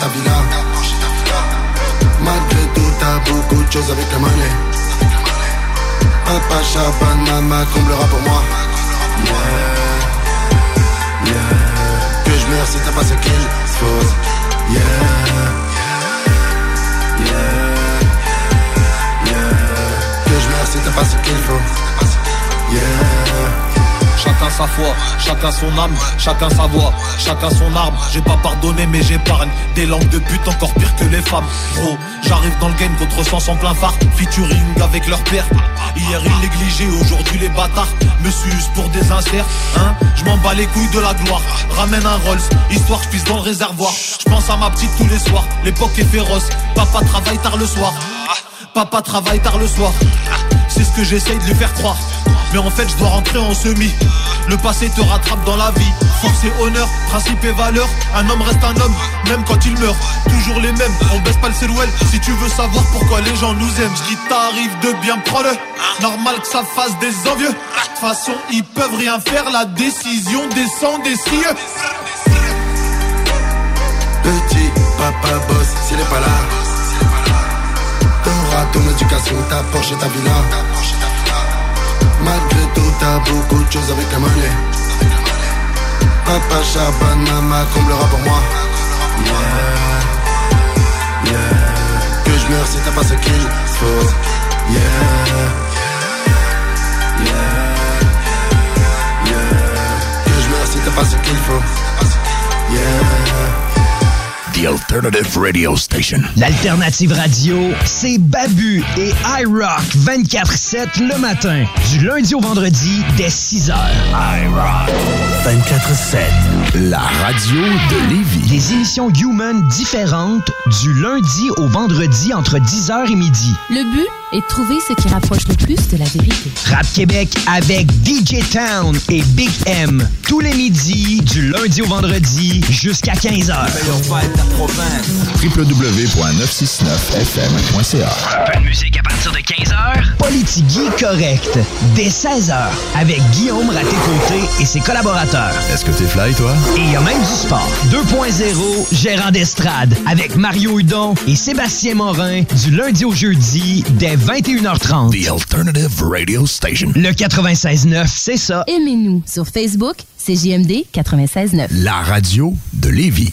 Ta villa. Malgré tout, t'as beaucoup de choses avec la monnaie. Papa Chaban, maman comblera pour moi. Yeah, yeah. Que je meurs si t'as pas ce qu'il faut. Yeah, yeah, yeah. Que je meurs si t'as pas ce qu'il faut. Yeah. Chacun sa foi, chacun son âme, chacun sa voix, chacun son arme. J'ai pas pardonné mais j'épargne des langues de pute encore pire que les femmes. Gros, j'arrive dans le game contre sens en plein phare, featuring avec leur père. Hier il négligé, aujourd'hui les bâtards me sucent pour des inserts. Hein, je m'en bats les couilles de la gloire. Ramène un Rolls, histoire que je puisse dans le réservoir. Je pense à ma petite tous les soirs, l'époque est féroce. Papa travaille tard le soir. Papa travaille tard le soir. C'est ce que j'essaye de lui faire croire. Mais en fait, je dois rentrer en semi. Le passé te rattrape dans la vie. Force et honneur, principe et valeur. Un homme reste un homme, même quand il meurt. Toujours les mêmes, on baisse pas le cervelle. Si tu veux savoir pourquoi les gens nous aiment, ce qui t'arrive de bien prendre. Normal que ça fasse des envieux. De toute façon, ils peuvent rien faire. La décision descend des cieux. Petit papa boss, s'il est pas là. T'auras ton éducation, ta Porsche et ta villa. Malgré tout, t'as beaucoup de choses avec la monnaie. Papa Chaban, maman comblera pour moi. Yeah. Que je meurs si t'as pas ce qu'il faut. Yeah. Que je meurs si t'as pas ce qu'il faut. Yeah. The Alternative Radio Station. L'alternative radio, c'est Babu et iRock 24-7 le matin, du lundi au vendredi dès 6 h. iRock 24-7. La radio de Lévis. Des émissions Human différentes du lundi au vendredi entre 10h et midi. Le but de trouver ce qui rapproche le plus de la vérité. Rap Québec avec DJ Town et Big M. Tous les midis, du lundi au vendredi jusqu'à 15h. www.969fm.ca. Un peu de musique à partir de 15h. Politigui correct. Dès 16h. Avec Guillaume Raté-Côté et ses collaborateurs. Est-ce que t'es fly, toi? Et il y a même du sport. 2.0, gérant d'estrade. Avec Mario Hudon et Sébastien Morin. Du lundi au jeudi, dès 21h30. The Alternative Radio Station. Le 96.9, c'est ça. Aimez-nous sur Facebook, c'est JMD 96.9. La radio de Lévis.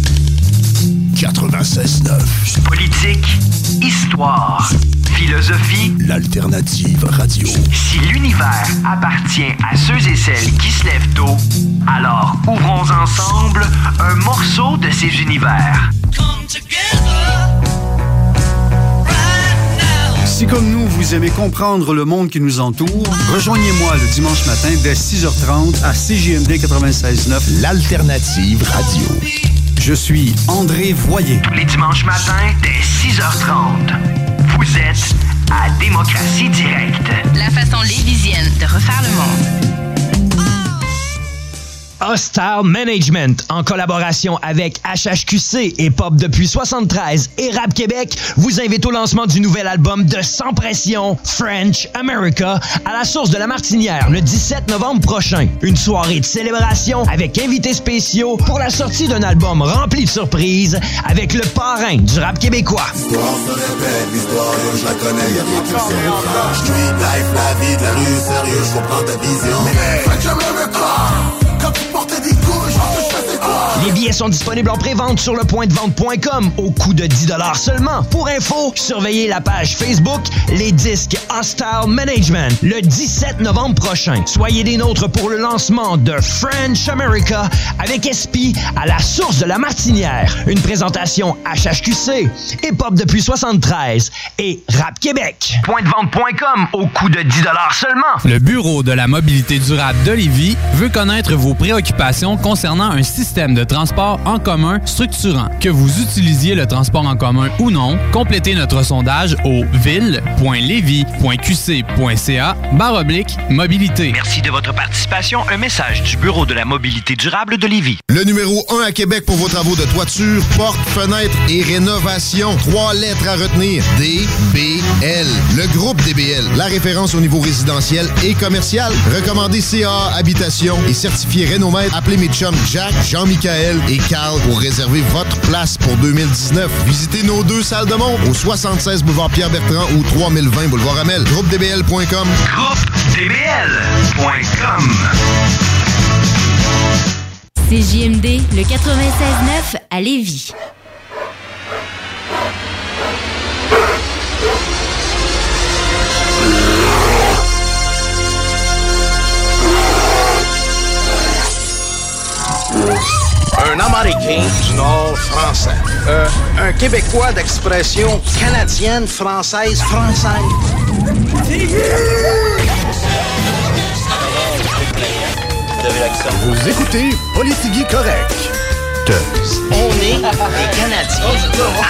96.9. Politique, histoire, philosophie. L'Alternative Radio. Si l'univers appartient à ceux et celles qui se lèvent tôt, alors ouvrons ensemble un morceau de ces univers. Si comme nous, vous aimez comprendre le monde qui nous entoure, rejoignez-moi le dimanche matin dès 6h30 à CJMD 96.9, L'Alternative Radio. Je suis André Voyer. Tous les dimanches matins dès 6h30. Vous êtes à Démocratie Directe. La façon lévisienne de refaire le monde. Hostile Management, en collaboration avec HHQC et Pop depuis 73 et Rap Québec, vous invite au lancement du nouvel album de Sans Pression, French America, à la source de la Martinière le 17 novembre prochain. Une soirée de célébration avec invités spéciaux pour la sortie d'un album rempli de surprises avec le parrain du rap québécois. La. Street life, vie de la rue, sérieux, je comprends ta vision. Les billets sont disponibles en pré-vente sur le point de vente.com au coût de 10 seulement. Pour info, surveillez la page Facebook Les Disques Hostile Management le 17 novembre prochain. Soyez des nôtres pour le lancement de French America avec SP à la source de la Martinière. Une présentation HHQC, Hip Hop depuis 73 et Rap Québec. Pointdevente.com au coût de 10 seulement. Le Bureau de la mobilité durable de Lévis veut connaître vos préoccupations concernant un système de transport en commun structurant. Que vous utilisiez le transport en commun ou non, complétez notre sondage au ville.levy.qc.ca oblique mobilité. Merci de votre participation. Un message du Bureau de la mobilité durable de Lévis. Le numéro 1 à Québec pour vos travaux de toiture, porte, fenêtre et rénovation. Trois lettres à retenir. DBL. Le groupe DBL. La référence au niveau résidentiel et commercial. Recommandé CA Habitation et certifié Rénomètre. Appelez mes chums Jack, Et Carl pour réserver votre place pour 2019. Visitez nos deux salles de monde au 76 boulevard Pierre-Bertrand ou 3020 boulevard Amel. GroupeDBL.com. GroupeDBL.com. CJMD, le 96.9 à Lévis. Un Américain du Nord français. Euh, un Québécois d'expression canadienne, française, française. Vous écoutez Politigui Correct. On est des Canadiens,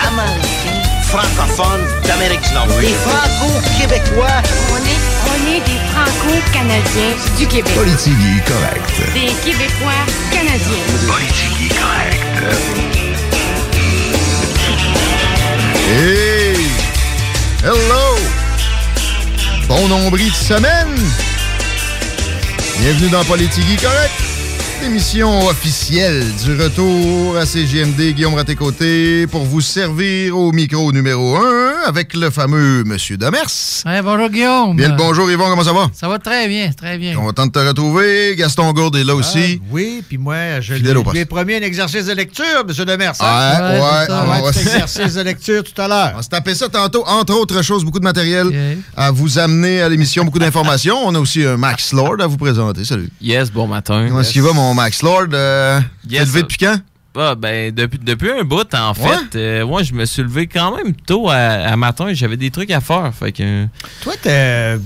Américains, francophones d'Amérique du Nord. Des Franco-Québécois. On est, on est des Franco-Canadiens du Québec. Politigui Correct. Des Québécois canadiens. Politigui Correct. Hey! Hello! Bon nombril de semaine! Bienvenue dans Politigui Correct, l'émission officielle du retour à CGMD. Guillaume Raté-Côté pour vous servir au micro numéro 1 avec le fameux Monsieur Demers. Ouais, bonjour Guillaume. Bien le bonjour Yvon, comment ça va? Ça va très bien, très bien. Content de te retrouver. Gaston Gourde est là aussi. Ah, oui, puis moi, je lui ai promis un exercice de lecture, M. Demers. Ouais, hein? ouais. On va on va faire se- un exercice de lecture tout à l'heure. On va se taper ça tantôt. Entre autres choses, beaucoup de matériel à vous amener à l'émission, beaucoup d'informations. On a aussi un Max Lord à vous présenter. Salut. Yes, bon matin. Comment est-ce qu'il va, mon Max Lord? Euh, Yes, levé depuis quand? Ah, ben, depuis, depuis un bout, en fait. Ouais? Euh, moi, je me suis levé quand même tôt à, à matin. J'avais des trucs à faire. Fait que... Toi, t'es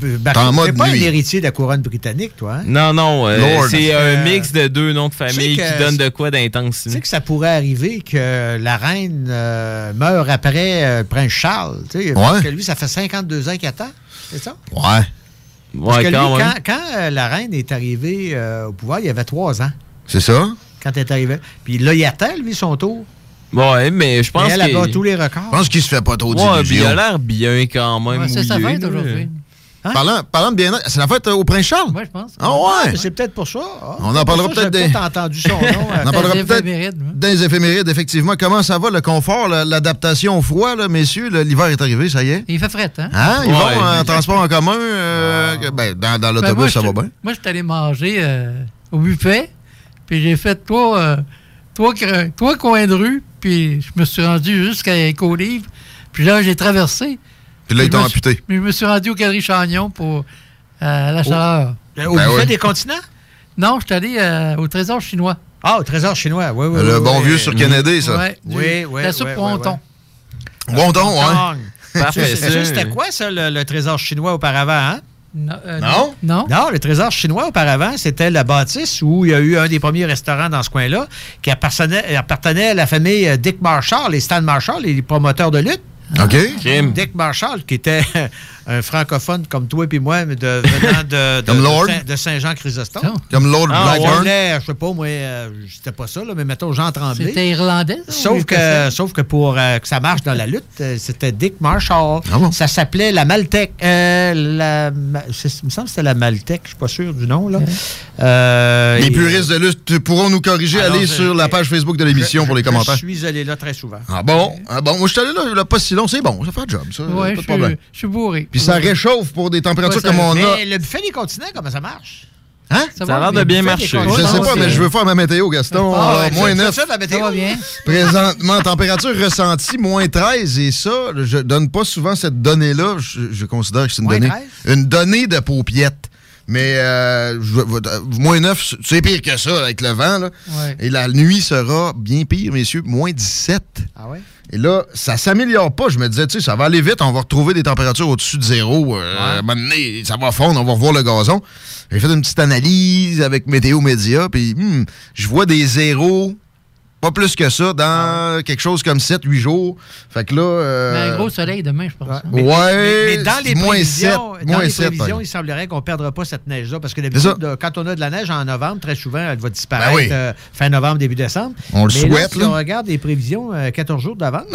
mode pas nuit. un héritier de la couronne britannique, toi. Hein? Non, non. euh, c'est Euh, un mix de deux noms de famille qui donne de quoi d'intense. Tu sais que ça pourrait arriver que la reine euh, meure après euh, le prince Charles. tu sais, Parce que lui, ça fait 52 ans qu'il attend. C'est ça? Ouais. Parce Ouais, que lui, quand même. quand, quand, euh, la reine est arrivée euh, au pouvoir, il y avait trois ans. C'est ça? Quand elle est arrivée. Puis là, il attend, lui, son tour. Ouais, mais je pense Mais elle, bat tous les records. Je pense qu'il se fait pas trop Ouais, puis il d'illusions. a l'air bien quand même. Ouais, c'est sa fête aujourd'hui. Hein? Parlant, parlant de bien-être, c'est la fête euh, au Prince Charles? Oui, je pense. Ah ouais? mais C'est peut-être pour ça. Ah, On en parlera peut-être des... peut-être entendu son nom. euh, On en parlera des peut-être des éphémérides, effectivement. Comment ça va, le confort, la- l'adaptation au froid, là, messieurs? L'hiver est arrivé, ça y est. Il fait fret, hein? Hein? Ils Ouais. vont en transport en commun? euh, ben, dans dans Ben, l'autobus, ça va bien. Moi, je suis allé manger euh, au buffet, puis j'ai fait trois, euh, trois, cre- trois coins de rue, puis je me suis rendu jusqu'à Éco-Livre, puis là, j'ai traversé. Puis là, ils t'ont amputé. Mais je me suis rendu au Galerie Chagnon pour euh, la chaleur. Euh, Au Ben buffet ouais. des continents? Non, je suis allé euh, au Trésor chinois. Ah, au trésor chinois, oui, oui. Le oui, bon oui. vieux sur Kennedy, ça. Ouais, du- Oui, oui. La soupe oui, wonton. Wonton. Parfait, ça. C'était quoi, ça, le, le trésor chinois auparavant, hein? Non? euh, Non? Non? Non, le trésor chinois auparavant, c'était la bâtisse où il y a eu un des premiers restaurants dans ce coin-là qui appartenait, appartenait à la famille Dick Marshall, les Stan Marshall, les promoteurs de lutte. OK. Dick Marshall, qui était un francophone comme toi et moi, mais de, venant de, de, Comme de Lord. Saint- Saint-Jean-Chrysostome. Comme Lord Ah, Blackburn. je sais pas, moi, euh, c'était pas ça, là, mais mettons Jean Tremblay. C'était irlandais? ça, Sauf que, sauf que pour euh, que ça marche dans la lutte, euh, c'était Dick Marshall. Ah Ça s'appelait la Maltec. euh, la, Ma- c'est- il me semble que c'était la Maltec, je suis pas sûr du nom. Là. Euh, Les et- puristes de lutte pourront nous corriger. Alors, Allez je- sur la page Facebook de l'émission je- pour les je commentaires. suis allé là très souvent. Ah bon? Ah bon, moi je suis allé là, là, pas si long, c'est bon, ça fait le job, ça. Ouais, pas je de suis- problème. je suis bourré. Puis ça réchauffe pour des températures Ouais, ça- comme on a. Mais le buffet des continents, comment ça marche? Hein? Ça Ça a l'air de bien marcher. Je sais pas, mais je veux faire ma météo, Gaston. Ah, Alors, ouais, moins c'est- 9. c'est ça, la météo? Ça va bien. Présentement, température ressentie, moins 13. Et ça, je donne pas souvent cette donnée-là. Je, je considère que c'est une Moins donnée. 13? Une donnée de paupiette. Mais euh, euh, moins 9, c'est pire que ça avec le vent. Là. Ouais. Et la nuit sera bien pire, messieurs, moins 17. Ah ouais? Et là, ça s'améliore pas. Je me disais, tu sais, ça va aller vite. On va retrouver des températures au-dessus de zéro. Euh, à un moment donné, ça va fondre. On va revoir le gazon. J'ai fait une petite analyse avec Météo Média. Puis, hmm, je vois des zéros Pas plus que ça, dans quelque chose comme 7-8 jours. Fait que là. euh, Mais un gros soleil demain, je pense. hein. Ouais, Mais, mais dans les moins prévisions, 7, dans moins les 7, prévisions, ouais. il semblerait qu'on ne perdra pas cette neige-là. Parce que d'habitude, quand on a de la neige en novembre, très souvent, elle va disparaître Ben oui. euh, fin novembre, début décembre. On le Mais là, souhaite, si là. on regarde les prévisions euh, 14 jours d'avance,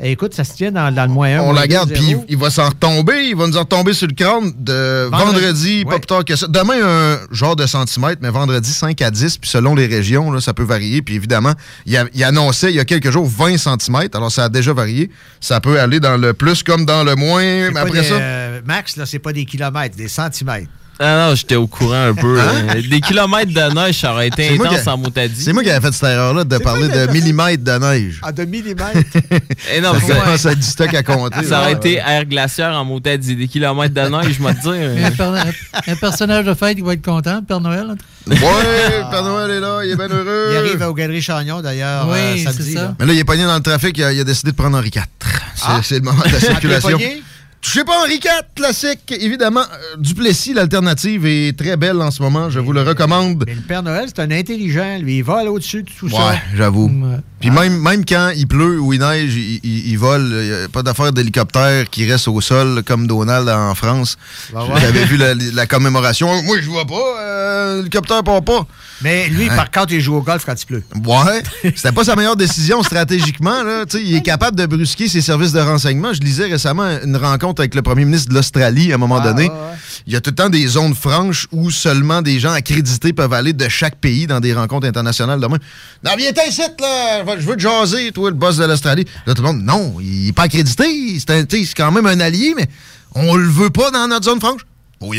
eh, écoute, ça se tient dans, dans le moins 1. On la garde, puis il, va s'en retomber. Il va nous en retomber sur le crâne de Vendredi. vendredi, pas plus tard que ça. Demain, un genre de centimètre, mais vendredi, 5 à 10. Puis selon les régions, là, ça peut varier. Puis évidemment, il, a- il annonçait il y a quelques jours 20 cm. Alors ça a déjà varié. Ça peut aller dans le plus comme dans le moins. Après des, ça. euh, Max, là, c'est pas des kilomètres, des centimètres. Ah non, j'étais au courant un peu. Hein? euh, Des kilomètres de neige, ça aurait été intense en motadie. C'est moi qui avais fait cette erreur-là de parler de millimètres de neige. Ah, de millimètres? Eh non, ça ça- commence à être du stock à compter. Ça aurait été air glaciaire en motadie. Des kilomètres de neige, je vais te dire. un, per- un personnage de fête qui va être content, Père Noël. Ouais, le Père Noël est là, il est bien heureux. Il arrive aux Galeries Chagnon, d'ailleurs, Oui, euh, c'est samedi. ça. là. Mais là, il est pogné dans le trafic, il a, il a décidé de prendre Henri IV. C'est Ah. c'est le moment de la Ah, circulation. Touchez pas Henri IV, classique. Évidemment, euh, Duplessis, l'alternative est très belle en ce moment. Je vous le recommande. Mais le Père Noël, c'est un intelligent. Lui, il vole au-dessus de tout ça. Ouais, j'avoue. Ouais. Puis même, même quand il pleut ou il neige, il, il- il vole. Il n'y a pas d'affaire d'hélicoptère qui reste au sol comme Donald en France. J'avais vu la, la commémoration. Moi, je vois pas. Euh, l'hélicoptère part pas. Mais lui, Ouais. par contre, il joue au golf quand il pleut. Ouais, c'était pas sa meilleure décision stratégiquement. Là. Il est capable de brusquer ses services de renseignement. Je lisais récemment une rencontre avec le premier ministre de l'Australie à un moment Ah, donné. ouais, ouais. Il y a tout le temps des zones franches où seulement des gens accrédités peuvent aller de chaque pays dans des rencontres internationales de même. Non, viens ici, là! Je veux te jaser, toi, le boss de l'Australie. Là, tout le monde, non, il est pas accrédité. C'est quand même un allié, mais on le veut pas dans notre zone franche. Oh.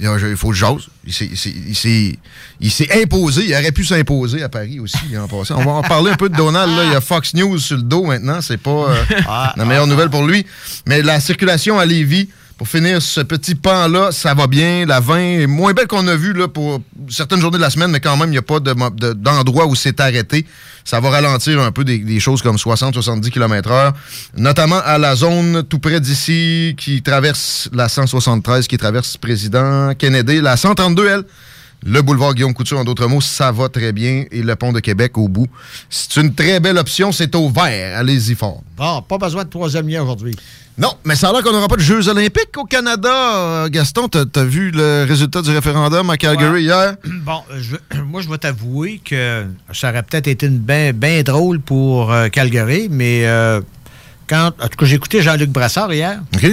Il faut que je jase. Il s'est- il s'est- il s'est- il s'est imposé. Il aurait pu s'imposer à Paris aussi en passant. On va en parler un peu de Donald. Là. Il y a Fox News sur le dos maintenant. C'est pas euh, Ah, la meilleure nouvelle pour lui. Mais la circulation à Lévis, pour finir ce petit pan-là, ça va bien. La 20 est moins belle qu'on a vu là, pour certaines journées de la semaine, mais quand même, il n'y a pas d'endroit où c'est arrêté. Ça va ralentir un peu des, des choses comme 60-70 km/h, notamment à la zone tout près d'ici qui traverse la 173, qui traverse Président Kennedy. La 132, elle, le boulevard Guillaume Couture, en d'autres mots, ça va très bien. Et le pont de Québec au bout. C'est une très belle option. C'est au vert. Allez-y fort. Bon, pas besoin de troisième lien aujourd'hui. Non, mais ça a l'air qu'on n'aura pas de Jeux olympiques au Canada. Euh, Gaston, t'as as vu le résultat du référendum à Calgary Ouais. hier? Bon, euh, je moi, je vais t'avouer que ça aurait peut-être été une bien ben drôle pour euh, Calgary, mais euh, quand. En tout cas, j'ai écouté Jean-Luc Brassard hier. OK.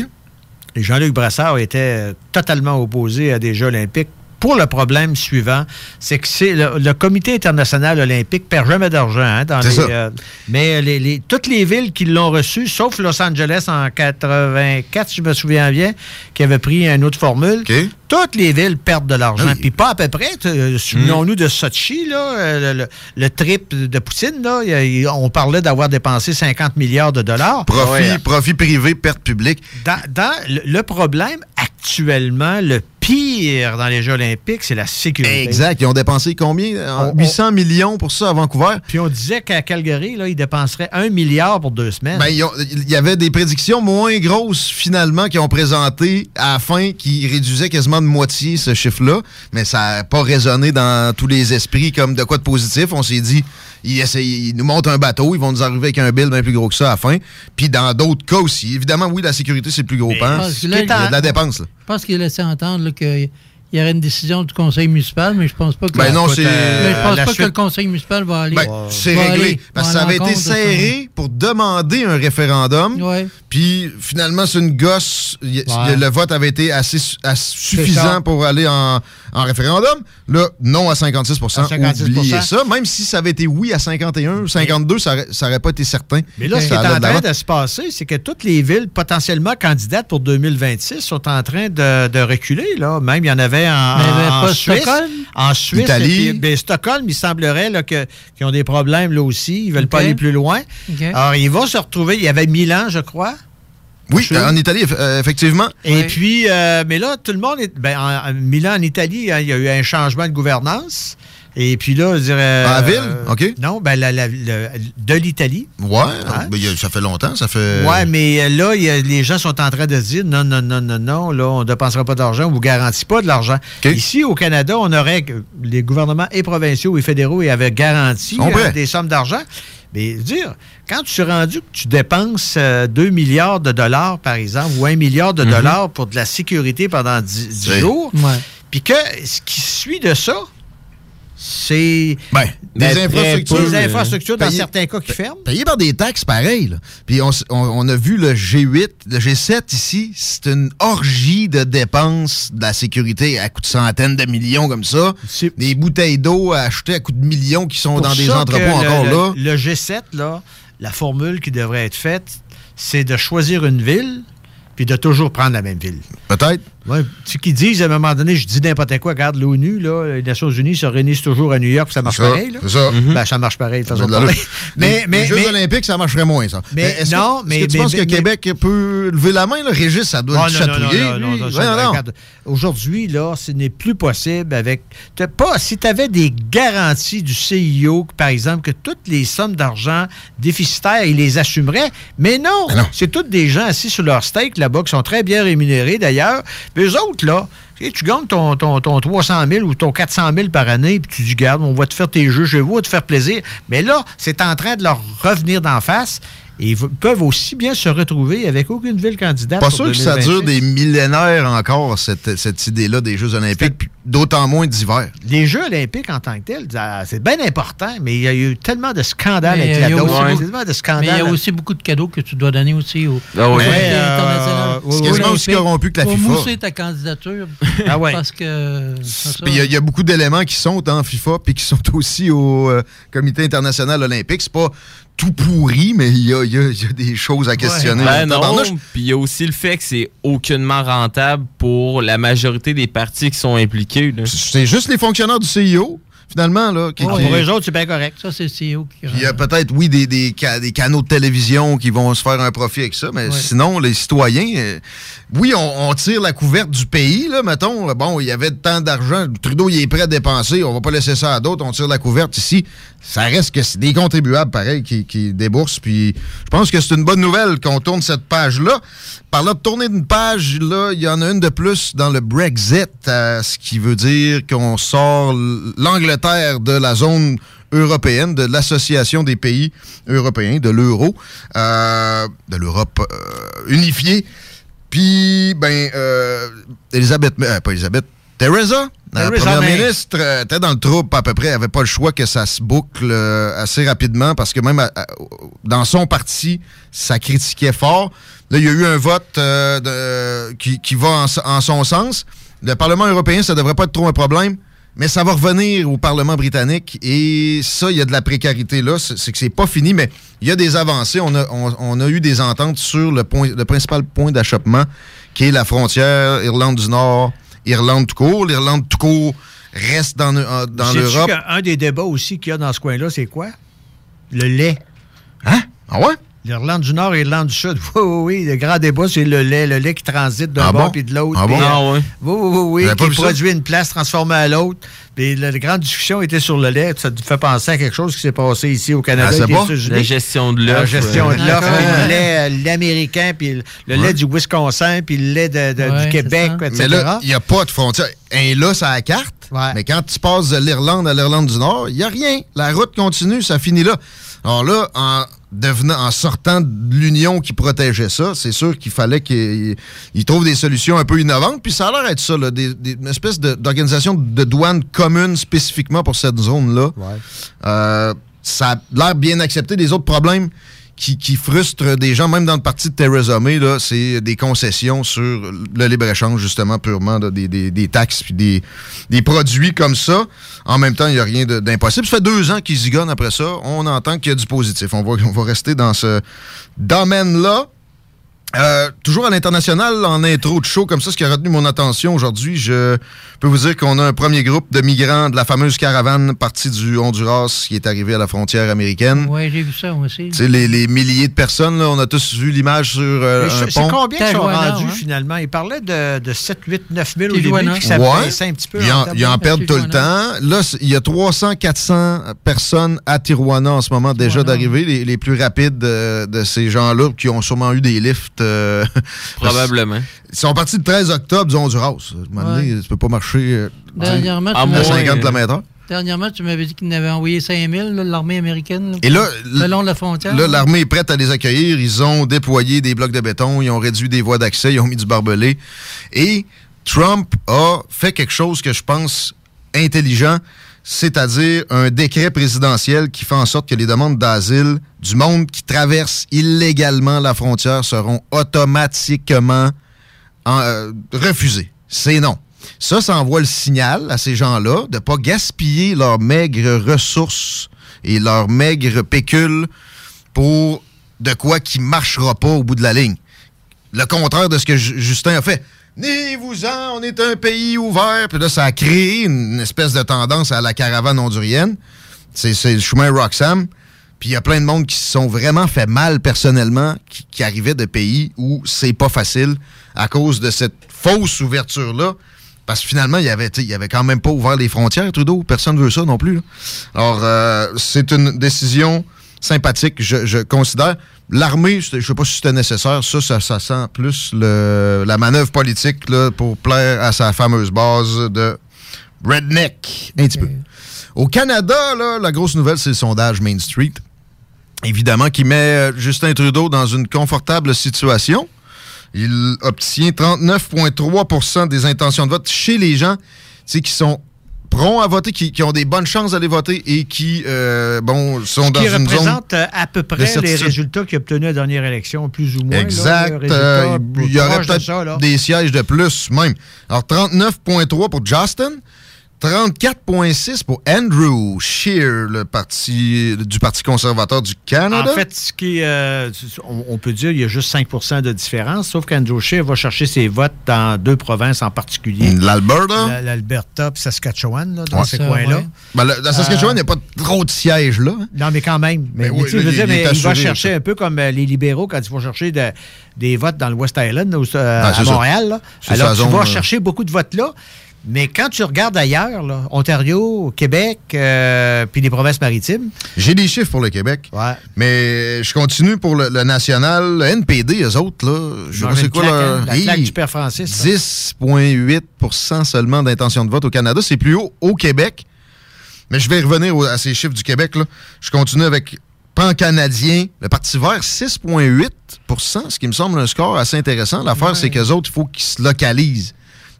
Et Jean-Luc Brassard était totalement opposé à des Jeux olympiques pour le problème suivant, c'est que c'est le, le Comité international olympique perd jamais d'argent hein, dans les, euh, mais les, les- toutes les villes qui l'ont reçu, sauf Los Angeles en 84, si je me souviens bien, qui avait pris une autre formule, toutes les villes perdent de l'argent. Puis pas à peu près. euh, Souvenons-nous de Sochi, là, euh, le, le- le trip de Poutine. Là, il on parlait d'avoir dépensé 50 milliards de dollars. Profit, profit privé, perte publique. Dans, dans le, problème actuellement, le pire dans les Jeux olympiques, c'est la sécurité. Exact. Ils ont dépensé combien? Euh, On- 800 millions pour ça à Vancouver? Puis on disait qu'à Calgary, là, ils dépenseraient un milliard pour deux semaines. Ben, il y avait des prédictions moins grosses, finalement, qui ont présenté à la fin, qui réduisaient quasiment de moitié ce chiffre-là. Mais ça n'a pas résonné dans tous les esprits comme de quoi de positif. On s'est dit, ils, essayent- ils nous montent un bateau, ils vont nous arriver avec un bill bien plus gros que ça à la fin. Puis dans d'autres cas aussi. Évidemment, oui, la sécurité, c'est le plus gros pan. Il là, y a de la dépense, là. Je pense qu'il a laissé entendre là, qu'il y aurait une décision du conseil municipal, mais je pense pas que. Ben non, c'est- Mais je pense la pas que le conseil municipal va aller. Ben, c'est réglé. aller Parce que ça avait été serré pour demander un référendum. Puis finalement, c'est une gosse. Y- Ouais. Le vote avait été assez, suffisant pour aller en, en référendum. Là, non à 56 À 56 Oubliez ça. Même si ça avait été oui à 51, 52, ça aurait, ça aurait pas été certain. Mais là, ce qui est en train de se passer, c'est que toutes les villes potentiellement candidates pour 2026 sont en train de, de reculer. Là. Même, il y en avait en, il en pas Suisse. Stockholm? En Suisse. Italie. puis, ben, Stockholm, il semblerait qu'ils ont des problèmes là aussi. Ils veulent pas aller plus loin. OK. Alors, ils vont se retrouver. Il y avait Milan, je crois. Oui, en Italie, euh, effectivement. Et puis, euh, mais là, tout le monde est. Ben, en, en Milan, en Italie, hein, il y a eu un changement de gouvernance. Et puis là, je dirais. À la ville? euh, OK. Non, ben, la- de l'Italie. Ouais, ben, a- ça fait longtemps, ça fait... Ouais, mais euh, là, il y a- les gens sont en train de se dire non, non, non, non, non, là, on ne dépensera pas d'argent, on ne vous garantit pas de l'argent. Ici, au Canada, on aurait, les gouvernements et provinciaux et fédéraux ils avaient garanti euh, des sommes d'argent. Mais dire, quand tu es rendu que tu dépenses euh, 2 milliards de dollars, par exemple, ou 1 milliard de Mhm. dollars pour de la sécurité pendant 10, 10 Oui. jours, puis que ce qui suit de ça, c'est Ben, des Ben, infrastructures. des infrastructures, dans certains cas, qui ferment. Payées par des taxes, pareil. là. Puis on, on- on a vu le G8, le G7 ici, c'est une orgie de dépenses de la sécurité à coût de centaines de millions comme ça. Des bouteilles d'eau à acheter à coût de millions qui sont Pour dans des entrepôts encore le, là. Le G7, là, la formule qui devrait être faite, c'est de choisir une ville puis de toujours prendre la même ville. Peut-être. Ouais, tu sais, qu'ils disent à un moment donné, je dis n'importe quoi, regarde l'ONU, là, les Nations Unies se réunissent toujours à New York, ça marche ça, pareil. Là. ça. Ben, ça marche pareil, de façon Mais de. Mais, les, mais, les Jeux mais- olympiques, ça marcherait moins, ça. Mais est-ce que- non, est-ce mais- que tu mais- penses que Québec peut lever la main? Régis, ça doit Oh, non, non, non, non, non, Aujourd'hui, là, ce n'est plus possible avec. t'as pas, si tu avais des garanties du CIO, que, par exemple, que toutes les sommes d'argent déficitaires, ils les assumeraient. Mais non, c'est tous des gens assis sur leur steak là-bas qui sont très bien rémunérés d'ailleurs. Eux autres, là, tu gagnes ton, ton, ton 300 000 ou ton 400 000 par année, puis tu dis, garde, on va te faire tes jeux chez vous, on va te faire plaisir. Mais là, c'est en train de leur revenir d'en face. Et ils peuvent aussi bien se retrouver avec aucune ville candidate. Pas pour sûr que ça 2026. dure des millénaires encore, cette, cette idée-là des Jeux olympiques, puis d'autant moins d'hiver. Les Jeux olympiques en tant que tels, ça- c'est bien important, mais il y a eu tellement de scandales Mais avec il y la a dose. Mais il y a aussi beaucoup de cadeaux que tu dois donner aussi au Ah oui. euh, c'est quasiment aussi corrompu que la Faut FIFA. mousser ta candidature. Ah ouais. Parce que. c'est ça. Puis il y a- il y, a beaucoup d'éléments qui sont en FIFA puis qui sont aussi au euh, Comité international olympique. C'est pas tout pourri, mais il y a, il y a- il y a des choses à questionner. Ben non, puis il y a aussi le fait que c'est aucunement rentable pour la majorité des partis qui sont impliqués. C'est juste les fonctionnaires du CIO, finalement. Là, qui, Ah, qui- pour eux autres, c'est bien correct. Ça, c'est le CEO qui. Puis il y a peut-être, oui, des, des, ca- des canaux de télévision qui vont se faire un profit avec ça, mais Ouais. sinon, les citoyens, euh, oui, on, on tire la couverte du pays, là, mettons. Bon, il y avait tant d'argent, Trudeau, il est prêt à dépenser, on va pas laisser ça à d'autres, on tire la couverte ici. Ça reste que c'est des contribuables, pareil, qui, qui déboursent. Puis je pense que c'est une bonne nouvelle qu'on tourne cette page-là. Par là de tourner une page, là, il y en a une de plus dans le Brexit, ce qui veut dire qu'on sort l'Angleterre de la zone européenne, de l'Association des pays européens, de l'euro, euh, de l'Europe euh, unifiée. Puis, ben, euh, Elisabeth, pas Elisabeth, Theresa, la première ministre, euh, était dans le trouble à peu près. Elle avait pas le choix que ça se boucle euh, assez rapidement parce que même à- à- dans son parti, ça critiquait fort. Là, il y a eu un vote euh, de- qui, qui va en, en son sens. Le Parlement européen, ça devrait pas être trop un problème. Mais ça va revenir au Parlement britannique et ça, il y a de la précarité là. C'est c'est que c'est pas fini, mais il y a des avancées. On a, on- on a eu des ententes sur le, point, le principal point d'achoppement, qui est la frontière Irlande du Nord, Irlande tout court. L'Irlande tout court reste dans, euh, dans l'Europe. qu'un des débats aussi qu'il y a dans ce coin-là, c'est quoi? Le lait. Hein? Ah ouais? L'Irlande du Nord et l'Irlande du Sud. Oui, oui, oui. Le grand débat, c'est le lait. Le lait qui transite d'un Ah bord bon? puis de l'autre. Ah bon? euh, Ah. Oui, oui, oui. Oui qui produit une place transformée à l'autre. Puis la, la grande discussion était sur le lait. Ça te fait penser à quelque chose qui s'est passé ici au Canada. Ah, c'est. La gestion de La l'offre. gestion de l'offre. Le lait, euh, lait américain, puis le, le Ouais. lait du Wisconsin, puis le lait de- de- Ouais, du Québec, c'est etc. Mais là, il n'y a pas de frontière. Et là, ça a la carte. Mais quand tu passes de l'Irlande à l'Irlande du Nord, il n'y a rien. La route continue, ça finit là. Alors là, en devenant, en sortant de l'union qui protégeait ça, c'est sûr qu'il fallait qu'ils ils trouvent des solutions un peu innovantes. Puis ça a l'air d'être ça, là, des- des- une espèce d'organisation de douane commune spécifiquement pour cette zone-là. Euh, ça a l'air bien accepté. Les autres problèmes qui, qui frustrent des gens, même dans le parti de Theresa May, c'est des concessions sur le libre-échange, justement, purement des, des- des taxes puis des, des produits comme ça. En même temps, il n'y a rien d'impossible. Ça fait deux ans qu'ils zigonnent après ça. On entend qu'il y a du positif. On va, on va rester dans ce domaine-là. Euh, toujours à l'international, en intro de show comme ça, ce qui a retenu mon attention aujourd'hui, je peux vous dire qu'on a un premier groupe de migrants de la fameuse caravane partie du Honduras qui est arrivé à la frontière américaine. Oui, j'ai vu ça moi aussi. Tu sais, les, les milliers de personnes, là, on a tous vu l'image sur euh, un pont. combien qui sont rendus hein? finalement? Il parlait de, de 7, 8, 9 000 au début, Tijuana. puis ça Ouais. baissait un petit peu. Ils en, ils perdent tout le temps. Là, il y a 300, 400 personnes à Tijuana en ce moment déjà d'arriver, les, les plus rapides de, de ces gens-là qui ont sûrement eu des lifts. Euh, Probablement. Ils sont partis le 13 octobre du Honduras. À un moment donné, tu peux pas marcher euh, Dernièrement, À tu moins- à m'avais- 50 km/h. Dernièrement, tu m'avais dit qu'il en avait envoyé 5000, là, l'armée américaine. là, Et là, le long de la frontière. Là, l'armée est prête à les accueillir. Ils ont déployé des blocs de béton, ils ont réduit des voies d'accès, ils ont mis du barbelé. Et Trump a fait quelque chose que je pense intelligent, c'est-à-dire un décret présidentiel qui fait en sorte que les demandes d'asile du monde qui traverse illégalement la frontière seront automatiquement en- euh, refusées. C'est non. Ça, ça envoie le signal à ces gens-là de ne pas gaspiller leurs maigres ressources et leurs maigres pécules pour de quoi qui marchera pas au bout de la ligne. Le contraire de ce que Ju- Justin a fait. Niez-vous-en, on est un pays ouvert. Puis là, ça a créé une espèce de tendance à la caravane hondurienne. C'est le chemin Roxham. Puis il y a plein de monde qui se sont vraiment fait mal personnellement, qui, qui arrivaient de pays où c'est pas facile à cause de cette fausse ouverture-là. Parce que finalement, il y avait, avait quand même pas ouvert les frontières, Trudeau. Personne veut ça non plus. Alors, euh, c'est une décision sympathique, je considère. L'armée, je sais pas si c'était nécessaire. Ça, ça, ça sent plus le- la manœuvre politique là, pour plaire à sa fameuse base de redneck. Un petit peu. Au Canada, là, la grosse nouvelle, c'est le sondage Main Street. Évidemment, qui met euh, Justin Trudeau dans une confortable situation. Il obtient 39,3% des intentions de vote chez les gens qui sont à voter, qui, qui ont des bonnes chances d'aller voter et qui, euh, bon, sont dans qui une zone... représente euh, à peu près les résultats qu'il a obtenus à la dernière élection, plus ou moins. Exact. euh, il y aurait de peut-être des sièges de plus même. Alors, 39,3 pour Justin. 34,6 pour Andrew Scheer, le parti du Parti conservateur du Canada. En fait, ce qui, euh, on, on peut dire qu'il y a juste 5% de différence, sauf qu'Andrew Scheer va chercher ses votes dans deux provinces en particulier. L'Alberta. La- L'Alberta et Saskatchewan, là, dans Ouais. ces coins-là. ouais. Ben, dans Saskatchewan, il n'y a pas trop de sièges là. Non, mais quand même. Mais, Mais mais oui, tu là, veux dire, il mais il va chercher un peu comme euh, les libéraux quand ils vont chercher de- des votes dans le West Island, ou, euh, Ah, c'est à. Montréal. là. Alors, tu zone, vas euh. chercher beaucoup de votes là. Mais quand tu regardes ailleurs, là, Ontario, Québec, euh, puis les provinces maritimes. J'ai des chiffres pour le Québec. Mais je continue pour le, le national. Le NPD, eux autres, là, je sais quoi leur. la du père Francis, ça. 10,8% seulement d'intention de vote au Canada. C'est plus haut au Québec. Mais je vais revenir au- à ces chiffres du Québec. Là. Je continue avec pan-canadien. Le Parti vert, 6,8% ce qui me semble un score assez intéressant. L'affaire, c'est qu'eux autres, il faut qu'ils se localisent.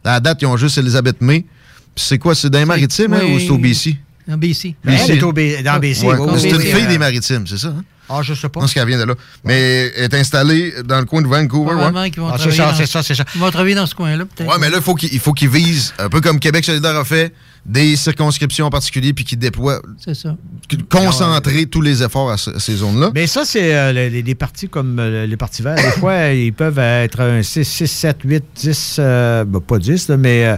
À la date, ils ont juste Elisabeth May. Puis c'est quoi? C'est dans les maritimes hein, oui. ou c'est au BC? En BC. Ben, elle est au B- dans BC. Ouais, oui, c'est oui, une oui, fille euh, des maritimes, c'est ça? Hein? Ah, je sais pas. Je pense qu'elle vient de là. Mais elle est installée dans le coin de Vancouver. Ouais. vont Ah, c'est ça, dans- c'est ça, c'est ça. Ils vont travailler dans ce coin-là, peut-être. Ouais, mais là, il faut qu'il il faut qu'ils visent, un peu comme Québec solidaire a fait, des circonscriptions en particulier, puis qu'ils déploient, C'est ça. concentrer tous les efforts à, ce- à ces zones-là. Mais ça, c'est euh, les, les- les partis comme euh, les partis verts. Des fois, ils peuvent être un 6, 6 7, 8, 10, euh, ben, pas 10, là, mais euh,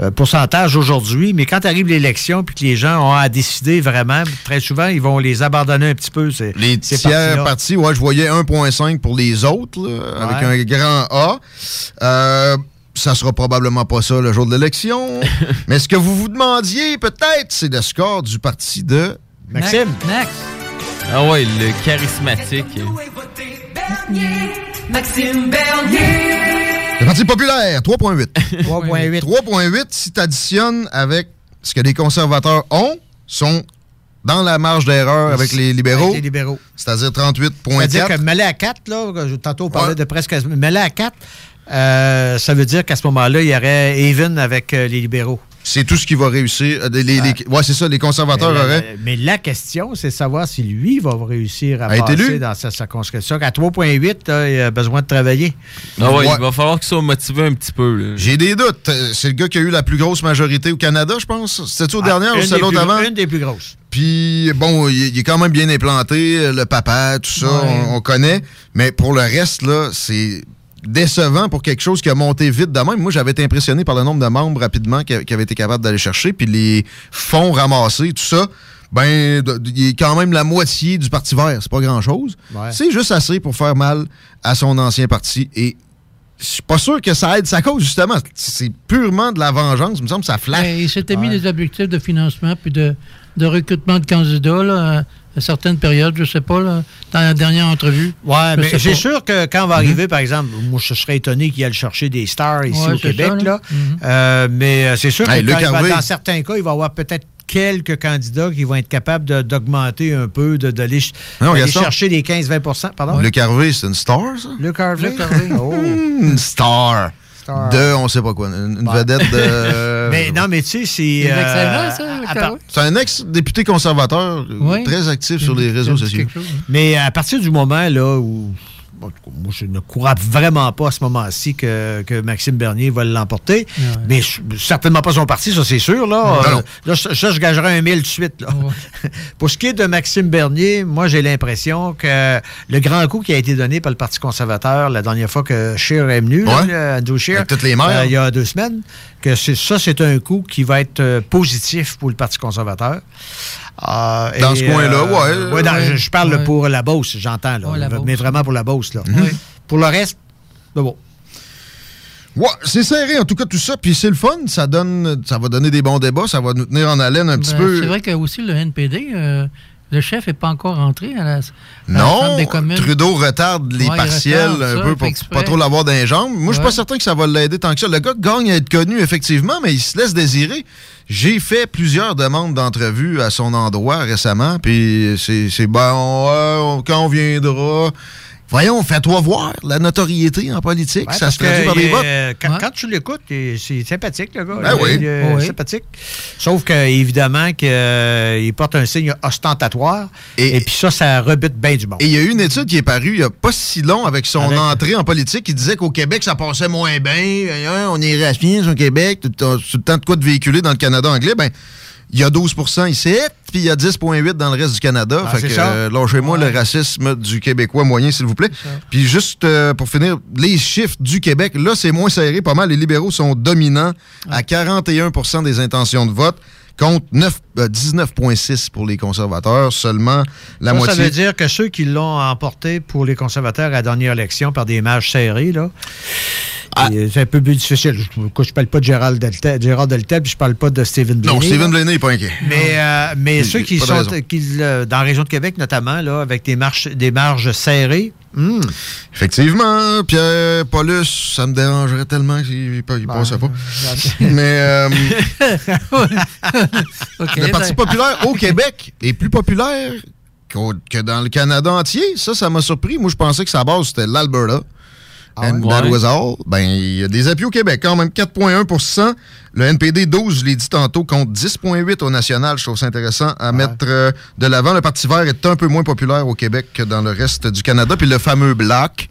euh, pourcentage aujourd'hui. Mais quand arrive l'élection puis que les gens ont à décider vraiment, très souvent, ils vont les abandonner un petit peu. Ces, Les ces tiers partis, ouais, je voyais 1,5 pour les autres, là, avec un grand A. Ça sera probablement pas ça le jour de l'élection. Mais ce que vous vous demandiez, peut-être, c'est le score du parti de Maxime. Max. Ah ouais, le charismatique. Maxime Bernier. Le Parti populaire, 3,8. 3,8. 3,8, si tu additionnes avec ce que les conservateurs ont, sont dans la marge d'erreur avec les libéraux. Avec les libéraux. C'est-à-dire C'est-à-dire 38,4. que mêlé à 4, là, je- tantôt on parlait Ouais. de presque. Mêlé à 4, euh, ça veut dire qu'à ce moment-là, il y aurait even avec euh, les libéraux. C'est tout ce qui va réussir. Euh, Les, les- les- ouais, c'est ça, les conservateurs Mais la, auraient. mais la question, c'est de savoir si lui va réussir à À passer élu. dans sa circonscription. À 3,8, là, il a besoin de travailler. Ouais, Ouais. il va falloir qu'il soit motivé un petit peu. J'ai des doutes. C'est le gars qui a eu la plus grosse majorité au Canada, je pense. C'était-tu au dernier Ah, ou une c'était des l'autre avant? Une des plus grosses. Puis, bon, il, il est quand même bien implanté, le papa, tout ça, Ouais. on, on connaît. Mais pour le reste, là, c'est décevant pour quelque chose qui a monté vite de même. Moi, j'avais été impressionné par le nombre de membres rapidement qui, qui avaient été capables d'aller chercher, puis les fonds ramassés, tout ça. Ben, il est quand même la moitié du Parti vert. C'est pas grand-chose. Ouais. C'est juste assez pour faire mal à son ancien parti. Et je suis pas sûr que ça aide sa cause, justement. C'est purement de la vengeance. Il me semble que ça flash. Ben, il s'était mis des objectifs de financement puis de, de recrutement de candidats là, à, certaines périodes, je sais pas, là, dans la dernière entrevue. Ouais, Je mais c'est sûr que quand on va arriver, par exemple, moi, je serais étonné qu'il aille chercher des stars ici Ouais, au Québec, ça, là. là. Mhm. Euh, mais euh, c'est sûr Hey, que Luc quand il va- dans certains cas, il va y avoir peut-être quelques candidats qui vont être capables de- d'augmenter un peu, de- d'aller Non, d'aller Gaston. chercher les 15-20 Pardon? Luc Harvey, c'est une star, ça? Luc Harvey? Luc Harvey. Oh. Une star. Star. De, on sait pas quoi. Une, une vedette de. mais non, mais tu sais, c'est. C'est euh. C'est un ex-député conservateur, Oui. très actif sur les réseaux sociaux. hein. Mais à partir du moment là où. Bon, moi, je ne crois vraiment pas à ce moment-ci que, que Maxime Bernier va l'emporter. Mais je- certainement pas son parti, ça c'est sûr. Là, Euh, là ça, ça, je gagerais un mille de suite. Là. Pour ce qui est de Maxime Bernier, moi, j'ai l'impression que le grand coup qui a été donné par le Parti conservateur la dernière fois que Scheer est venu, là, le- Andrew Scheer, Avec toutes les maires. euh, il y a deux semaines, que ça, c'est un coup qui va être euh, positif pour le Parti conservateur. Euh, Dans et, ce coin-là, euh, ouais. dans- Ouais. je, je parle Ouais. pour la Beauce, j'entends, là, Ouais, la mais Beauce. vraiment pour la Beauce. Là. Pour le reste, c'est bon. Ouais, c'est serré en tout cas tout ça, puis c'est le fun, ça donne, ça va donner des bons débats, ça va nous tenir en haleine un petit Ben, peu. C'est vrai que aussi le NPD, euh, le chef n'est pas encore rentré à la, à Non, des communes. Trudeau retarde les Ouais, partiels retarde un peu pour exprès. pas trop l'avoir dans les jambes. Moi, je suis Ouais. pas certain que ça va l'aider tant que ça. Le gars gagne à être connu, effectivement, mais il se laisse désirer. J'ai fait plusieurs demandes d'entrevue à son endroit récemment, puis c'est bon, ouais, on- quand on viendra. Voyons, fais-toi voir la notoriété en politique, Ouais, ça se traduit par des votes. euh, quand, quand tu l'écoutes, c'est sympathique, le gars. Ben oui. Il est Oui. sympathique. Sauf que, évidemment, qu'il porte un signe ostentatoire. Et, puis ça, ça rebute bien du monde. Et il y a eu une étude qui est parue il n'y a pas si long avec son Avec- entrée en politique qui disait qu'au Québec, ça passait moins bien. On est raffiné au Québec, tout, tout le temps de quoi de véhiculer dans le Canada anglais. Ben, il y a 12% ici, puis il y a 10,8 dans le reste du Canada. Ah, fait que, euh, lâchez-moi le racisme du Québécois moyen, s'il vous plaît. Puis juste euh, pour finir, les chiffres du Québec, là, c'est moins serré. Pas mal. Les libéraux sont dominants à 41% des intentions de vote contre 9, euh, 19,6 pour les conservateurs. Seulement la Ça, moitié. ça veut dire que ceux qui l'ont emporté pour les conservateurs à la dernière élection par des marges serrées, là, Ah. c'est un peu plus difficile. Je ne parle pas de Gérald Deltel, Gérard Deltel, puis je parle pas de Stephen Blaney. Non, Stephen. Blaney n'est pas inquiet. Mais, euh, mais ceux qui sont qui, euh, dans la région de Québec, notamment, là, avec des, marches, des marges serrées, hmm, Effectivement, Pierre Paulus, ça me dérangerait tellement qu'il ne Ben, passait pas. Mais euh, le Parti ben- populaire au Québec est plus populaire que dans le Canada entier. Ça, ça m'a surpris. Moi, je pensais que sa base, c'était l'Alberta. And ouais? that was all. Ben, il y a des appuis au Québec, quand même 4,1% Le NPD 12, je l'ai dit tantôt, compte 10,8 au national. Je trouve ça intéressant à mettre euh, de l'avant. Le Parti vert est un peu moins populaire au Québec que dans le reste du Canada. Puis le fameux Bloc.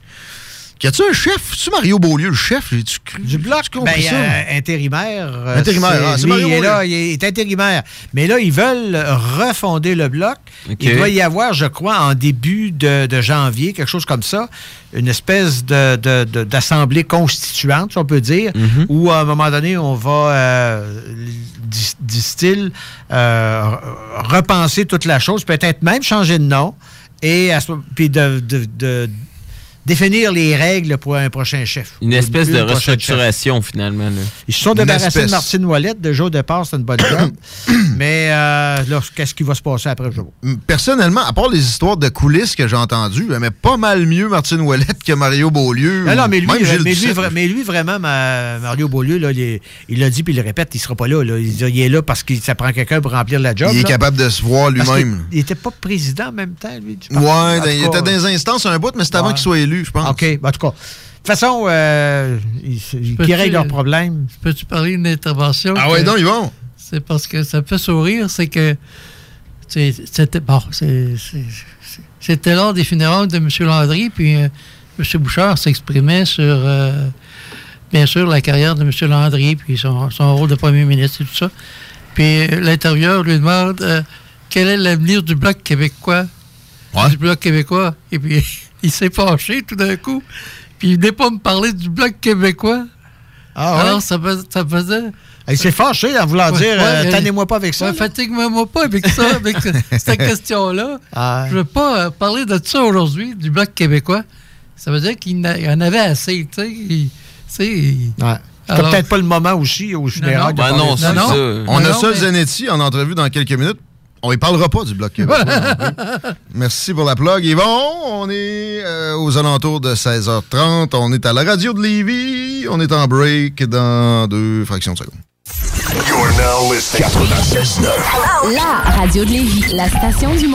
Qui a-tu un chef? C'est Mario Beaulieu, le chef? J'ai-tu cru? Du bloc, ben, ça? euh, intérimaire. euh, Intérimaire, ah, c'est lui, Mario il est Beaulieu. là, il est intérimaire. Mais là, ils veulent refonder le bloc. Il doit y avoir, je crois, en début de, de janvier, quelque chose comme ça, une espèce de- de- de- d'assemblée constituante, si on peut dire, Mhm. où à un moment donné, on va, euh, dis- disent-ils, euh, repenser toute la chose, peut-être même changer de nom, et à ce- puis de- de- de définir les règles pour un prochain chef. Une espèce de Une restructuration, finalement. là. Ils se sont débarrassés de Martine Ouellette. Déjà, au départ, c'est une bonne job. Mais euh, là, qu'est-ce qui va se passer après? Pas. Personnellement, à part les histoires de coulisses que j'ai entendues, j'aimais pas mal mieux Martine Ouellette que Mario Beaulieu. Non, non, mais lui, mais lui, Duceppe. vra- mais lui, vraiment, ma- Mario Beaulieu, là, il l'a dit puis il le répète, il sera pas là. là. Il, est là parce que ça prend quelqu'un pour remplir la job. il est là. capable de se voir lui-même. Il était pas président en même temps, lui. du Ouais, il cas, était dans les instances un bout, mais c'était avant qu'il soit élu, je pense. OK, ben, en tout cas. De toute façon, euh, ils, ils- Peux-tu- qui règlent leurs problèmes. Peux-tu parler d'une intervention? Ah ouais, que- non, ils vont. C'est parce que ça me fait sourire, c'est que c'était bon, c'était lors des funérailles de M. Landry, puis euh, M. Bouchard s'exprimait sur, euh, bien sûr, la carrière de M. Landry, puis son, son rôle de premier ministre et tout ça. Puis euh, l'intervieweur lui demande euh, quel est l'avenir du Bloc québécois? Du Bloc québécois. Et puis il s'est fâché tout d'un coup. Puis il venait pas me parler du Bloc québécois. Ah ouais? Alors, ça, fais- ça faisait... Il s'est fâché en voulant Ouais, dire euh, ouais, Tannez-moi pas avec ça. Ouais, Fatigue-moi pas avec ça, avec cette question-là. Ah. Je veux pas euh, parler de ça aujourd'hui, du Bloc québécois. Ça veut dire qu'il en avait assez, tu sais. C'était peut-être pas le moment aussi au Ben parler non, ça. ça. On Ben a non, ça, mais- Zanetti, en entrevue dans quelques minutes. On ne parlera pas du Bloc québécois. Merci pour la plug. Yvon, on est euh, aux alentours de 16h30. On est à la radio de Lévis. On est en break dans deux fractions de seconde. You're now listening. 96.9. La radio de Lévis, la station du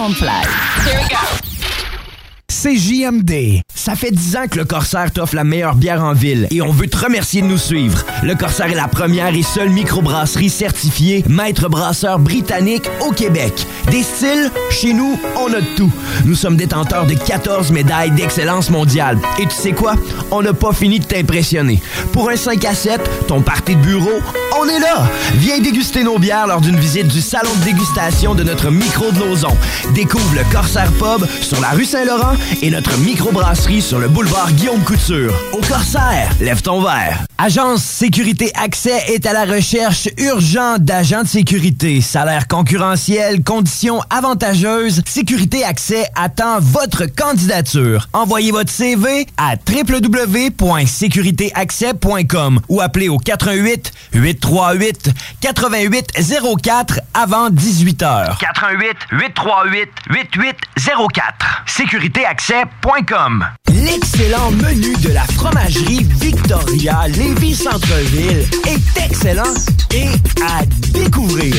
Mont-Fly. CJMD. Ça fait 10 ans que le Corsaire t'offre la meilleure bière en ville et on veut te remercier de nous suivre. Le Corsaire est la première et seule microbrasserie certifiée maître brasseur britannique au Québec. Des styles, chez nous, on a tout. Nous sommes détenteurs de 14 médailles d'excellence mondiale. Et tu sais quoi? On n'a pas fini de t'impressionner. Pour un 5 à 7, ton party de bureau, on est là! Viens déguster nos bières lors d'une visite du salon de dégustation de notre micro de Lauson. Découvre le Corsaire Pub sur la rue Saint-Laurent et notre microbrasserie sur le boulevard Guillaume Couture. Au Corsaire, lève ton verre. Agence Sécurité Accès est à la recherche urgente d'agents de sécurité. Salaire concurrentiel, conditions avantageuses. Sécurité Accès attend votre candidature. Envoyez votre CV à www.sécuritéaccès.com ou appelez au 88 838 8804 avant 18 heures. 88 838 8804. Sécuritéaccès.com. L'excellent menu de la fromagerie Victoria Lévis Centre-Ville est excellent et à découvrir.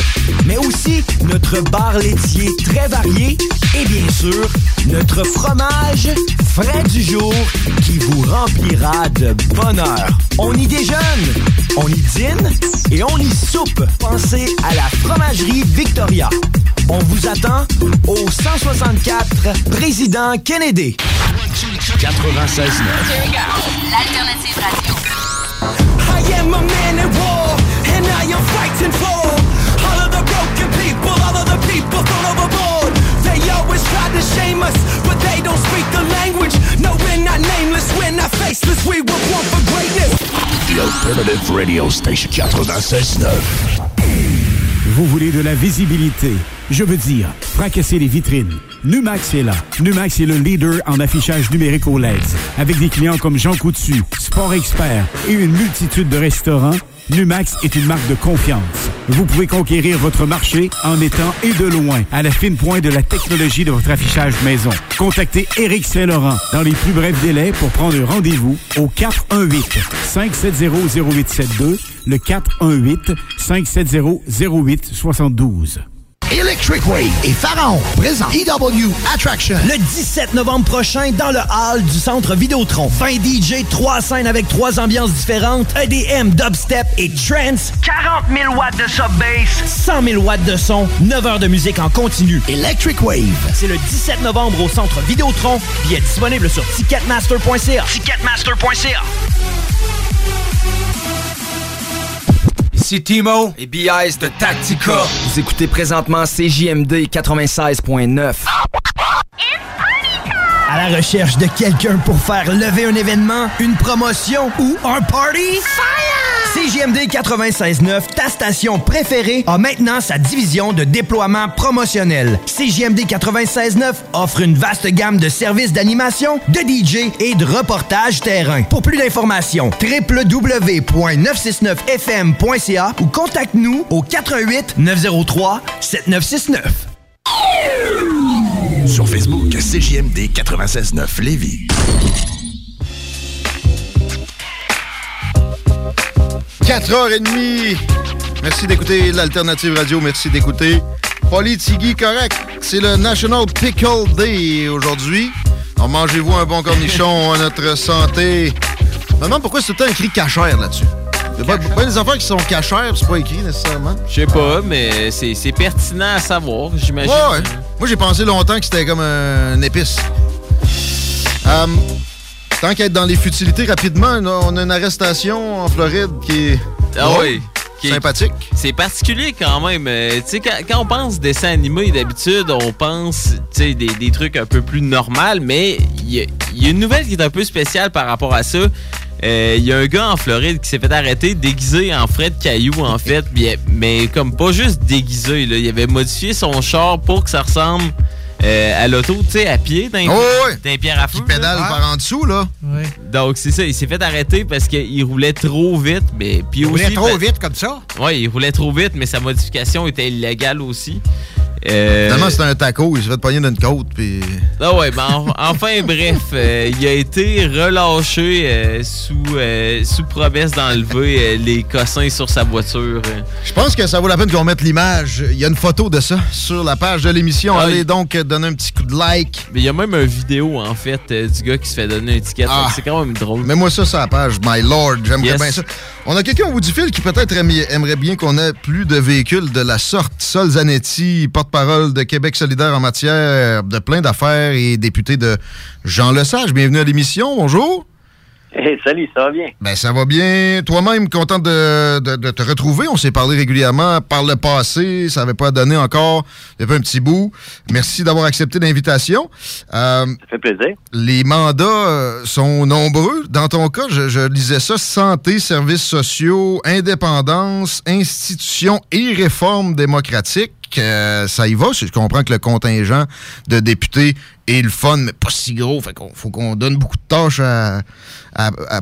Mais aussi notre bar laitier très varié et bien sûr notre fromage frais du jour qui vous remplira de bonheur. On y déjeune, on y dîne et on y soupe. Pensez à la fromagerie Victoria. On vous attend au 164 Président Kennedy. 96.9. L'alternative radio. I am a man at war, and I am fighting for all of the broken people, all of the people thrown overboard. They always try to shame us, but they don't speak the language. No, we're not nameless, we're not faceless, we were born for greatness. The Alternative Radio Station 96.9. Vous voulez de la visibilité? Je veux dire, fracasser les vitrines. Numax est là. Numax est le leader en affichage numérique au LED. Avec des clients comme Jean Coutu, Sport Expert et une multitude de restaurants, Numax est une marque de confiance. Vous pouvez conquérir votre marché en étant et de loin à la fine pointe de la technologie de votre affichage maison. Contactez Éric Saint-Laurent dans les plus brefs délais pour prendre rendez-vous au 418 570 0872 le 418 570 0872. Electric Wave et Pharaon présent EW Attraction. Le 17 novembre prochain, dans le hall du centre Vidéotron. 20 DJ, 3 scènes avec 3 ambiances différentes, EDM, dubstep et trance. 40 000 watts de sub-bass. 100 000 watts de son, 9 heures de musique en continu. Electric Wave. C'est le 17 novembre au centre Vidéotron. Billets disponibles sur ticketmaster.ca. Ticketmaster.ca. Ici Timo et BIS de Tactica. Vous écoutez présentement CJMD 96.9. À la recherche de quelqu'un pour faire lever un événement, une promotion ou un party? CJMD 96.9, ta station préférée, a maintenant sa division de déploiement promotionnel. CJMD 96.9 offre une vaste gamme de services d'animation, de DJ et de reportage terrain. Pour plus d'informations, www.969fm.ca ou contacte-nous au 88 903 7969. Sur Facebook, CJMD 96.9 Lévis. 4h30. Merci d'écouter l'Alternative Radio. Merci d'écouter Politigui Correct. C'est le National Pickle Day aujourd'hui. Alors, mangez-vous un bon cornichon à notre santé. Je me demande pourquoi c'est tout le temps écrit cachère là-dessus. Il y a pas, pas des affaires qui sont cachères, c'est pas écrit nécessairement. Je sais pas, mais c'est pertinent à savoir, j'imagine. Ouais, ouais. Moi, j'ai pensé longtemps que c'était comme un, une épice. Euh, tant qu'être dans les futilités, rapidement, on a une arrestation en Floride qui est Ah drôle, oui. Qui est- sympathique. C'est particulier quand même. Euh, Tu sais, quand, quand on pense dessin animé, d'habitude, on pense des, des trucs un peu plus normaux, mais il y, a- y une nouvelle qui est un peu spéciale par rapport à ça. Euh, Il y a un gars en Floride qui s'est fait arrêter déguisé en Fred Caillou, en fait. Bien, mais comme pas juste déguisé, là. il avait modifié son char pour que ça ressemble euh, à l'auto, tu sais, à pied, d'un Oh, d'un pierre à feu. Qui pédale là. par en dessous, là. Donc, c'est ça, il s'est fait arrêter parce qu'il roulait trop vite. Mais, puis Il aussi, roulait trop ben- vite comme ça? Ouais, il roulait trop vite, mais sa modification était illégale aussi. Euh, Finalement, c'était un taco, il s'est fait pogner d'une côte, puis... ah ouais, ben en- enfin bref, euh, il a été relâché euh, sous, sous promesse d'enlever les cossins sur sa voiture. Je pense que ça vaut la peine qu'on mette l'image. Il y a une photo de ça sur la page de l'émission. Ah, Allez il- donc donner un petit coup de like. Mais il y a même une vidéo, en fait, du gars qui se fait donner un ticket. Ah. C'est quand même drôle. Mets-moi ça sur la page, my lord. J'aimerais Yes. bien ça. On a quelqu'un au bout du fil qui peut-être aimerait bien qu'on ait plus de véhicules de la sorte. Sol Zanetti, porte-parole de Québec solidaire en matière de plein d'affaires et député de Jean Lesage. Bienvenue à l'émission. Bonjour. Hey, salut, ça va bien? Ben, ça va bien. Toi-même, content de, de- de te retrouver. On s'est parlé régulièrement par le passé. Ça n'avait pas donné encore depuis un petit bout. Merci d'avoir accepté l'invitation. Euh, Ça fait plaisir. les mandats euh, sont nombreux. Dans ton cas, je, je lisais ça, santé, services sociaux, indépendance, institutions et réformes démocratiques. Euh, ça y va. Je comprends que le contingent de députés est le fun, mais pas si gros. Fait qu'on faut qu'on donne beaucoup de tâches à,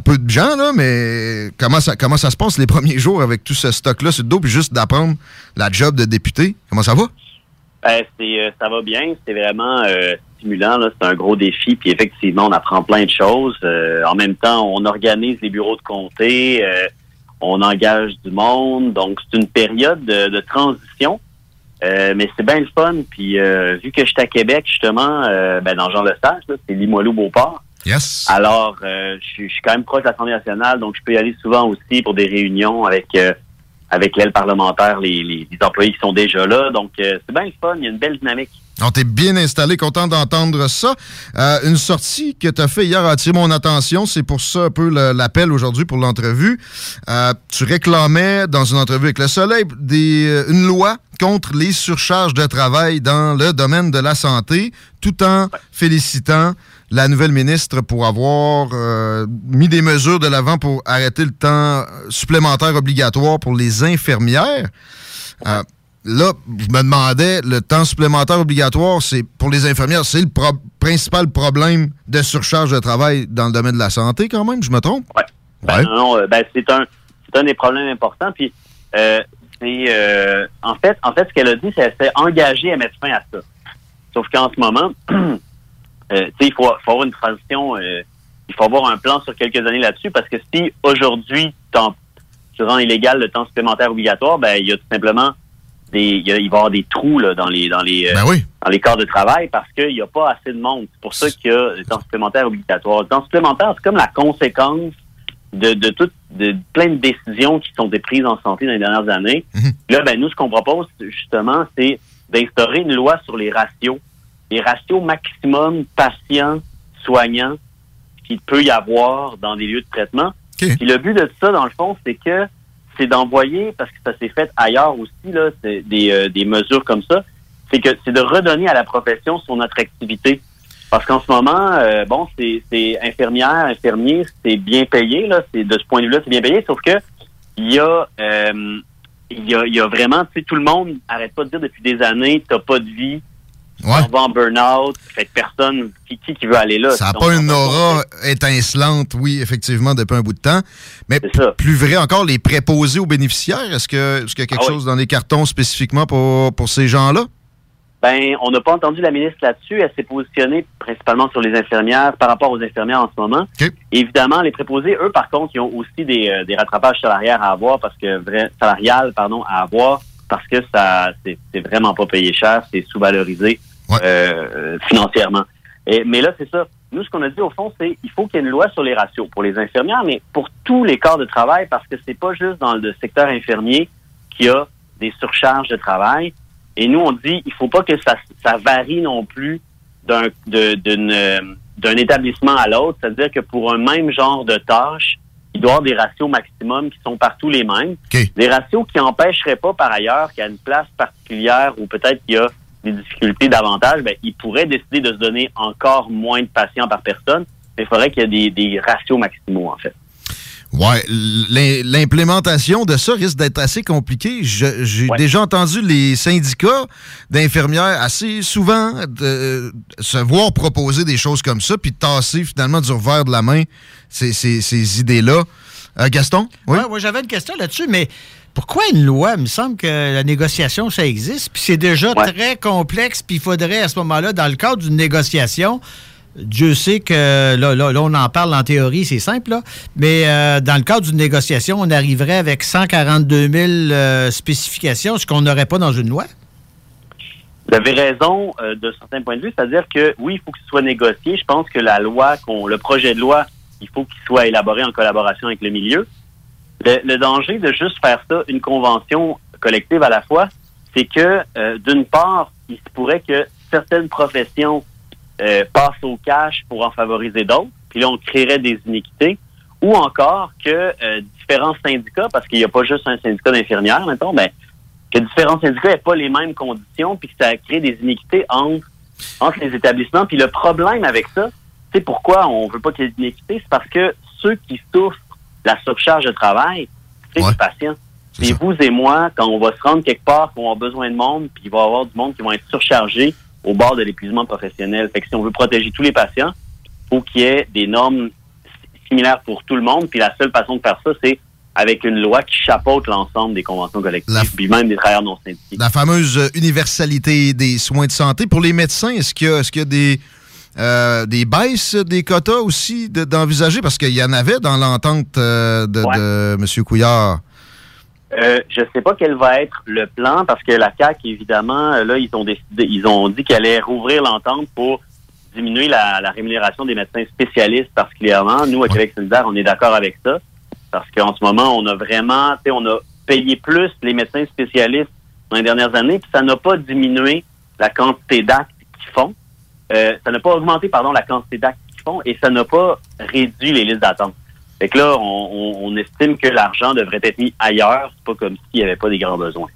peu de gens, là. Mais comment ça, se passe les premiers jours avec tout ce stock-là sur le dos, puis juste d'apprendre la job de député? Comment ça va? Ben, euh, ça va bien. C'est vraiment euh, stimulant. C'est un gros défi. Puis effectivement, on apprend plein de choses. Euh, en même temps, on organise les bureaux de comté. on engage du monde. Donc, c'est une période de, de transition. Euh, mais c'est bien le fun. Puis euh, vu que je suis à Québec, justement, euh, ben, dans Jean Lesage, c'est Limoilou-Beauport. Yes. Alors, euh, je suis je suis quand même proche de l'Assemblée nationale, donc je peux y aller souvent aussi pour des réunions avec euh, avec l'aile parlementaire, les, les, les employés qui sont déjà là. Donc, euh, c'est bien le fun, il y a une belle dynamique. On t'est bien installé, content d'entendre ça. Euh, une sortie que tu as fait hier a attiré mon attention, c'est pour ça un peu l'appel aujourd'hui pour l'entrevue. Euh, tu réclamais dans une entrevue avec Le Soleil des, euh, une loi contre les surcharges de travail dans le domaine de la santé, tout en félicitant la nouvelle ministre pour avoir euh, mis des mesures de l'avant pour arrêter le temps supplémentaire obligatoire pour les infirmières. Euh, là, je me demandais, le temps supplémentaire obligatoire, c'est pour les infirmières, c'est le pro- principal problème de surcharge de travail dans le domaine de la santé, quand même, je me trompe? Ouais. Ben, non, non, euh, ben, c'est un un des problèmes importants. Puis euh, c'est euh, en fait en fait ce qu'elle a dit, c'est qu'elle s'est engagée à mettre fin à ça. Sauf qu'en ce moment, euh, tu sais, il faut, faut avoir une transition, euh, il faut avoir un plan sur quelques années là-dessus, parce que si aujourd'hui tu rends illégal le temps supplémentaire obligatoire, ben il y a tout simplement des, il, y a- il va y avoir des trous là, dans les dans les euh, dans les corps de travail parce qu'il n'y a pas assez de monde. C'est pour ça qu'il y a le temps supplémentaire obligatoire. Le temps supplémentaire, c'est comme la conséquence de, de toutes de plein de décisions qui sont des prises en santé dans les dernières années. Là, ben nous, ce qu'on propose, justement, c'est d'instaurer une loi sur les ratios. Les ratios maximum patients, soignants qu'il peut y avoir dans des lieux de traitement. Puis le but de ça, dans le fond, c'est que c'est d'envoyer, parce que ça s'est fait ailleurs aussi, là, des, euh, des mesures comme ça, c'est que c'est de redonner à la profession son attractivité. Parce qu'en ce moment, euh, bon, c'est infirmière, infirmier, c'est bien payé, là, c'est de ce point de vue-là, c'est bien payé, sauf que il y a euh, il y a, y a vraiment, tu sais, tout le monde arrête pas de dire depuis des années, t'as pas de vie, on va en burn-out, fait que personne, qui, qui, qui veut aller là? Ça n'a pas une aura étincelante, oui, effectivement, depuis un bout de temps. Mais plus vrai encore, les préposés aux bénéficiaires, est-ce que- est-ce qu'il y a quelque Ah oui. chose dans les cartons spécifiquement pour, pour ces gens-là? Ben, on n'a pas entendu la ministre là-dessus. Elle s'est positionnée principalement sur les infirmières, par rapport aux infirmières en ce moment. Évidemment, les préposés, eux, par contre, ils ont aussi des, euh, des rattrapages salariales à avoir parce que vrai, salarial, pardon, à avoir parce que ça, c'est vraiment pas payé cher, c'est sous-valorisé euh, euh, financièrement. Et, mais là, c'est ça. Nous, ce qu'on a dit au fond, c'est il faut qu'il y ait une loi sur les ratios pour les infirmières, mais pour tous les corps de travail, parce que c'est pas juste dans le secteur infirmier qu'il y a des surcharges de travail. Et nous, on dit il faut pas que ça, ça varie non plus d'un euh, d'un établissement à l'autre. C'est-à-dire que pour un même genre de tâche, il doit y avoir des ratios maximum qui sont partout les mêmes. Des ratios qui n'empêcheraient pas, par ailleurs, qu'à une place particulière où peut-être il y a des difficultés davantage, ben, il pourrait décider de se donner encore moins de patients par personne. Il faudrait qu'il y ait des, des ratios maximaux, en fait. Ouais, l'im- l'implémentation de ça risque d'être assez compliqué. Je- J'ai déjà entendu les syndicats d'infirmières assez souvent de, se voir proposer des choses comme ça, puis de tasser finalement du revers de la main ces, ces- ces idées-là. Euh, Gaston? Oui? Ouais, moi, j'avais une question là-dessus, mais pourquoi une loi? Il me semble que la négociation, ça existe, puis c'est déjà très complexe, puis il faudrait à ce moment-là, dans le cadre d'une négociation, Dieu sait que là, là, là, on en parle en théorie, c'est simple, là, mais euh, dans le cadre d'une négociation, on arriverait avec 142 000 euh, spécifications, ce qu'on n'aurait pas dans une loi. Vous avez raison euh, de certains points de vue, c'est-à-dire que oui, il faut que ce soit négocié. Je pense que la loi, qu'on, le projet de loi, il faut qu'il soit élaboré en collaboration avec le milieu. Le, le danger de juste faire ça, une convention collective à la fois, c'est que euh, d'une part, il se pourrait que certaines professions euh, passent au cash pour en favoriser d'autres, puis là on créerait des iniquités, ou encore que euh, différents syndicats, parce qu'il n'y a pas juste un syndicat d'infirmières, mettons, mais que différents syndicats n'aient pas les mêmes conditions, puis que ça crée des iniquités entre, entre les établissements. Puis le problème avec ça, c'est pourquoi on veut pas qu'il y ait d'iniquité, c'est parce que ceux qui souffrent la surcharge de travail, c'est les patients. C'est vous et moi, quand on va se rendre quelque part, qu'on a besoin de monde, puis il va y avoir du monde qui vont être surchargés au bord de l'épuisement professionnel. Fait que si on veut protéger tous les patients, il faut qu'il y ait des normes similaires pour tout le monde. Puis la seule façon de faire ça, c'est avec une loi qui chapeaute l'ensemble des conventions collectives, puis même des travailleurs non syndiqués. La fameuse euh, universalité des soins de santé. Pour les médecins, est-ce qu'il y a, est-ce qu'il y a des, euh, des baisses des quotas aussi de- d'envisager? Parce qu'il y en avait dans l'entente euh, de, de M. Couillard. Euh, je sais pas quel va être le plan parce que la CAC évidemment, là, ils ont décidé, ils ont dit qu'elle allait rouvrir l'entente pour diminuer la, la rémunération des médecins spécialistes particulièrement. Nous, à Québec solidaire, on est d'accord avec ça parce qu'en ce moment, on a vraiment, on a payé plus les médecins spécialistes dans les dernières années, puis ça n'a pas diminué la quantité d'actes qu'ils font. Euh, ça n'a pas augmenté, pardon, la quantité d'actes qu'ils font et ça n'a pas réduit les listes d'attente. Fait que là, on, estime que l'argent devrait être mis ailleurs. C'est pas comme s'il n'y avait pas des grands besoins.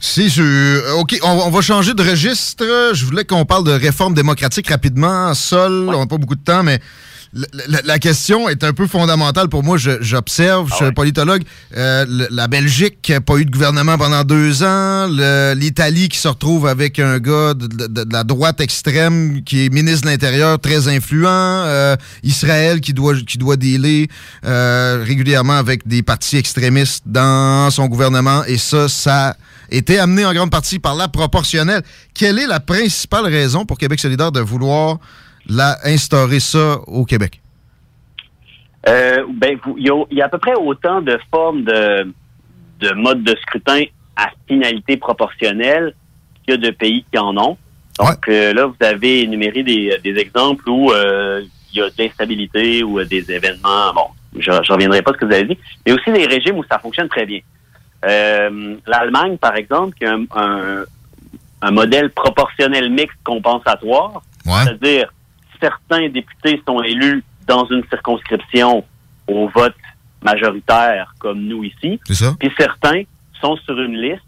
Si, je... OK, on, on va changer de registre. Je voulais qu'on parle de réforme démocratique rapidement. Sol, on n'a pas beaucoup de temps, mais la, question est un peu fondamentale pour moi. J'observe, je suis un politologue. Euh, la Belgique qui n'a pas eu de gouvernement pendant deux ans. L'Italie qui se retrouve avec un gars de, de- de la droite extrême qui est ministre de l'Intérieur très influent. Euh, Israël qui doit, qui doit dealer euh, régulièrement avec des partis extrémistes dans son gouvernement. Et ça, ça été amené en grande partie par la proportionnelle. Quelle est la principale raison pour Québec solidaire de vouloir la instaurer ça au Québec? Euh, ben, il y, a, il y a à peu près autant de formes de, de modes de scrutin à finalité proportionnelle qu'il y a de pays qui en ont. Donc euh, là, vous avez énuméré des, des exemples où euh, il y a de l'instabilité ou des événements. Bon, je ne reviendrai pas à ce que vous avez dit, mais aussi des régimes où ça fonctionne très bien. L'Allemagne, par exemple, qui a un, un, un modèle proportionnel mixte compensatoire, c'est-à-dire certains députés sont élus dans une circonscription au vote majoritaire, comme nous ici, puis certains sont sur une liste.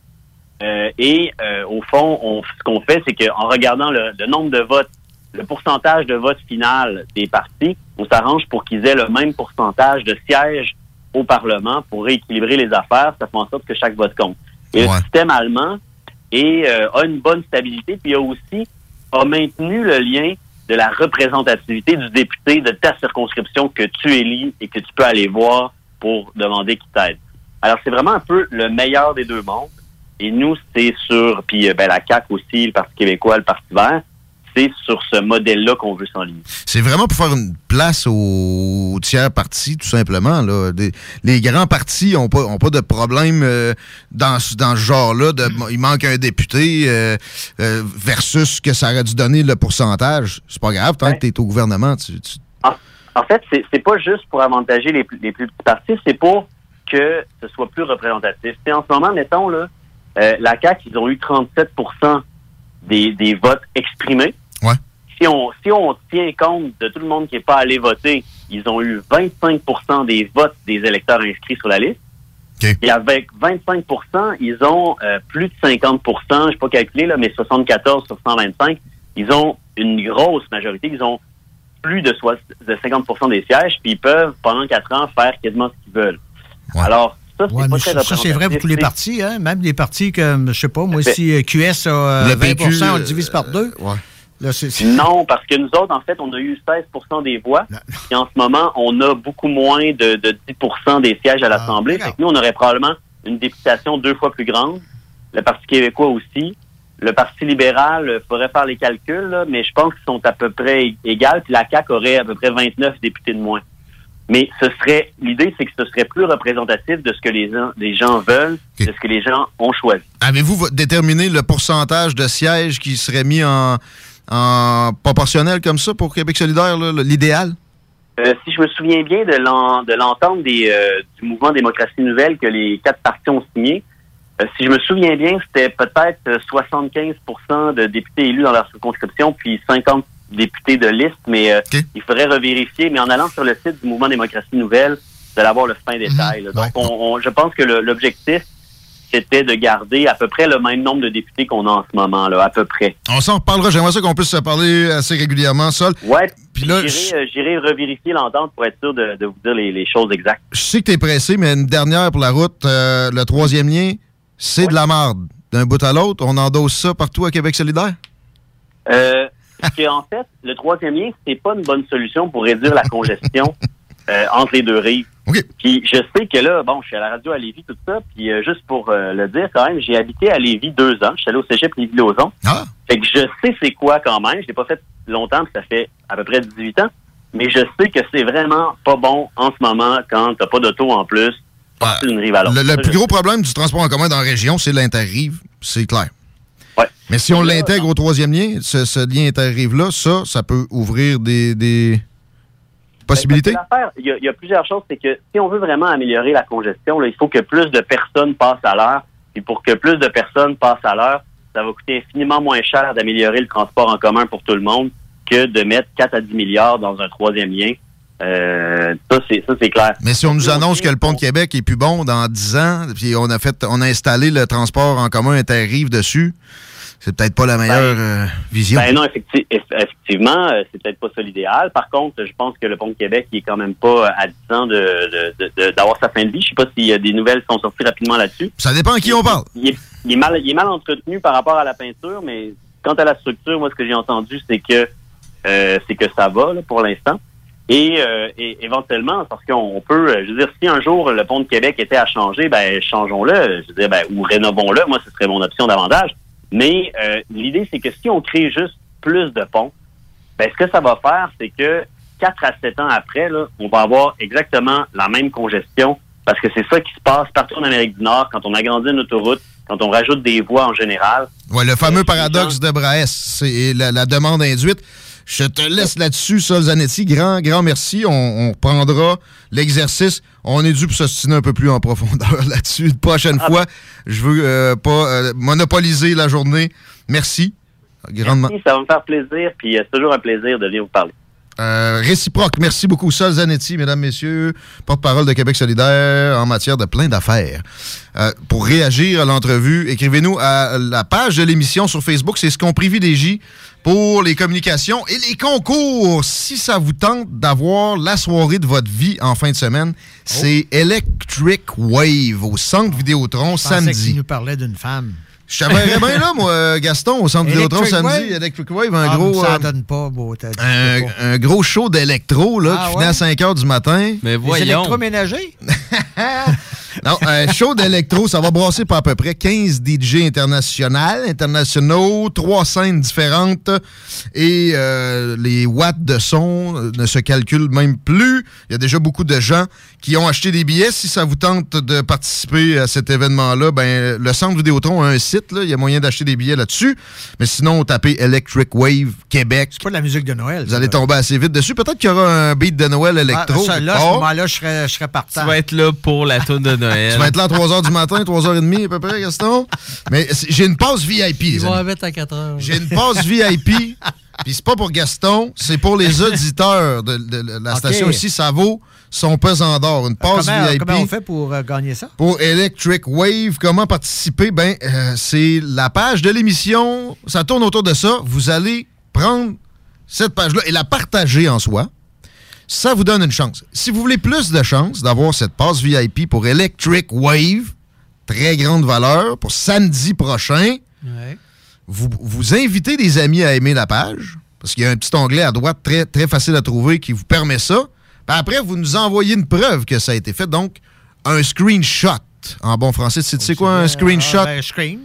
euh, et euh, au fond, on- ce qu'on fait, c'est qu'en regardant le, le nombre de votes, le pourcentage de vote final des partis, on s'arrange pour qu'ils aient le même pourcentage de sièges au Parlement pour rééquilibrer les affaires. Ça fait en sorte que chaque vote compte. Et le système allemand est, euh, a une bonne stabilité, puis a aussi a maintenu le lien de la représentativité du député de ta circonscription que tu élis et que tu peux aller voir pour demander qu'il t'aide. Alors, c'est vraiment un peu le meilleur des deux mondes. Et nous, c'est sur, puis euh, ben, la CAQ aussi, le Parti québécois, le Parti vert, c'est sur ce modèle-là qu'on veut s'enligner. C'est vraiment pour faire une place aux tiers partis, tout simplement. Là. Des- les grands partis n'ont pas, ont pas de problème euh, dans, ce- dans ce genre-là. Il manque un député euh, euh, versus ce que ça aurait dû donner le pourcentage. C'est pas grave, tant que tu es au gouvernement. Tu, tu- En fait, c'est pas juste pour avantager les, plus- les plus petits partis, c'est pour que ce soit plus représentatif. C'est en ce moment, mettons, là, la CAQ, ils ont eu 37 des, des votes exprimés. Si on, si on tient compte de tout le monde qui n'est pas allé voter, ils ont eu 25% des votes des électeurs inscrits sur la liste. Et avec 25% ils ont euh, plus de 50% je ne pas calculé, là, mais 74 sur 125, ils ont une grosse majorité. Ils ont plus de, soi- de 50% des sièges, puis ils peuvent, pendant quatre ans, faire quasiment ce qu'ils veulent. Alors, ça, c'est Ouais, pas mais très ça, ça, c'est vrai pour tous les partis, hein? même les partis comme, je sais pas, moi, Ben, si euh, QS a euh, le 20 PQ, on le divise par deux. C'est- Non, parce que nous autres, en fait, on a eu 16% des voix. Et en ce moment, on a beaucoup moins de, de 10 des sièges Ah, à l'Assemblée. Fait que nous, on aurait probablement une députation deux fois plus grande. Le Parti québécois aussi. Le Parti libéral, il faudrait faire les calculs, là, mais je pense qu'ils sont à peu près é- égales. Puis la CAQ aurait à peu près 29 députés de moins. Mais ce serait l'idée, c'est que ce serait plus représentatif de ce que les gens, les gens veulent, de ce que les gens ont choisi. Avez-vous vo- déterminé le pourcentage de sièges qui serait mis en, en proportionnel comme ça pour Québec solidaire, l'idéal? Euh, si je me souviens bien de l'en- de l'entente des, euh, du mouvement Démocratie Nouvelle que les quatre partis ont signé, euh, si je me souviens bien, c'était peut-être euh, 75% de députés élus dans leur circonscription, puis 50 députés de liste, mais il faudrait revérifier. Mais en allant sur le site du mouvement Démocratie Nouvelle, vous allez avoir le fin détail. là. Donc, on- on- je pense que l'objectif, c'était de garder à peu près le même nombre de députés qu'on a en ce moment, là, à peu près. On s'en reparlera. J'aimerais ça qu'on puisse se parler assez régulièrement, Sol. Ouais, Puis là, j'irai euh, revérifier l'entente pour être sûr de, de vous dire les, les choses exactes. Je sais que t'es pressé, mais une dernière pour la route. euh, le troisième lien, c'est de la marde. D'un bout à l'autre, on endosse ça partout à Québec solidaire? Euh, parce que, en fait, le troisième lien, c'est pas une bonne solution pour réduire la congestion euh, entre les deux rives. Puis je sais que là, bon, je suis à la radio à Lévis, tout ça, puis euh, juste pour euh, le dire quand même, j'ai habité à Lévis deux ans. Je suis allé au cégep Lévis-Lauzon. Fait que je sais c'est quoi quand même. Je l'ai pas fait longtemps, puis ça fait à peu près 18 ans. Mais je sais que c'est vraiment pas bon en ce moment quand t'as pas d'auto en plus, partir d'une rive à. Le, le Ça, plus gros problème du transport en commun dans la région, c'est l'interrive. C'est clair. Mais si on l'intègre au troisième lien, ce, ce lien interrive-là, ça, ça peut ouvrir des, des Ben, Il y, a, il y a plusieurs choses. C'est que si on veut vraiment améliorer la congestion, là, il faut que plus de personnes passent à l'heure. Et pour que plus de personnes passent à l'heure, ça va coûter infiniment moins cher d'améliorer le transport en commun pour tout le monde que de mettre 4 à 10 milliards dans un troisième lien. Euh, ça, c'est ça, c'est clair. Mais si on nous annonce que le pont de Québec est plus bon dans 10 ans, puis on a fait, on a installé le transport en commun interrive dessus, c'est peut-être pas la meilleure euh, vision. Ben non, effecti- eff- effectivement, euh, c'est peut-être pas ça l'idéal. Par contre, je pense que le pont de Québec il est quand même pas à 10 ans d'avoir sa fin de vie. Je sais pas s'il y a des nouvelles qui sont sorties rapidement là-dessus. Ça dépend à qui on parle. Il est, il est mal, il est mal entretenu par rapport à la peinture, mais quant à la structure, moi, ce que j'ai entendu, c'est que euh, c'est que ça va là, pour l'instant. Et, euh, et éventuellement, parce qu'on on peut, euh, je veux dire, si un jour le pont de Québec était à changer, ben changeons-le, je veux dire, ben, ou rénovons-le. Moi, ce serait mon option davantage. Mais euh, l'idée, c'est que si on crée juste plus de ponts, ben, ce que ça va faire, c'est que 4 à 7 ans après, là, on va avoir exactement la même congestion parce que c'est ça qui se passe partout en Amérique du Nord quand on agrandit une autoroute, quand on rajoute des voies en général. Ouais, le fameux paradoxe de Braes, c'est la, la demande induite. Je te laisse là-dessus, Sol Zanetti. Grand, grand merci. On, on reprendra l'exercice. On est dû pour s'ostiner un peu plus en profondeur là-dessus. Une prochaine fois, je veux euh, pas euh, monopoliser la journée. Merci. Grandement. Merci, ça va me faire plaisir, puis euh, c'est toujours un plaisir de venir vous parler. Euh, réciproque. Merci beaucoup. Sol Zanetti, mesdames, messieurs, porte-parole de Québec solidaire en matière de plein d'affaires. Euh, pour réagir à l'entrevue, écrivez-nous à la page de l'émission sur Facebook. C'est ce qu'on privilégie pour les communications et les concours. Si ça vous tente d'avoir la soirée de votre vie en fin de semaine, c'est Electric Wave au Centre Vidéotron samedi. nous parlait d'une femme. Je t'avais bien là, moi, Gaston, au Centre Vidéotron samedi. Wave? Electric Wave, un Ah, gros... Ça euh, donne pas, beau. t'as dit, un, pas. un gros show d'électro là, Ah qui ouais? finit à 5 h du matin. Mais Les électroménagers? Non, un show d'électro, ça va brasser par à peu près 15 DJ internationaux, internationaux, trois scènes différentes et euh, les watts de son euh, ne se calculent même plus. Il y a déjà beaucoup de gens qui ont acheté des billets. Si ça vous tente de participer à cet événement-là, ben le Centre Vidéotron a un site, là, il y a moyen d'acheter des billets là-dessus. Mais sinon, tapez Electric Wave Québec. C'est pas de la musique de Noël. Vous allez tomber assez vite dessus. Peut-être qu'il y aura un beat de Noël électro. Ah, ça, là, à ce moment-là, je serais, je serais partant. Tu vas être là pour la tour de Noël. Tu vas être là à 3h du matin, 3h30 à peu près, Gaston. Mais j'ai une passe VIP, Ils vont à 4 heures. J'ai une passe VIP, puis c'est pas pour Gaston, c'est pour les auditeurs de, de- de la station ici. Ça vaut son pesant d'or. Une passe Comment, VIP. comment on fait pour euh, gagner ça? Pour Electric Wave, comment participer? Ben, euh, c'est la page de l'émission. Ça tourne autour de ça. Vous allez prendre cette page-là et la partager en soi, ça vous donne une chance. Si vous voulez plus de chances d'avoir cette passe VIP pour Electric Wave, très grande valeur, pour samedi prochain, Ouais. Vous, vous invitez des amis à aimer la page, parce qu'il y a un petit onglet à droite très, très facile à trouver qui vous permet ça. Puis après, vous nous envoyez une preuve que ça a été fait, donc un screenshot. En bon français, tu sais- sais quoi un screenshot? Ah, ben, screen,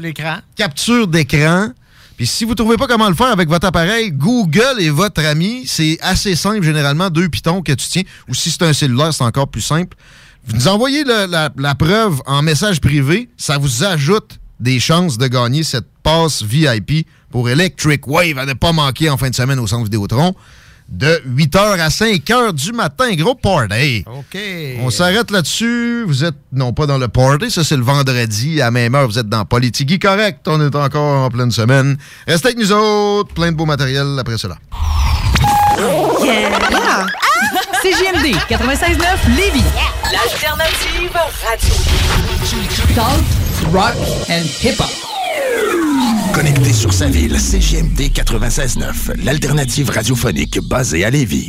l'écran. capture d'écran. Puis si vous ne trouvez pas comment le faire avec votre appareil, Google est votre ami. C'est assez simple, généralement, deux pitons que tu tiens. Ou si c'est un cellulaire, c'est encore plus simple. Vous nous envoyez le- la, la preuve en message privé. Ça vous ajoute des chances de gagner cette passe VIP pour Electric Wave à ne pas manquer en fin de semaine au Centre Vidéotron de 8h à 5h du matin. Gros party. OK. On s'arrête là-dessus. Vous êtes non pas dans le party, ça c'est le vendredi à même heure. Vous êtes dans Politigui correct. On est encore en pleine semaine. Restez avec nous autres. Plein de beau matériel après cela. Yeah! CJMD 96.9 Lévis. L'alternative radio. Talk, rock and hip-hop. Connecté sur sa ville, CGMD 96.9, l'alternative radiophonique basée à Lévis.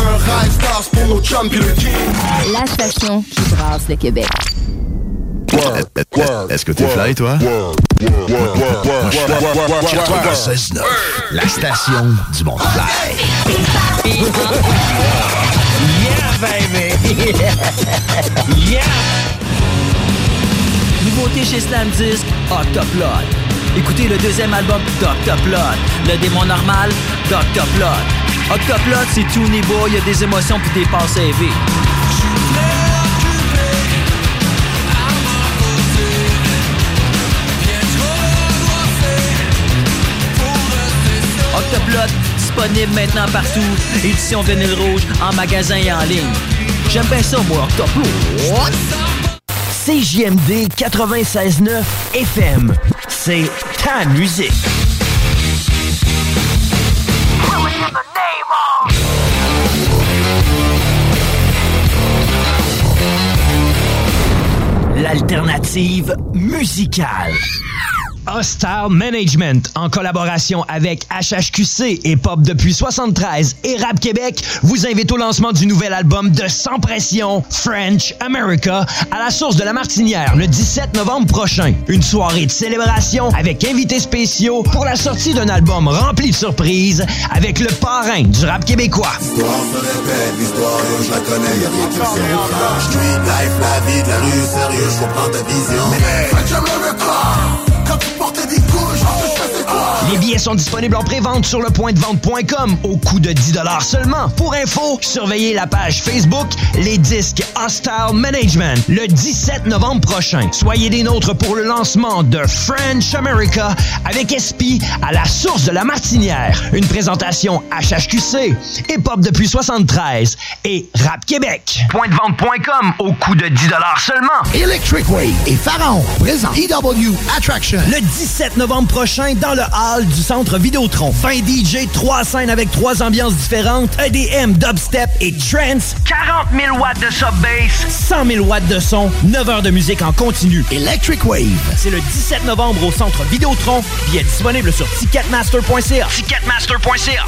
rêve. Stars pour nos chums pis le king. La station qui brasse le Québec. Est-ce que t'es fly, toi? 96.9, la station du monde fly. Yeah, baby! yeah! Nouveauté chez Slam Disc, Octoplot. Écoutez le deuxième album d'Octoplot. Le démon normal, d'Octoplot. Octoplot, c'est tout niveau, il y a des émotions puis des passes élevées. Octoplot, disponible maintenant partout. Édition vinyle rouge, en magasin et en ligne. J'aime bien ça, moi, Octoplot. CJMD 96.9 FM. C'est ta musique. L'alternative musicale. Hostile Management, en collaboration avec HHQC et Pop depuis 73 et Rap Québec, vous invite au lancement du nouvel album de Sans Pression, French America, à la source de la Martinière le 17 novembre prochain. Une soirée de célébration avec invités spéciaux pour la sortie d'un album rempli de surprises avec le parrain du rap québécois. Life, la vie de la rue, sérieux, je comprends ta vision. Mais French America, Les billets sont disponibles en pré-vente sur le point de vente.com au coût de 10 seulement. Pour info, surveillez la page Facebook Les Disques Hostile Management le 17 novembre prochain. Soyez des nôtres pour le lancement de French America avec SP à la source de la Martinière. Une présentation HHQC, Hip Hop depuis 73 et Rap Québec. Point de vente.com au coût de 10 seulement. Electric Wave et Pharaon présent EW Attraction. Le 17 novembre prochain, dans le hall du centre Vidéotron. 20 DJ, 3 scènes avec 3 ambiances différentes, EDM, dubstep et trance. 40 000 watts de sub-bass. 100 000 watts de son. 9 heures de musique en continu. Electric Wave. C'est le 17 novembre au centre Vidéotron. Billets disponibles sur ticketmaster.ca. Ticketmaster.ca.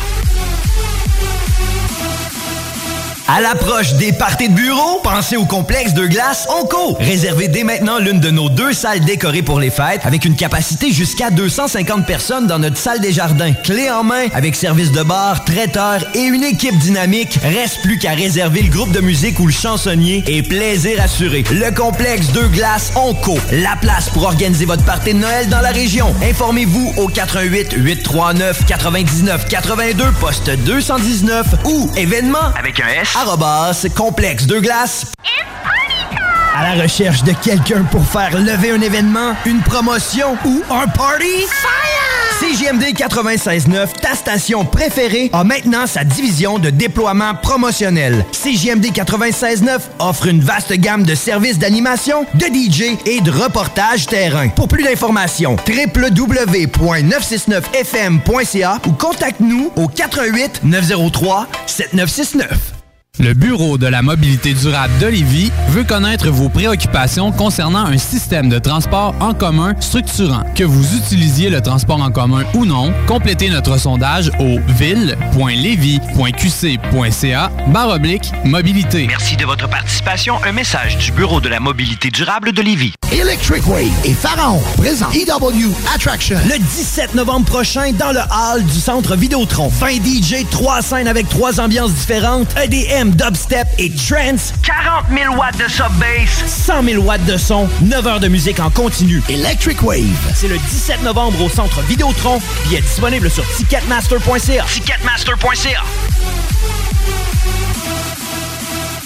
À l'approche des parties de bureau, pensez au complexe de glace Onco. Réservez dès maintenant l'une de nos deux salles décorées pour les fêtes avec une capacité jusqu'à 250 personnes dans notre salle des jardins. Clé en main avec service de bar, traiteur et une équipe dynamique. Reste plus qu'à réserver le groupe de musique ou le chansonnier et plaisir assuré. Le complexe de glace Onco. La place pour organiser votre partie de Noël dans la région. Informez-vous au 88 839 99 82 poste 219 ou événement avec un S arrobas complexe de glace. À la recherche de quelqu'un pour faire lever un événement, une promotion ou un party? CJMD 96.9, ta station préférée, a maintenant sa division de déploiement promotionnel. CJMD 96.9 offre une vaste gamme de services d'animation, de DJ et de reportage terrain. Pour plus d'informations, www.969fm.ca ou contacte-nous au 88 903 7969. Le Bureau de la mobilité durable de Lévis veut connaître vos préoccupations concernant un système de transport en commun structurant. Que vous utilisiez le transport en commun ou non, complétez notre sondage au ville.levy.qc.ca barre oblique mobilité. Merci de votre participation. Un message du Bureau de la mobilité durable de Lévis. Electric Wave et Pharaon présent EW Attraction. Le 17 novembre prochain, dans le hall du centre Vidéotron. 20 DJ, 3 scènes avec 3 ambiances différentes, EDM, dubstep et trance. 40 000 watts de sub-bass. 100 000 watts de son, 9 heures de musique en continu. Electric Wave. C'est le 17 novembre au centre Vidéotron. Billets disponibles sur ticketmaster.ca. Ticketmaster.ca.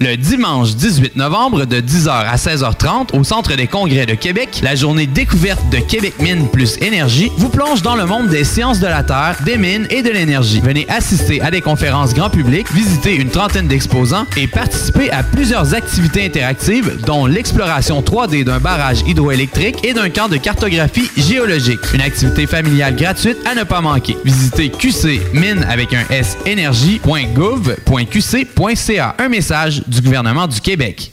Le dimanche 18 novembre de 10h à 16h30 au Centre des congrès de Québec, la journée découverte de Québec Mine plus Énergie vous plonge dans le monde des sciences de la Terre, des mines et de l'énergie. Venez assister à des conférences grand public, visiter une trentaine d'exposants et participer à plusieurs activités interactives dont l'exploration 3D d'un barrage hydroélectrique et d'un camp de cartographie géologique. Une activité familiale gratuite à ne pas manquer. Visitez QC Mine avec un S énergie.gouv.qc.ca. Un message du gouvernement du Québec.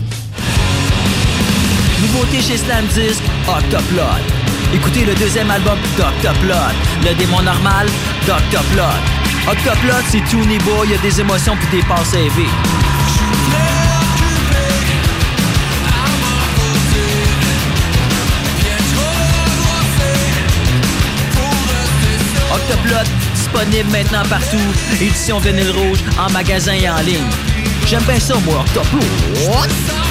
Nouveauté chez Slam Disc, Octoplot. Écoutez le deuxième album d'Octoplot. Le démon normal, d'Octoplot. Octoplot, c'est tout niveau, il y a des émotions puis des passes élevées. Octoplot, disponible maintenant partout. Édition vinyle rouge, en magasin et en ligne. J'aime bien ça, moi, Octoplot.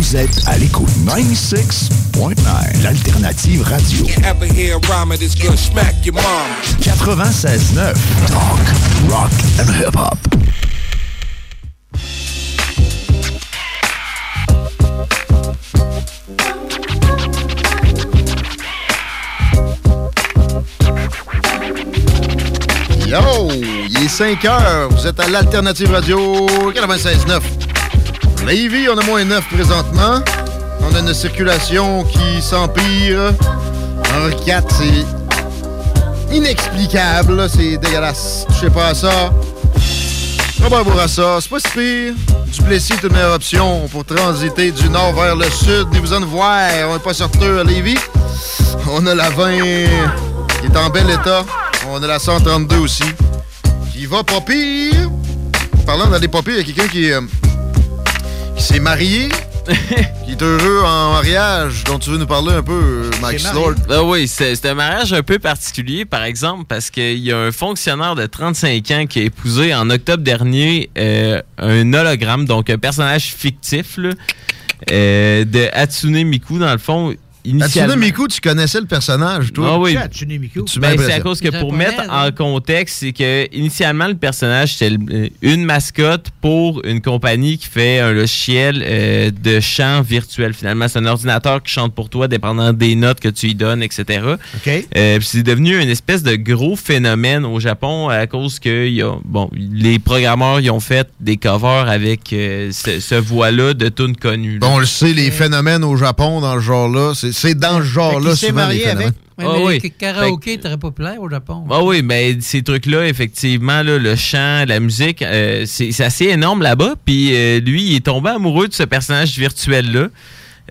Vous êtes à l'écoute 96.9, l'alternative radio. 96.9, talk, rock and hip-hop. Yo! Il est 5 heures. Vous êtes à l'Alternative Radio 96.9. Lévis, on a moins 9 présentement. On a une circulation qui s'empire. Henri 4, c'est inexplicable. C'est dégueulasse. Touchez pas à ça. On va voir à ça. C'est pas si pire. Duplessis est une meilleure option pour transiter du nord vers le sud. Vous besoin de voir. On n'est pas sorteux à Lévis. On a la 20 qui est en bel état. On a la 132 aussi. Qui va pas pire. Parlant d'aller pas pire, il y a quelqu'un qui, euh, qui s'est marié. qui est heureux en mariage, dont tu veux nous parler un peu, euh, Max Lord? Ah oui, c'est c'est un mariage un peu particulier, par exemple, parce qu'il y a un fonctionnaire de 35 ans qui a épousé en octobre dernier euh, un hologramme, donc un personnage fictif là, euh, de Hatsune Miku. Dans le fond, initialement... Miku, tu connaissais le personnage, toi? Ah oui. Ben, c'est à cause que pour mettre là. en contexte, c'est que initialement le personnage c'était le- une mascotte pour une compagnie qui fait un logiciel euh, de chant virtuel. Finalement, c'est un ordinateur qui chante pour toi, dépendant des notes que tu lui donnes, etc. OK. Euh, puis c'est devenu une espèce de gros phénomène au Japon à cause que y a, bon, les programmeurs ils ont fait des covers avec euh, ce, ce voix-là de tunes connues. là. Bon, on le sait, les phénomènes au Japon, dans le genre-là, c'est- c'est dans ce genre-là, souvent, les marié phénomènes. avec? Ouais, Ah mais oui. le karaoké est très populaire au Japon. Ah oui, mais ces trucs-là, effectivement, là, le chant, la musique, euh, c'est c'est assez énorme là-bas. Puis euh, lui, il est tombé amoureux de ce personnage virtuel-là.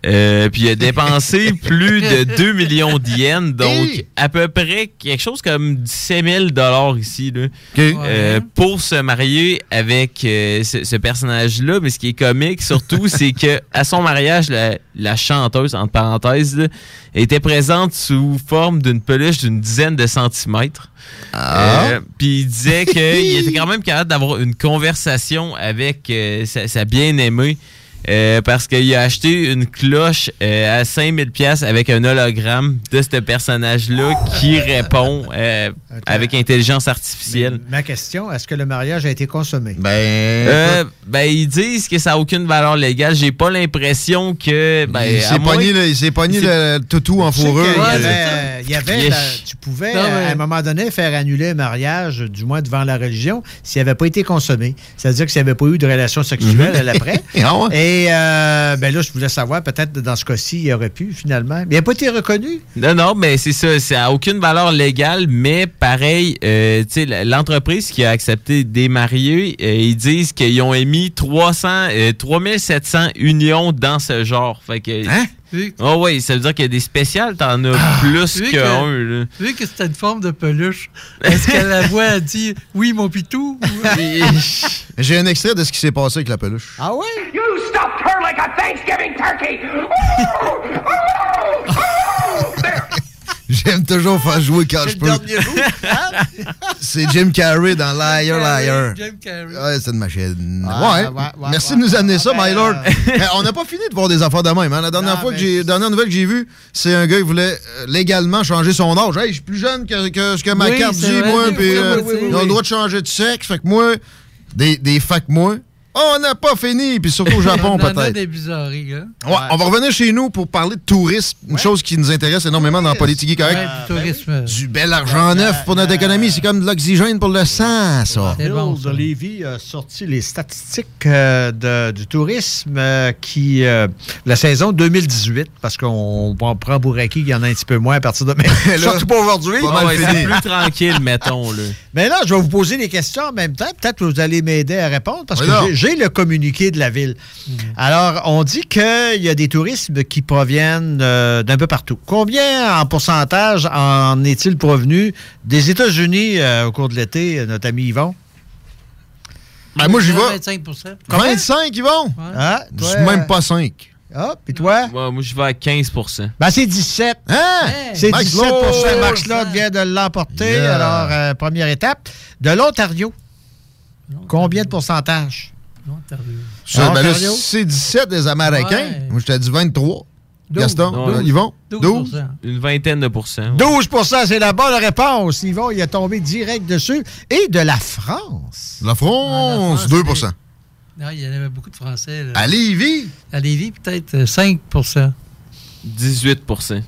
Euh, puis il a dépensé plus de 2 millions d'yens, donc à peu près quelque chose comme 17 000 dollars ici, là, euh, pour se marier avec euh, ce, ce personnage-là. Mais ce qui est comique surtout, c'est que à son mariage, la, la chanteuse, entre parenthèses, là, était présente sous forme d'une peluche d'une dizaine de centimètres. Euh, Puis il disait qu'il était quand même capable d'avoir une conversation avec sa, sa bien-aimée. Euh, parce qu'il a acheté une cloche euh, à 5000 pièces avec un hologramme de ce personnage-là qui répond euh, avec intelligence artificielle. Ma question, est-ce que le mariage a été consommé? Ben, Euh, ben, ils disent que ça n'a aucune valeur légale. J'ai pas l'impression que. Ben, il s'est pogné, le- il il le toutou en fourrure. qu'il y avait, il y avait la- tu pouvais, Non, mais- à un moment donné, faire annuler un mariage, du moins devant la religion, s'il n'avait pas été consommé. C'est-à-dire que s'il n'y avait pas eu de relation sexuelle à l'après. Ah ouais? Et euh, ben là, je voulais savoir, peut-être dans ce cas-ci, il aurait pu, finalement. Mais il n'a pas été reconnu? Non, non, mais c'est ça. Ça n'a aucune valeur légale, mais pareil, euh, l'entreprise qui a accepté des mariés, euh, ils disent qu'ils ont émis 300, euh, 3700 unions dans ce genre. Fait que. Hein? Oh oui, ça veut dire qu'il y a des spéciales, t'en as Ah. plus qu'un. là. vu que c'était une forme de peluche, est-ce que la voix a dit oui, mon pitou? J'ai un extrait de ce qui s'est passé avec la peluche. Ah ouais? You stopped her like a Thanksgiving turkey! J'aime toujours faire jouer quand je peux. hein? C'est Jim Carrey dans Liar Liar. Jim Carrey. Ouais, c'est une machine. Ouais, Ouais. ouais, Merci de nous amener ça, Ah, ben, my lord. euh, Mais on n'a pas fini de voir des affaires de même. hein. La dernière Non, fois que mais j'ai, c'est- dernière nouvelle que j'ai vue, c'est un gars qui voulait euh, légalement changer son âge. Hey, je suis plus jeune que, que ce que ma Oui, carte dit, vrai, moi. Puis euh, oui, oui, ils ont oui. le droit de changer de sexe. Fait que moi, des, des facs moi. On n'a pas fini, puis surtout au Japon On en a peut-être. des bizarreries, hein? Ouais, on va revenir chez nous pour parler de tourisme, une chose qui nous intéresse énormément dans la politique correct. Ouais, du tourisme. Du bel argent neuf pour notre économie, c'est comme de l'oxygène pour le sang, ça. Bon, ça. de Lévis a sorti les statistiques euh, de- du tourisme euh, qui euh, la saison 2018 parce qu'on on prend Bouraki, il y en a un petit peu moins à partir de maintenant. Surtout pas aujourd'hui. Ah c'est plus tranquille, mettons. Là. Mais là, je vais vous poser des questions en même temps. Peut-être que vous allez m'aider à répondre parce que j'ai- j'ai le communiqué de la ville. Alors, on dit qu'il y a des touristes qui proviennent euh, d'un peu partout. Combien en pourcentage en est-il provenu des États-Unis euh, au cours de l'été, notre ami Yvon? Ben, moi, j'y vais. 25 25, ils vont? Ah, toi, même pas 5. Ah, puis toi? Ouais, moi, je vais à 15% Ben, c'est 17. Hein? C'est Max 17 Lord. Max Lott vient de l'emporter. Yeah. Alors, euh, première étape. De l'Ontario. Combien de pourcentage? Ben c'est 17 des Américains. Ouais. Moi, je t'ai dit 23. Douze. Gaston, Non, ils vont? 12 12? Une vingtaine de pourcents. 12% c'est la bonne réponse. Yvon, il est tombé direct dessus. Et de la France. La France, Ah, 2% Non, il y en avait beaucoup de Français. là. À Lévis? À Lévis, peut-être euh, 5% 18%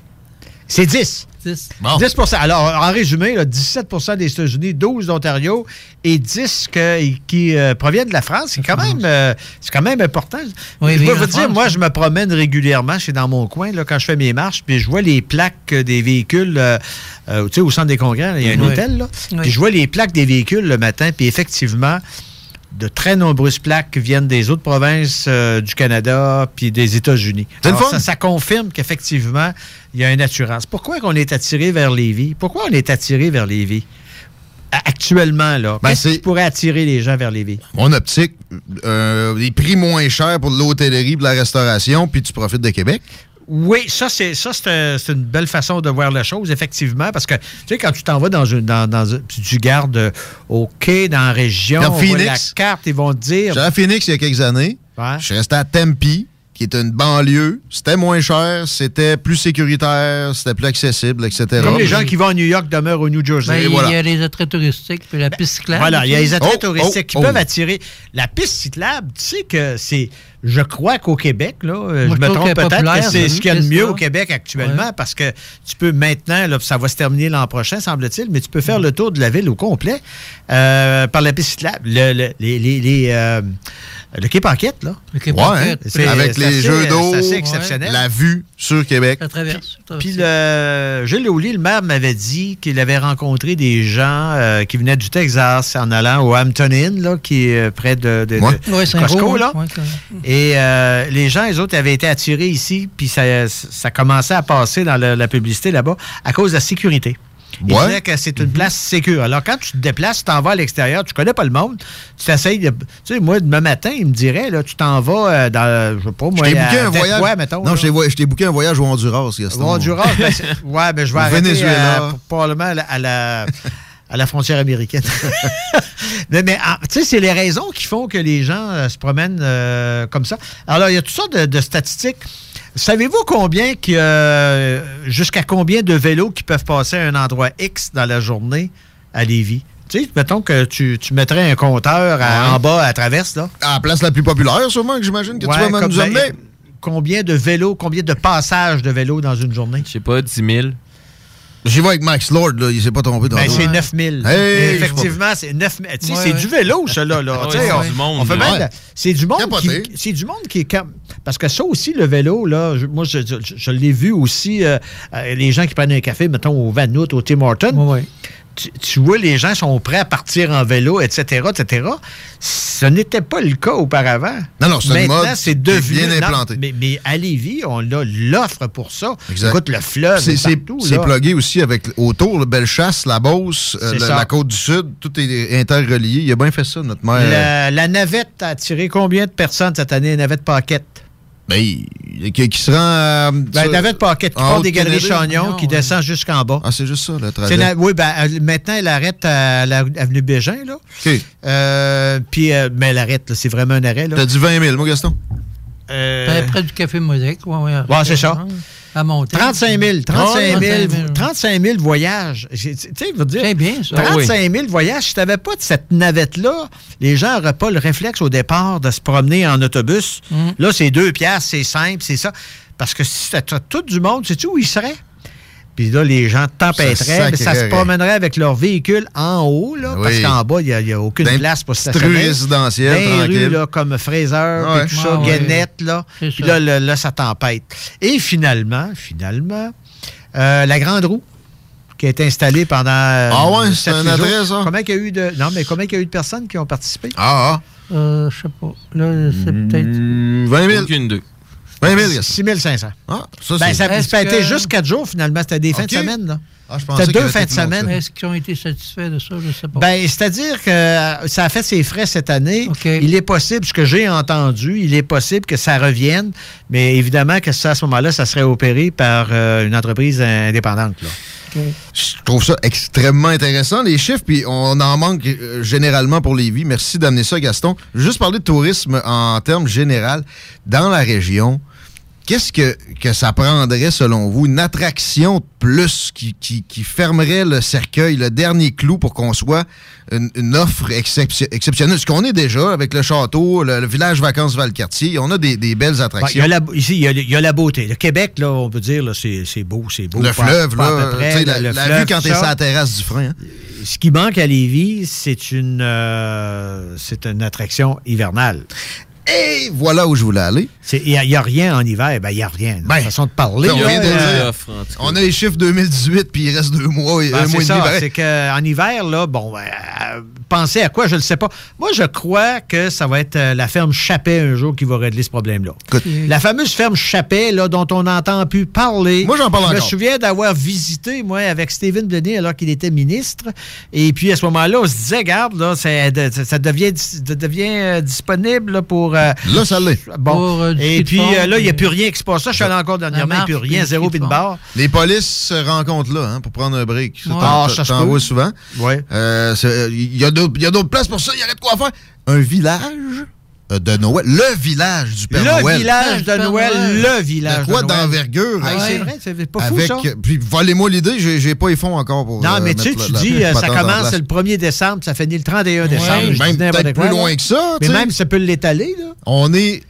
C'est 10. 10 Bon. 10 Alors, en résumé, là, 17% des États-Unis, 12 d'Ontario et 10 que- qui euh, proviennent de la France. C'est quand, même, euh, quand même important. Oui, je la vous dire, France, moi, je me promène régulièrement. Je suis dans mon coin là, quand je fais mes marches, puis je vois les plaques des véhicules. euh, tu sais, au centre des congrès, il y a un Oui. hôtel. Là, Oui. Puis je vois les plaques des véhicules le matin, puis effectivement, de très nombreuses plaques viennent des autres provinces euh, du Canada puis des États-Unis. Ça, ça confirme qu'effectivement, il y a une assurance. Pourquoi qu'on est attiré vers Lévis? Pourquoi on est attiré vers Lévis? Actuellement, là, Ben, qu'est-ce c'est- qui pourrait attirer les gens vers Lévis? Mon optique, euh, les prix moins chers pour l'hôtellerie, pour la restauration, puis tu profites de Québec. Oui, ça, c'est ça, c'est un- c'est une belle façon de voir la chose, effectivement, parce que, tu sais, quand tu t'en vas dans une, dans, dans tu gardes euh, au quai, dans la région, voit Phoenix. la carte, ils vont te dire... J'étais à Phoenix il y a quelques années. Ouais. Je suis resté à Tempe. Qui est une banlieue. C'était moins cher, c'était plus sécuritaire, c'était plus accessible, etc. Comme les gens qui vont à New York demeurent au New Jersey. Ben, il voilà. y a les attraits touristiques, puis la piste cyclable. Voilà, il y a les attraits Oh, touristiques qui oh, peuvent oh. attirer. La piste cyclable, tu sais que c'est. Je crois qu'au Québec, là, euh, Moi, je je me trompe peut-être, que c'est cette ce qu'il y a de mieux au Québec actuellement parce que tu peux maintenant, là, ça va se terminer l'an prochain, semble-t-il, mais tu peux faire le tour de la ville au complet euh, par la piste cyclable. Le, le- les, les- les, euh, le Quai Paquette, là. Le Quai Ouais, hein, C'est- avec les assez- jeux d'eau, c'est assez exceptionnel. la vue sur Québec. Ça traverse. Puis le, Gilles Léouli, le maire, m'avait dit qu'il avait rencontré des gens euh, qui venaient du Texas en allant au Hampton Inn, là, qui est euh, près de, de- Ouais. de Ouais, Saint-Roch, Costco. là. Et euh, les gens, les autres, avaient été attirés ici, puis ça, ça commençait à passer dans la, la publicité là-bas à cause de la sécurité. Ils Ouais. disaient que c'est une place sécure. Alors, quand tu te déplaces, tu t'en vas à l'extérieur, tu connais pas le monde, tu t'essayes de... Tu sais, moi, demain matin, il me dirait, là, tu t'en vas euh, dans, je sais pas, Je moi, à booké un voyage. mettons. non, je t'ai je booké un voyage au Honduras, Gaston. Au Honduras, ben, ouais, ben, je vais Au arrêter Venezuela. euh, probablement à la, à la, à la frontière américaine. mais mais, ah, tu sais, c'est les raisons qui font que les gens euh, se promènent euh, comme ça. Alors, il y a toutes sortes de, de statistiques. Savez-vous combien que euh, jusqu'à combien de vélos qui peuvent passer à un endroit X dans la journée à Lévis? Tu sais, mettons que tu, tu mettrais un compteur à- Ouais. en bas à Traverse, là. À la place la plus populaire, sûrement, que j'imagine que Ouais, tu vas nous ben, amener. Combien de vélos, combien de passages de vélos dans une journée? Je sais pas, 10 000. J'y vais avec Max Lord, là, il s'est pas trompé dans Ben, c'est dos. 9 000. Hey, Effectivement, c'est 9 000. Tu sais, Ouais, c'est ouais. du vélo, ça, là. là. Ouais, on, du monde, on fait là. même de- C'est du monde Capoté. qui, c'est du monde qui est comme... Parce que ça aussi, le vélo, là, je- moi, je, je- je l'ai vu aussi, euh, euh, les gens qui prennent un café, mettons, au Vanout, au Tim Hortons. Tu, tu vois, les gens sont prêts à partir en vélo, etc., etc. Ce n'était pas le cas auparavant. Non, non, c'est Maintenant, mode c'est devenu... bien non, implantée. mais, mais à Lévis, on a l'offre pour ça. Exact. Écoute, le fleuve C'est- est C'est plugué aussi avec autour, le Bellechasse, la Beauce, euh, la côte du Sud, tout est interrelié. Il a bien fait ça, notre maire. La, la navette a attiré combien de personnes cette année, la navette Paquette? Ben, il- qui, qui se rend à. Ben, navette Paquette qui part des de galeries Kennedy? Chagnon, qui descend jusqu'en bas. Ah, c'est juste ça, le trajet. la- oui, ben, elle- maintenant, elle arrête à l'avenue Bégin, là. OK. Euh, puis, euh, mais elle arrête, là, c'est vraiment un arrêt, là. T'as dit 20 000, moi, Gaston? Euh, Près du Café Mosaic. Ouais, ouais, Ouais, c'est ça. À monter. 35 000, 35 000, 35 000. 35 000 voyages. Tu sais, je veux dire, C'est bien, ça. 35 000 voyages. Si tu n'avais pas de cette navette-là, les gens n'auraient pas le réflexe au départ de se promener en autobus. Mm. Là, c'est deux piastres, c'est simple, c'est ça. Parce que si tu tout du monde, sais-tu où ils seraient? Puis là, les gens tempêteraient, Ça mais ça se promènerait avec leur véhicule en haut, là, parce qu'en bas, il n'y a, aucune place pour petite rue résidentielle, Dans les tranquille. rues, là, comme Fraser, Ouais. puis tout ça, Ah, ouais. Guénette, là. Puis ça. là, ça tempête. Et finalement, finalement, euh, la grande roue qui a été installée pendant. euh, Ah ouais, c'est un attrait, ça? Combien il y a eu de. Non, mais combien il y a eu de personnes qui ont participé? Ah, ah. Euh, je sais pas. Là, c'est peut-être. Hmm, 20 000. Aucune d'eux. 20 000, Gaston. 6 500. Ah, ça, Ben, ça, a été que- juste quatre jours, finalement. C'était des fins de semaine, là. Ah, C'était deux fins de semaine. Est-ce qu'ils ont été satisfaits de ça? Je sais pas. Ben, c'est-à-dire que euh, ça a fait ses frais cette année. Il est possible, ce que j'ai entendu, il est possible que ça revienne, mais évidemment que ça, à ce moment-là, ça serait opéré par euh, une entreprise indépendante. Là. Je trouve ça extrêmement intéressant, les chiffres, puis on en manque euh, généralement pour les vies. Merci d'amener ça, Gaston. Je veux Juste parler de tourisme en termes général. Dans la région, qu'est-ce que, que ça prendrait, selon vous, une attraction de plus qui, qui, qui fermerait le cercueil, le dernier clou pour qu'on soit une, une offre excep- exceptionnelle? Ce qu'on est déjà avec le château, le, le village vacances Valcartier, on a des, des belles Ben, il attractions. la, ici, il y a, il y a la beauté. Le Québec, là, on peut dire, là, c'est c'est beau, c'est beau. le pas- fleuve, pas là, près, la, le la fleuve, vue quand t'es sur la terrasse du frein. hein. Ce qui manque à Lévis, c'est une, euh, c'est une attraction hivernale. Et voilà où je voulais aller. Il n'y a, rien en hiver. Ben, il n'y a rien. Ben, façon de parler. là, de euh, dire. On a les chiffres 2018, puis il reste deux mois et Ben, un mois ça, c'est qu'en hiver, là, bon, euh, pensez à quoi, je ne sais pas. Moi, je crois que ça va être euh, la ferme Chappet un jour qui va régler ce problème-là. Écoute, La fameuse ferme Chappet, là, dont on n'entend plus parler. Moi, j'en parle Je me encore. souviens d'avoir visité, moi, avec Stephen Blenay, alors qu'il était ministre. Et puis, à ce moment-là, on se disait, regarde, là, ça, devient, ça devient euh, disponible là, pour... euh, Là, ça l'est. Bon. Pour, euh, Et puis, fond, euh, là, il n'y a plus rien qui se passe. Ça, je suis allé encore dernièrement, marche, plus puis rien, le zéro puis de barre. Les polices se rencontrent là hein, pour prendre un break. Ouais. Ah, ça se vois souvent. Ouais. Euh, Il y a d'autres il y a d'autres places pour ça. Il y aurait de quoi faire. Un village? De Noël. Le village du Père Le Noël. village de Noël, le village De quoi de Noël. d'envergure? Ah, hein? c'est vrai, c'est pas fou, Avec, ça. Puis volez-moi l'idée, j'ai j'ai pas les fonds encore pour. Non, euh, mais tu sais, tu dis, euh, ça commence le 1er décembre, ça finit le 31 décembre. dis même peut-être quoi, plus là. loin que ça. Mais même, ça peut l'étaler, là. On est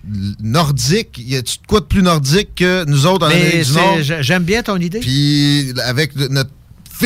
nordique. Y a-tu de quoi de plus nordique que nous autres en Mais Amérique du Nord? j'ai- j'aime bien ton idée. Puis avec le- notre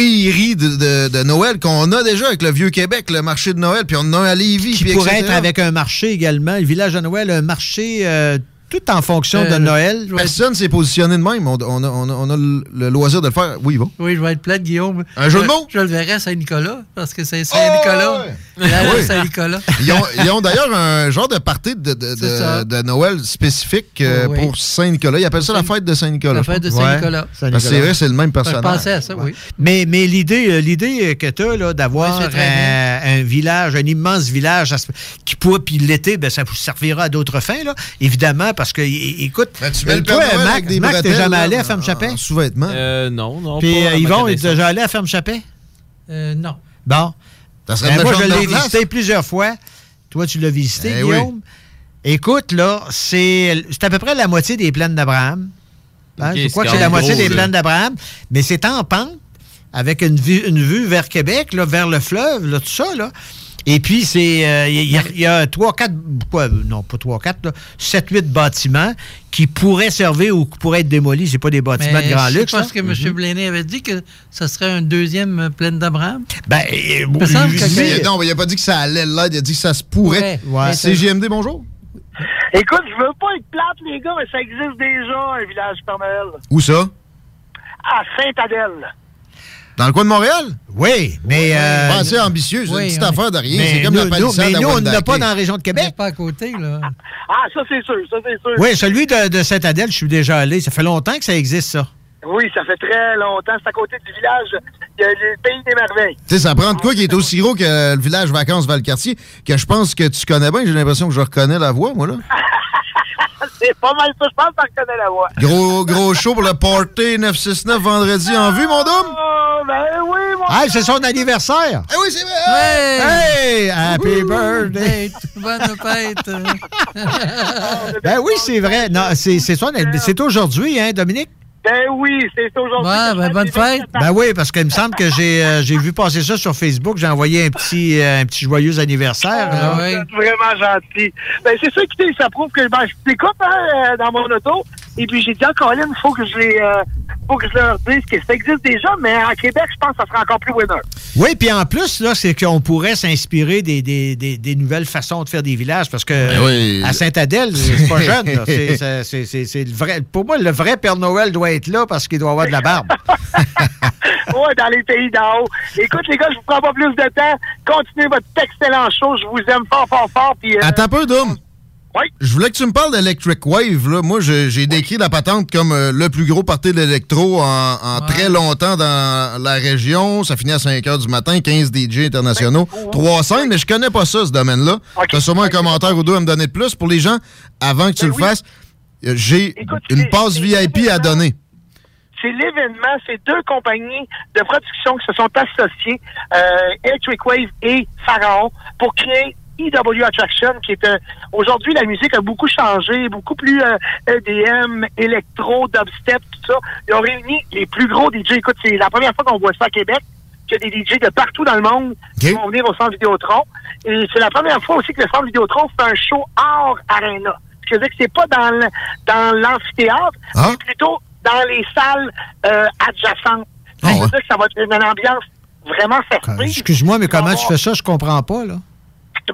féerie de, de- de Noël qu'on a déjà avec le Vieux-Québec, le marché de Noël, puis on en a un à Lévis. Qui puis pourrait etc. être avec un marché également. Le village de Noël, un marché euh, tout en fonction de Euh, Noël. Personne s'est positionné de même. On, on a, on a- on a le, le loisir de le faire. Oui, bon. Oui, je vais être plate, Guillaume. Un jeu de mots? Je le verrai à Saint-Nicolas, parce que c'est Saint-Nicolas. De Oui. Saint-Nicolas. Ils ont, ils ont d'ailleurs un genre de party de, de- C'est ça. de- de Noël spécifique euh, Oui. pour Saint-Nicolas. Ils appellent ça la fête de Saint-Nicolas. La je fête de. Saint-Nicolas. Ouais. Parce que C'est vrai, c'est le même Je personnage. pensais à ça, oui. Mais, mais l'idée, euh, l'idée que tu as d'avoir Oui, un, un village, un immense village qui pourrait, puis l'été, ben, ça vous servira à d'autres fins, là, évidemment, parce que, écoute, Ben, tu mets le toi, Mac, des Mac, t'es jamais allé à Ferme-Chapet? en sous-vêtements. Euh, non, non. Puis à euh, Yvon, est connaissance. déjà allé à Ferme-Chapet? Euh, non. Bon. Ça serait Ben, moi, je l'ai visité plusieurs fois. Toi, tu l'as visité, Eh Guillaume. Écoute, là, c'est c'est à peu près la moitié des plaines d'Abraham. Hein, je crois que c'est la moitié gros, des là. plaines d'Abraham, mais c'est en pente, avec une vue, une vue vers Québec, là, vers le fleuve, là, tout ça. Là. Et puis, c'est euh, il y, a- il y a trois, quatre, quoi, non, pas trois, quatre, là, sept, huit bâtiments qui pourraient servir ou qui pourraient être démolis. C'est pas des bâtiments Mais de grand je luxe. pas là. ce que M. Blaney avait dit, que ça serait un deuxième euh, plaine d'Abraham. Ben, Il me semble que Mais non, il a pas dit que ça allait l'être, il a dit que ça se pourrait. Ouais. C'est GMD, bonjour. Écoute, je veux pas être plate, les gars, mais ça existe déjà, un village Père Noël. Où ça? À Sainte-Adèle. Dans le coin de Montréal? Oui, mais. euh, Pas assez ambitieux, c'est une oui, petite oui. affaire de rien. Mais C'est comme nous- la palissade nous- mais à nous, on n'en a Wendake. pas dans la région de Québec. Pas à côté, là. Ah, ça, c'est sûr, ça, c'est sûr. Oui, celui de, de Saint-Adèle, je suis déjà allé. Ça fait longtemps que ça existe, ça. Oui, ça fait très longtemps. C'est à côté du village. Il y a le pays des merveilles. Tu sais, ça prend de quoi qui est aussi gros que le village vacances Valcartier, que je pense que tu connais bien. J'ai l'impression que je reconnais la voix, moi, là. c'est pas mal ça. Je pense que tu reconnais la voix. Gros, gros show pour le Party 969 vendredi en vue, mon dôme? Ben oui, mon Ah, c'est son anniversaire! Eh oui, c'est vrai! Hey! Happy birthday! Bonne fête! ben oui, c'est vrai. Non, c'est c'est son anniversaire. C'est aujourd'hui, hein, Dominique? Ben oui, c'est aujourd'hui. Ouais, ben bonne fête. Ben oui, parce qu'il me semble que j'ai euh, j'ai vu passer ça sur Facebook. J'ai envoyé un petit, euh, un petit joyeux anniversaire. là. Ah, C'est vraiment gentil. Ben, c'est ça, écoutez, ça prouve que ben, je t'écoute hein, euh, dans mon auto. Et puis, j'ai dit à Colin, il faut que je les, euh, faut que je leur dise que ça existe déjà, mais à Québec, je pense que ça sera encore plus winner. Oui, puis en plus, là, c'est qu'on pourrait s'inspirer des, des, des, des nouvelles façons de faire des villages parce que Ben oui. à Saint-Adèle, c'est pas jeune. C'est- le vrai. Pour moi, le vrai Père Noël doit être là parce qu'il doit avoir de la barbe. Ouais, dans les pays d'en haut. Écoute, les gars, je vous prends pas plus de temps. Continuez votre excellent show. Je vous aime fort, fort, fort. Puis, euh, Attends un peu, Dom. Oui. Je voulais que tu me parles d'Electric Wave. Là. Moi, j'ai décrit la patente comme euh, le plus gros party de l'électro en, en très longtemps dans la région. Ça finit à 5 h du matin, 15 DJ internationaux, 3 scènes, mais je connais pas ça, ce domaine-là. Tu as sûrement un commentaire ou deux à me donner de plus. Pour les gens, avant que tu le fasses, euh, j'ai une passe VIP à donner. c'est l'événement, c'est deux compagnies de production qui se sont associées, euh, Electric Wave et Pharaon, pour créer EW Attraction, qui est euh, aujourd'hui la musique a beaucoup changé, beaucoup plus euh, EDM, électro, dubstep, tout ça. Ils ont réuni les plus gros DJ. Écoute, c'est la première fois qu'on voit ça à Québec, qu'il y a des DJ de partout dans le monde qui vont venir au Centre Vidéotron. Et c'est la première fois aussi que le Centre Vidéotron fait un show hors arena. Ce qui veut dire que c'est pas dans le- dans l'amphithéâtre, Ah. c'est plutôt dans les salles euh, adjacentes. Ah Ça veut ouais. dire que ça va être une ambiance vraiment festive. Excuse-moi, mais comment tu fais ça? Je comprends pas, là.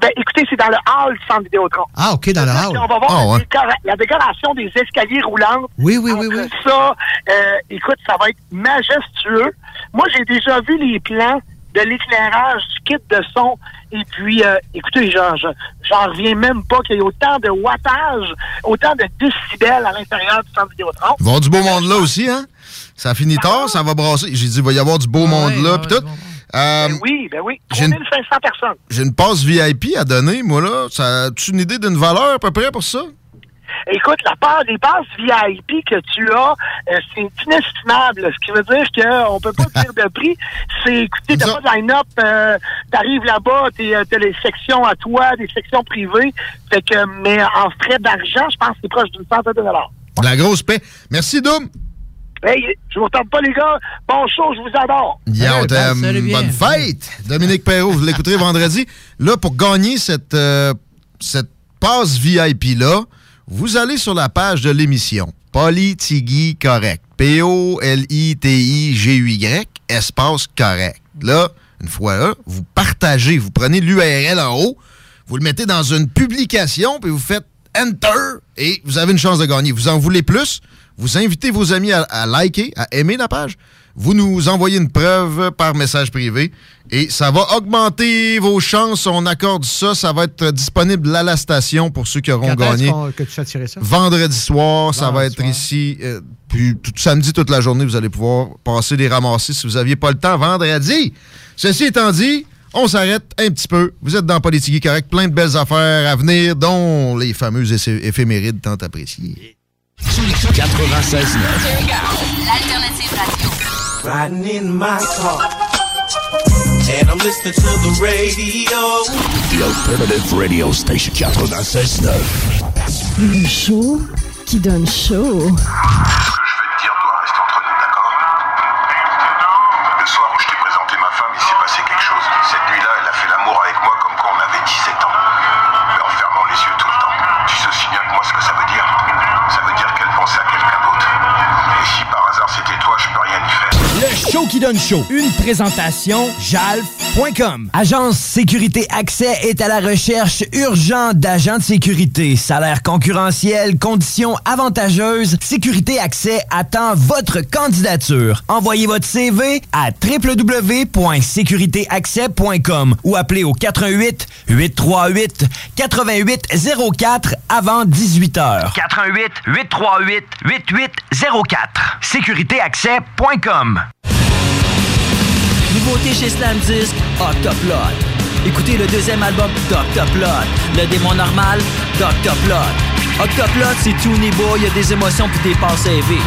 Ben, écoutez, c'est dans le hall du centre Vidéotron. Ah, OK, dans le hall. On va voir Ah, la, ouais. décora- la décoration des escaliers roulants. Oui, oui, oui, oui. Ça, euh, écoute, ça va être majestueux. Moi, j'ai déjà vu les plans de l'éclairage du kit de son. Et puis, euh, écoutez, j'en, j'en- reviens même pas qu'il y ait autant de wattage, autant de décibels à l'intérieur du centre Vidéotron. Il va y avoir du beau monde là aussi, hein? Ça finit tard, ça va brasser. J'ai dit, il va y avoir du beau monde là, pis tout. Euh, Ben oui, ben oui. j'ai une- 3500 personnes. J'ai une passe VIP à donner, moi, là. Ça, as-tu une idée d'une valeur à peu près pour ça? écoute, la part des passes VIP que tu as, euh, c'est inestimable. Ce qui veut dire qu'on peut pas dire de prix. C'est, écoutez, t'as pas de line-up, euh, t'arrives là-bas, euh, t'as les sections à toi, des sections privées. Fait que, mais en frais d'argent, je pense que c'est proche d'une centaine de dollars. La grosse paix. Merci, Doom. Hey, je vous retarde pas, les gars. Bon show, je vous adore. Yeah, on t'aime. Bonne fête! Dominique Perrault, vous l'écouterez vendredi. Là, pour gagner cette, euh, cette passe VIP-là, vous allez sur la page de l'émission. Politigui Correct. P-O-L-I-T-I-G-U-Y, espace correct. Là, une fois là, vous partagez, vous prenez l'URL en haut, vous le mettez dans une publication, puis vous faites Enter, et vous avez une chance de gagner. Vous en voulez plus? Vous invitez vos amis à, à liker, à aimer la page. Vous nous envoyez une preuve par message privé et ça va augmenter vos chances. On accorde ça. Ça va être disponible à la station pour ceux qui auront Quand gagné. que tu tirer ça? Vendredi soir, ça va être soir. ici. euh, puis tout samedi, toute la journée, vous allez pouvoir passer les ramasser si vous n'aviez pas le temps vendredi. Ceci étant dit, on s'arrête un petit peu. Vous êtes dans Politique Correct, plein de belles affaires à venir, dont les fameuses éphémérides tant appréciées. 96 L'alternative radio. Riding in my car. And I'm listening to the radio. The Alternative Radio Station 96.9. Le show qui donne chaud. Show. Une présentation jalf.com. Agence Sécurité Accès est à la recherche urgente d'agents de sécurité. Salaire concurrentiel, conditions avantageuses. Sécurité Accès attend votre candidature. Envoyez votre CV à www.sécuritéaccès.com ou appelez au 88 838 8804 avant 18 heures. 88 838 8804. Sécuritéaccès.com. Nouveauté chez Slam Disc, Octoplot. Écoutez le deuxième album d'Octoplot. Le démon normal, d'Octoplot. Octoplot, c'est tout niveau, il y a des émotions puis des passes élevées.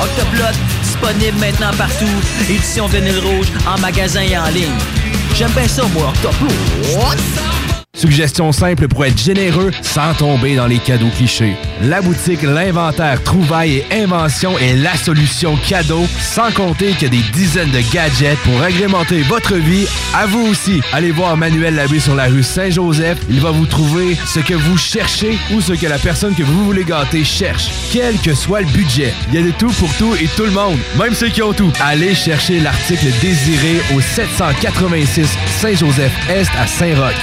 Octoplot, disponible maintenant partout. Édition vinyle rouge, en magasin et en ligne. J'aime bien ça, moi, Octoplot. Suggestion simple pour être généreux sans tomber dans les cadeaux clichés. La boutique L'Inventaire Trouvailles et Inventions est la solution cadeau, sans compter qu'il y a des dizaines de gadgets pour agrémenter votre vie. À vous aussi, allez voir Manuel Labbé sur la rue Saint-Joseph. Il va vous trouver ce que vous cherchez ou ce que la personne que vous voulez gâter cherche. Quel que soit le budget, il y a de tout pour tout et tout le monde, même ceux qui ont tout. Allez chercher l'article désiré au 786 Saint-Joseph-Est à Saint-Roch.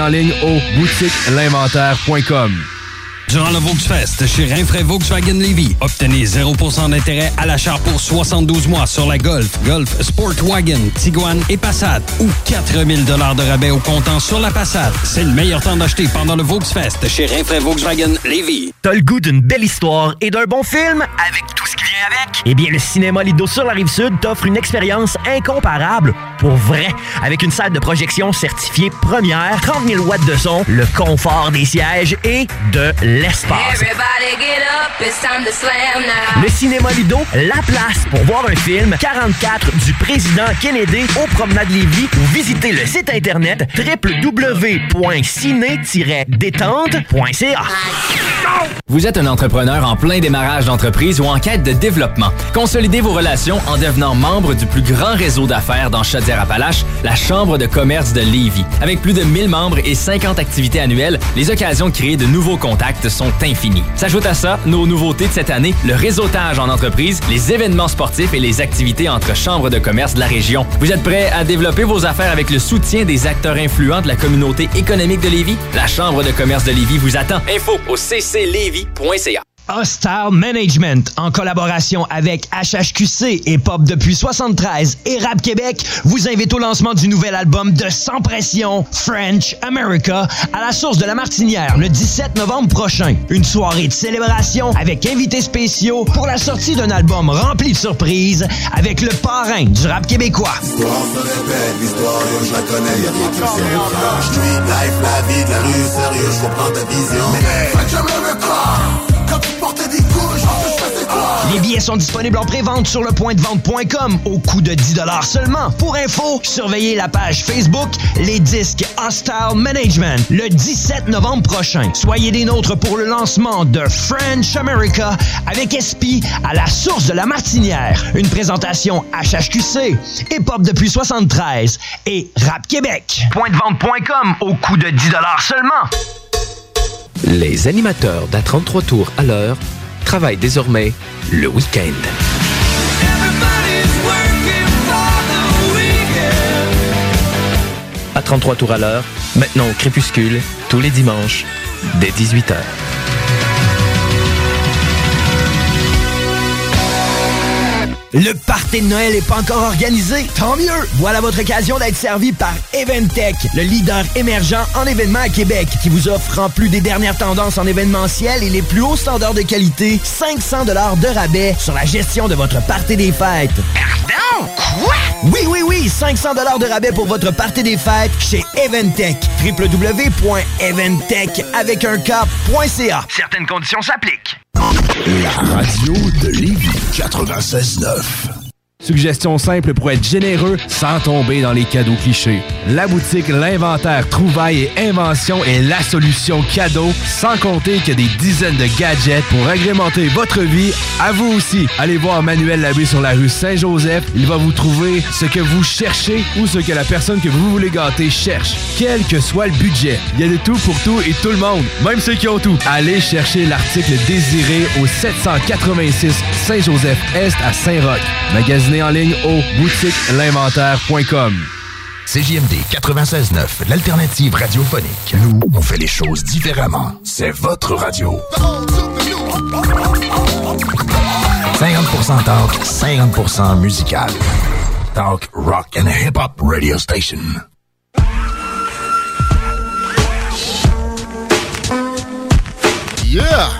En ligne au boutiquelinventaire.com. Durant le Volksfest chez Rinfraie Volkswagen Levy, obtenez 0% d'intérêt à l'achat pour 72 mois sur la Golf, Golf Sportwagen, Tiguan et Passat ou 4000 de rabais au comptant sur la Passat. C'est le meilleur temps d'acheter pendant le Volksfest chez Rinfraie Volkswagen Levy. T'as le goût d'une belle histoire et d'un bon film? Avec tout ce qui vient avec? Eh bien, le Cinéma Lido sur la Rive-Sud t'offre une expérience incomparable pour vrai. Avec une salle de projection certifiée première, 30 000 watts de son, le confort des sièges et de l'espace. Everybody get up, it's time to slam now. Le Cinéma Lido, la place pour voir un film 44 du président Kennedy au Promenade Lévis ou visiter le site internet www.ciné-détente.ca. Vous êtes un entrepreneur en plein démarrage d'entreprise ou en quête de développement. Consolidez vos relations en devenant membre du plus grand réseau d'affaires dans Chaudière-Appalaches, la Chambre de commerce de Lévis. Avec plus de 1000 membres et 50 activités annuelles, les occasions de créer de nouveaux contacts sont infinies. S'ajoute à ça, nos nouveautés de cette année, le réseautage en entreprise, les événements sportifs et les activités entre chambres de commerce de la région. Vous êtes prêt à développer vos affaires avec le soutien des acteurs influents de la communauté économique de Lévis? La Chambre de commerce de Lévis vous attend. Info au cclévis.ca. Hostile Management, en collaboration avec HHQC et Pop depuis 73 et Rap Québec, vous invite au lancement du nouvel album de Sans Pression, French America, à la source de la Martinière le 17 novembre prochain. Une soirée de célébration avec invités spéciaux pour la sortie d'un album rempli de surprises avec le parrain du rap québécois. L'histoire se répète, l'histoire, yo, je la connais, y'a rien qui me surprend. Je vis life, la vie de la rue, sérieux, je comprends ta vision. Mais Les billets sont disponibles en pré-vente sur le point de vente.com au coût de 10 seulement. Pour info, surveillez la page Facebook Les Disques Hostile Management le 17 novembre prochain. Soyez des nôtres pour le lancement de French America avec SP à la source de la Martinière. Une présentation HHQC, Hip Hop depuis 73 et Rap Québec. Point de vente.com au coût de 10 seulement. Les animateurs d'À 33 tours à l'heure travaillent désormais le week-end. À 33 tours à l'heure, maintenant au crépuscule, tous les dimanches, dès 18h. Le party de Noël n'est pas encore organisé? Tant mieux! Voilà votre occasion d'être servi par Eventech, le leader émergent en événements à Québec, qui vous offre, en plus des dernières tendances en événementiel et les plus hauts standards de qualité, 500 de rabais sur la gestion de votre party des fêtes. Pardon? Quoi? Oui, oui, oui! 500 de rabais pour votre party des fêtes chez Eventech. www.eventech avec un. Certaines conditions s'appliquent. La radio de Lévis 96.9. Suggestion simple pour être généreux sans tomber dans les cadeaux clichés. La boutique L'Inventaire Trouvailles et Invention est la solution cadeau, sans compter qu'il y a des dizaines de gadgets pour agrémenter votre vie. À vous aussi, allez voir Manuel Labbé sur la rue Saint-Joseph. Il va vous trouver ce que vous cherchez ou ce que la personne que vous voulez gâter cherche. Quel que soit le budget, il y a de tout pour tout et tout le monde, même ceux qui ont tout. Allez chercher l'article désiré au 786 Saint-Joseph-Est à Saint-Roch. Magasinez en ligne au boutiquelinventaire.com. CJMD 96.9, l'alternative radiophonique. Nous, on fait les choses différemment. C'est votre radio. 50% talk, 50% musical. Talk, rock and hip-hop radio station. Yeah!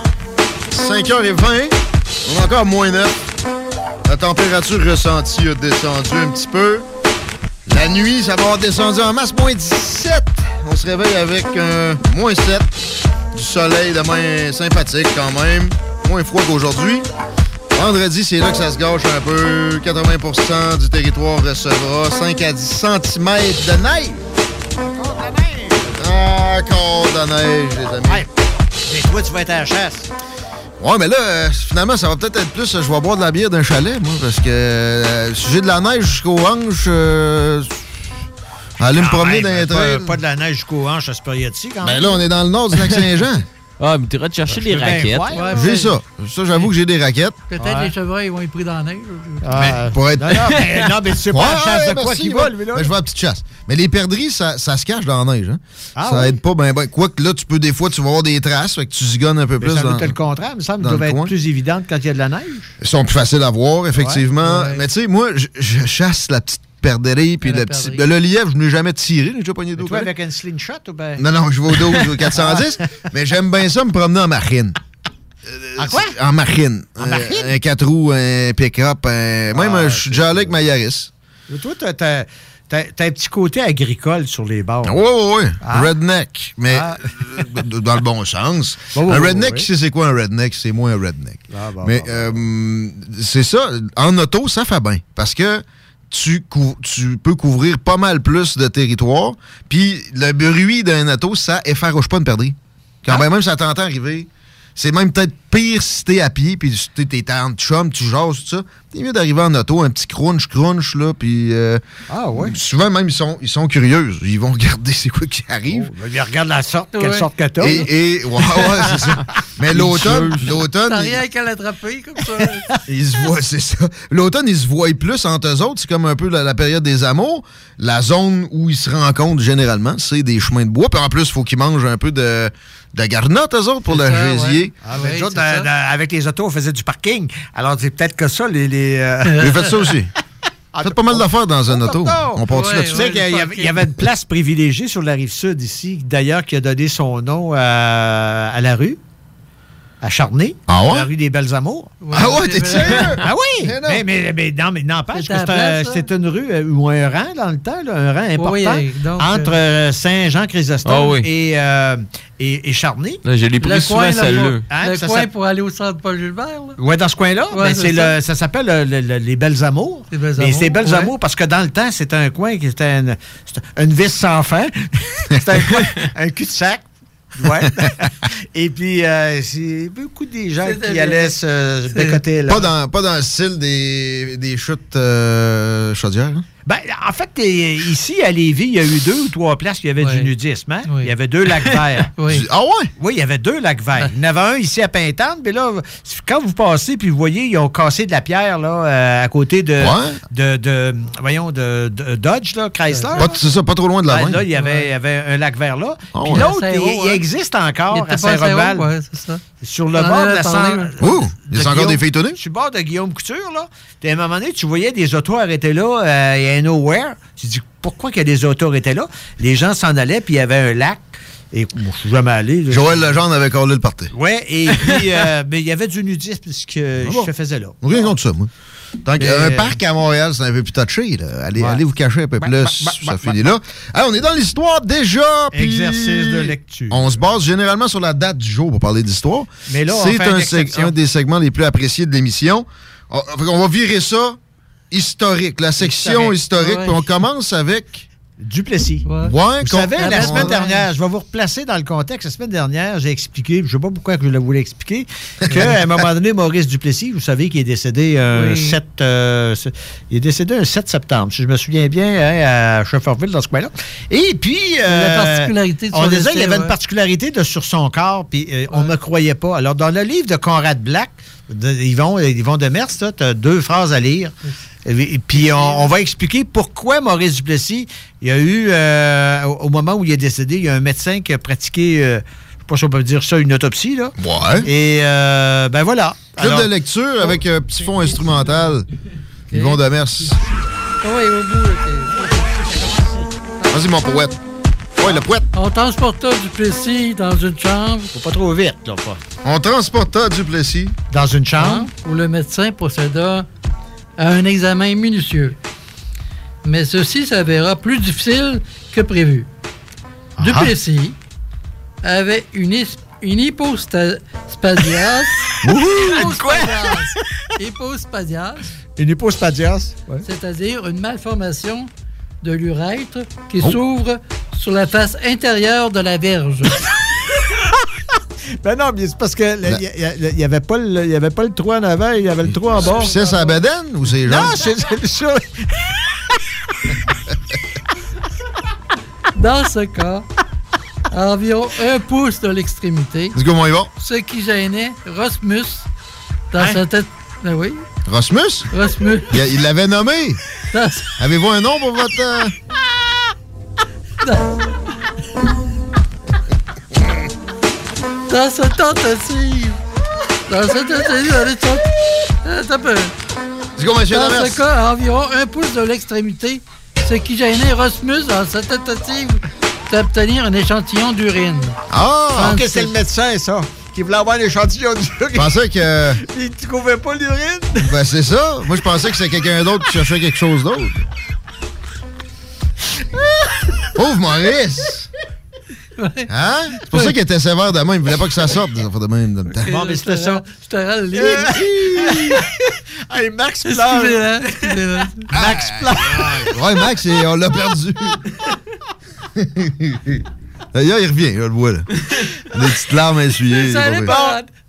5h20, on est encore moins 9. La température ressentie a descendu un petit peu. La nuit, ça va avoir descendu en masse, moins 17. On se réveille avec un moins 7. Du soleil demain sympathique quand même. Moins froid qu'aujourd'hui. Vendredi, c'est là que ça se gâche un peu. 80% du territoire recevra 5 à 10 cm de neige. Encore de la neige, les amis. Et toi, tu vas être à la chasse. Ouais, mais là, euh, finalement, ça va peut-être être plus. Je vais boire de la bière d'un chalet, moi, parce que euh, si j'ai de la neige jusqu'aux hanches, euh, aller me promener dans les pas- de la neige jusqu'aux hanches à ce période-ci, quand Ben même. là, on est dans le nord du lac Saint-Jean. Ah, mais tu iras te chercher les raquettes. j'ai ça. Ça, j'avoue que j'ai des raquettes. Peut-être les chevreuils vont être pris dans la neige. Mais pour être... Non, non, mais- non, mais tu sais pas la chasse de quoi merci, qu'il va, lui, là. Ben, je vais à la petite chasse. Mais les perdrix, ça, ça se cache dans la neige. Hein. Ah ça oui? aide pas. Ben, ben, quoique là, tu peux, des fois, tu vas avoir des traces, fait que tu zigonnes un peu Mais plus. ça dans, doit être le contraire. Il me semble doivent être coin. plus évidentes quand il y a de la neige. Ils sont plus faciles à voir, effectivement. Ouais, ouais. Mais tu sais, moi, je, je chasse la petite perdrix, puis le petit. le lièvre, je n'ai jamais tiré, j'ai déjà pogné d'eau. toi, avec un slingshot ou ben. Non, non, je vais au 12 au 410, mais j'aime bien ça me promener en marine. En quoi? En marine. En marine? Euh, un 4 roues, un pick-up, même euh, je suis déjà allé avec ma Yaris. Mais Toi, t'as- un petit côté agricole sur les bords. Oui, oui, oui. Ah. Redneck, mais Ah. euh, dans le bon sens. Bon, un redneck, oui. c'est quoi un redneck? C'est moi un redneck. Ah, bon, mais bon, euh, c'est ça. En auto, ça fait bien. Parce que tu, cou- tu peux couvrir pas mal plus de territoire. Puis le bruit d'un auto, ça effarouche pas une perdrix. Quand ben même ça t'entend arriver, c'est même peut-être pire si t'es à pied, puis t'es t'es en chum, tu jases, tout ça. T'es mieux d'arriver en auto, un petit crunch, crunch, là, puis... euh, Ah, ouais. Souvent, même, ils sont, ils sont curieux. Ils vont regarder c'est quoi qui arrive. Ben, ils regardent la sorte, quelle Ouais. sorte que t'as. Et, et- ouais, ouais, c'est ça. Mais l'automne, l'automne, T'as rien qu'à l'attraper comme ça. ils se voient, c'est ça. L'automne, ils se voient plus entre eux autres. C'est comme un peu la, la période des amours. La zone où ils se rencontrent généralement, c'est des chemins de bois. Puis en plus, il faut qu'ils mangent un peu de, de garnotte, eux autres, pour le gésier. Ah, autres, dans- dans- avec les autos, on faisait du parking. Alors, c'est peut-être que ça, les. les euh, J'ai fait ça aussi. Faites pas mal d'affaires dans un auto. On part Tu là-dessus? sais qu'il y, avait- il y avait une place privilégiée sur la rive sud ici, d'ailleurs, qui a donné son nom à, à la rue, à Charnay, Ah ouais? la rue des Belles Amours. Ah ouais, t'es sérieux? Ah oui! Mais non. Mais, mais, mais non, mais n'empêche que C'était c'est un- une rue euh, ou un rang dans le temps, là, un rang important, Oui, euh, donc, entre euh, Saint-Jean-Chrysostome Ah oui. et, euh, et, et Charny. Là, je l'ai pris Le souvent, celle-là. Hein, le ça coin pour aller au centre Paul-Gilbert. Ouais, dans ce coin-là, Ouais, ben, ça. le- ça s'appelle le- le- le- les Belles Amours. Les Belles Amours, c'est Belles ouais. Amours parce que dans le temps, c'était un coin qui était une, c'était une vis sans fin. c'était un coin, un cul-de-sac. Ouais. Et puis, euh, c'est beaucoup des gens qui bien. allaient se bécoter là. Pas dans, pas dans le style des, des chutes euh, chaudières. hein? Ben, en fait, ici, à Lévis, il y a eu deux ou trois places où il y avait Oui. du nudisme. hein? Oui. Il y avait deux lacs verts. Oui. Ah ouais? Oui, il y avait deux lacs verts. Il y en avait un ici à Pintante, mais là, quand vous passez, puis vous voyez, ils ont cassé de la pierre là, euh, à côté de, Ouais. de, de- voyons, de, de Dodge, là, Chrysler. C'est ça, pas trop loin de la Ben, là, il y avait, il y avait un lac vert là. Ah Puis l'autre, il, hein? existe encore à ouais, ça. Sur le bord de la de il y a encore des filles étonnées? Sur le bord de Guillaume Couture, là. À un moment donné, tu voyais des autos arrêtés là, euh, il y a un nowhere. Tu dis, pourquoi qu'il y a des autos arrêtés là? Les gens s'en allaient, puis il y avait un lac. Et moi, je suis jamais allé. là. Joël Legendre avait collé le party. Ouais, et puis, euh, mais il y avait du nudisme, puisque Ah bon? je faisais là. Rien contre ça, moi. Tant Mais- qu'un parc à Montréal, c'est un peu plus touché. Là. Allez, Ouais. allez vous cacher un peu Bah, plus, bah, bah, ça bah, finit bah, là. Hey, on est dans l'histoire déjà. puis Exercice de lecture. On se base généralement sur la date du jour pour parler d'histoire. Mais là, c'est un, seg- un des segments les plus appréciés de l'émission. On, on va virer ça historique, la section Historique. historique. Ouais. Puis on commence avec. Duplessis. Ouais, Vous savez, la qu'on- semaine dernière, je vais vous replacer dans le contexte. La semaine dernière, j'ai expliqué, je ne sais pas pourquoi que je le voulais expliquer, qu'à un moment donné, Maurice Duplessis, vous savez qu'il est décédé un Oui. 7, euh, il est décédé un 7 septembre, si je me souviens bien, hein, à Shefferville, dans ce coin-là. Et puis, euh, La particularité de on disait qu'il y avait une particularité de, sur son corps, puis euh, on ne me croyait pas. Alors, dans le livre de Conrad Black, de Yvon, Yvon Demers, tu as deux phrases à lire. Et puis, on, on va expliquer pourquoi Maurice Duplessis, il y a eu, euh, au, au moment où il est décédé, il y a un médecin qui a pratiqué, euh, je ne sais pas si on peut dire ça, une autopsie. Là. Ouais. Et, euh, ben voilà. Club Alors- de lecture avec un petit fond instrumental. Yvon Demers. Ah oui, au bout. Vas-y, mon poète. Ouais, le poète. On transporta du Plessis dans une chambre. Faut pas trop vite, là, pas. On transporta Duplessis. Dans une chambre? où le médecin procéda à un examen minutieux. Mais ceci s'avéra plus difficile que prévu. Ah. Duplessis avait une, une hypospadiase. Hypospadiase. Hypospadiase, Une hypospadias. Ouais. c'est-à-dire une malformation de l'urètre qui Oh. s'ouvre sur la face intérieure de la verge. Ben non, mais c'est parce que il n'y avait, pas le- il y avait pas le trou en avant, il y avait le trou en bas. C'est sa bedaine ou c'est Non, genre? c'est c'est ça. Dans ce cas, à environ un pouce de l'extrémité, ce qui gênait Rosmus dans Hein? sa tête. Ben oui, Rosmus? Rosmus. Il l'avait nommé. Avez-vous un nom pour votre. euh, dans sa tentative. Dans sa tentative sur- Attends un peu. Go, monsieur Dans Demers. ce cas, à environ un pouce de l'extrémité, ce qui gênait Rosmus dans sa tentative d'obtenir un échantillon d'urine. Ah! Ok, c'est le médecin, ça, qui voulait avoir l'échantillon Je d'urine. pensais que. Il ne trouvait pas l'urine. Ben, c'est ça. Moi, je pensais que c'était quelqu'un d'autre qui cherchait quelque chose d'autre. Pauvre Maurice! Hein? C'est pour ça qu'il était sévère de même. Il voulait pas que ça sorte, des affaires de même. Bon, mais c'était ça. Je te rends le livre. hey, Max pleure. Excusez-la. Max pleure. Ouais, Max, et on l'a perdu. D'ailleurs, il revient, je le vois, là. Des petites larmes. Ça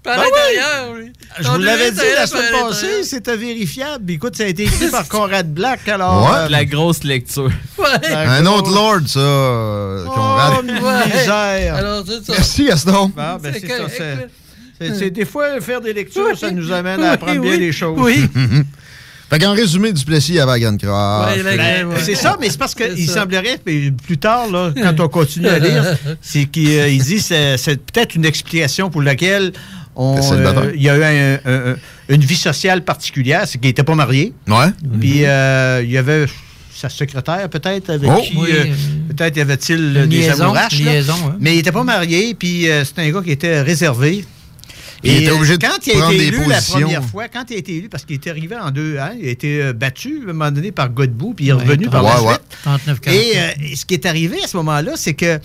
Par Ben oui. l'intérieur, oui. Je vous l'avais dit la semaine passée, c'était vérifiable. Écoute, ça a été écrit par Conrad Black, alors... Ouais. euh, La grosse lecture. la Un grosse- autre Lord, ça. euh, Oh. Alors, ça. Merci, Gaston. Ben, C'est c'est ça, Des fois, faire des lectures, Oui. ça nous amène à Oui, apprendre bien les choses. Oui. Fait qu'en résumé, Duplessis à. Ouais, ouais. C'est ça, mais c'est parce qu'il semblerait, puis plus tard, là, quand on continue à lire, c'est qu'il euh, dit que c'est c'est peut-être une explication pour laquelle. Euh, il y a eu un- un- un- une vie sociale particulière, c'est qu'il n'était pas marié. Ouais. Puis euh, il y avait sa secrétaire, peut-être, avec Oh. qui Oui, euh, peut-être y avait-il une des liaison, amouraches. là. liaison. Mais il n'était pas marié, puis euh, c'était un gars qui était réservé. Il était obligé de quand il a été élu la première fois, quand il a été élu, parce qu'il était arrivé en deux ans, il a été battu à un moment donné par Godbout, puis il est revenu par la Ouais, ouais. suite. 39 Et euh, ce qui est arrivé à ce moment-là, c'est que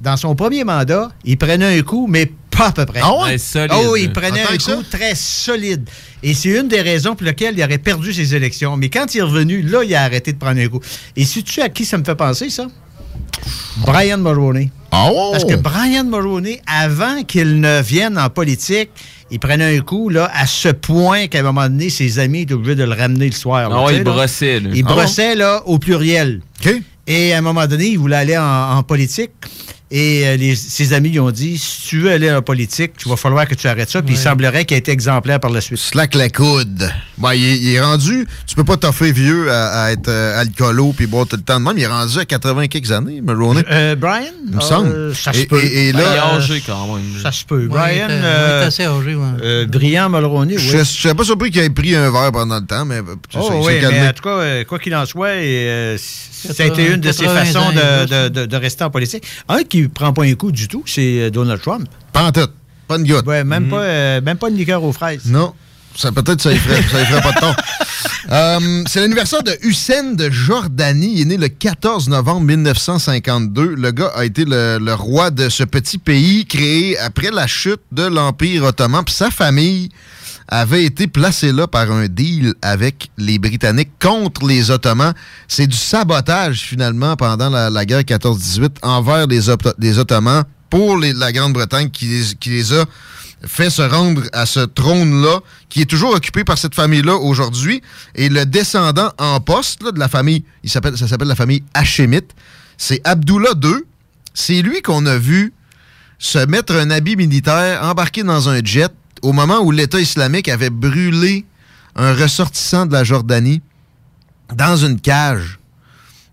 dans son premier mandat, il prenait un coup, mais pas à peu près. Ah ouais? Oh, il prenait un coup très solide. Et c'est une des raisons pour lesquelles il aurait perdu ses élections. Mais quand il est revenu, là, il a arrêté de prendre un coup. Et sais-tu à qui ça me fait penser, ça? Brian Mulroney. Ah ouais? Parce que Brian Mulroney, avant qu'il ne vienne en politique, il prenait un coup là, à ce point qu'à un moment donné, ses amis étaient obligés de le ramener le soir. là, Ah tu il brossait, là. Il Ah brossait là, au pluriel. OK. Et à un moment donné, il voulait aller en, en politique. Et euh, les- ses amis lui ont dit si tu veux aller en politique, il va falloir que tu arrêtes ça. Puis il semblerait qu'il ait été exemplaire par la suite. Slack la coude. Ben, il, est, il est rendu. Tu peux pas t'offrir vieux à, à être euh, alcoolo puis boire tout le temps de même. Il est rendu à 80 quelques années, Mulroney. Euh, Brian? Il me Euh, semble. Ça se peut. et- et là- Il est Euh, âgé quand même. Ça se peut. Ouais, Brian, il euh, était assez âgé, ouais. euh, brillant Mulroney, oui. Je ne serais pas surpris qu'il ait pris un verre pendant le temps, mais euh, c'est Oh, ça, il oui, s'est calmé. mais en tout cas, euh, quoi qu'il en soit, et, euh, ça a été 80, une de ses 80 façons ans, de, il de- de- de rester en politique. Un qui ne prend pas un coup du tout, c'est euh, Donald Trump. Pas en tête. Pas une goutte. Ouais, même, pas, euh, même pas une liqueur aux fraises. Non. Ça, peut-être ça ne ferait, ça ferait pas de ton. Euh, c'est l'anniversaire de Hussein de Jordanie. Il est né le 14 novembre 1952. Le gars a été le, le roi de ce petit pays créé après la chute de l'Empire ottoman. Puis sa famille avait été placée là par un deal avec les Britanniques contre les Ottomans. C'est du sabotage, finalement, pendant la, guerre 14-18 envers les, Ottomans pour la Grande-Bretagne qui les, a fait se rendre à ce trône-là, qui est toujours occupé par cette famille-là aujourd'hui. Et le descendant en poste de la famille, ça s'appelle la famille Hachémite, c'est Abdullah II. C'est lui qu'on a vu se mettre un habit militaire, embarquer dans un jet, au moment où l'État islamique avait brûlé un ressortissant de la Jordanie dans une cage.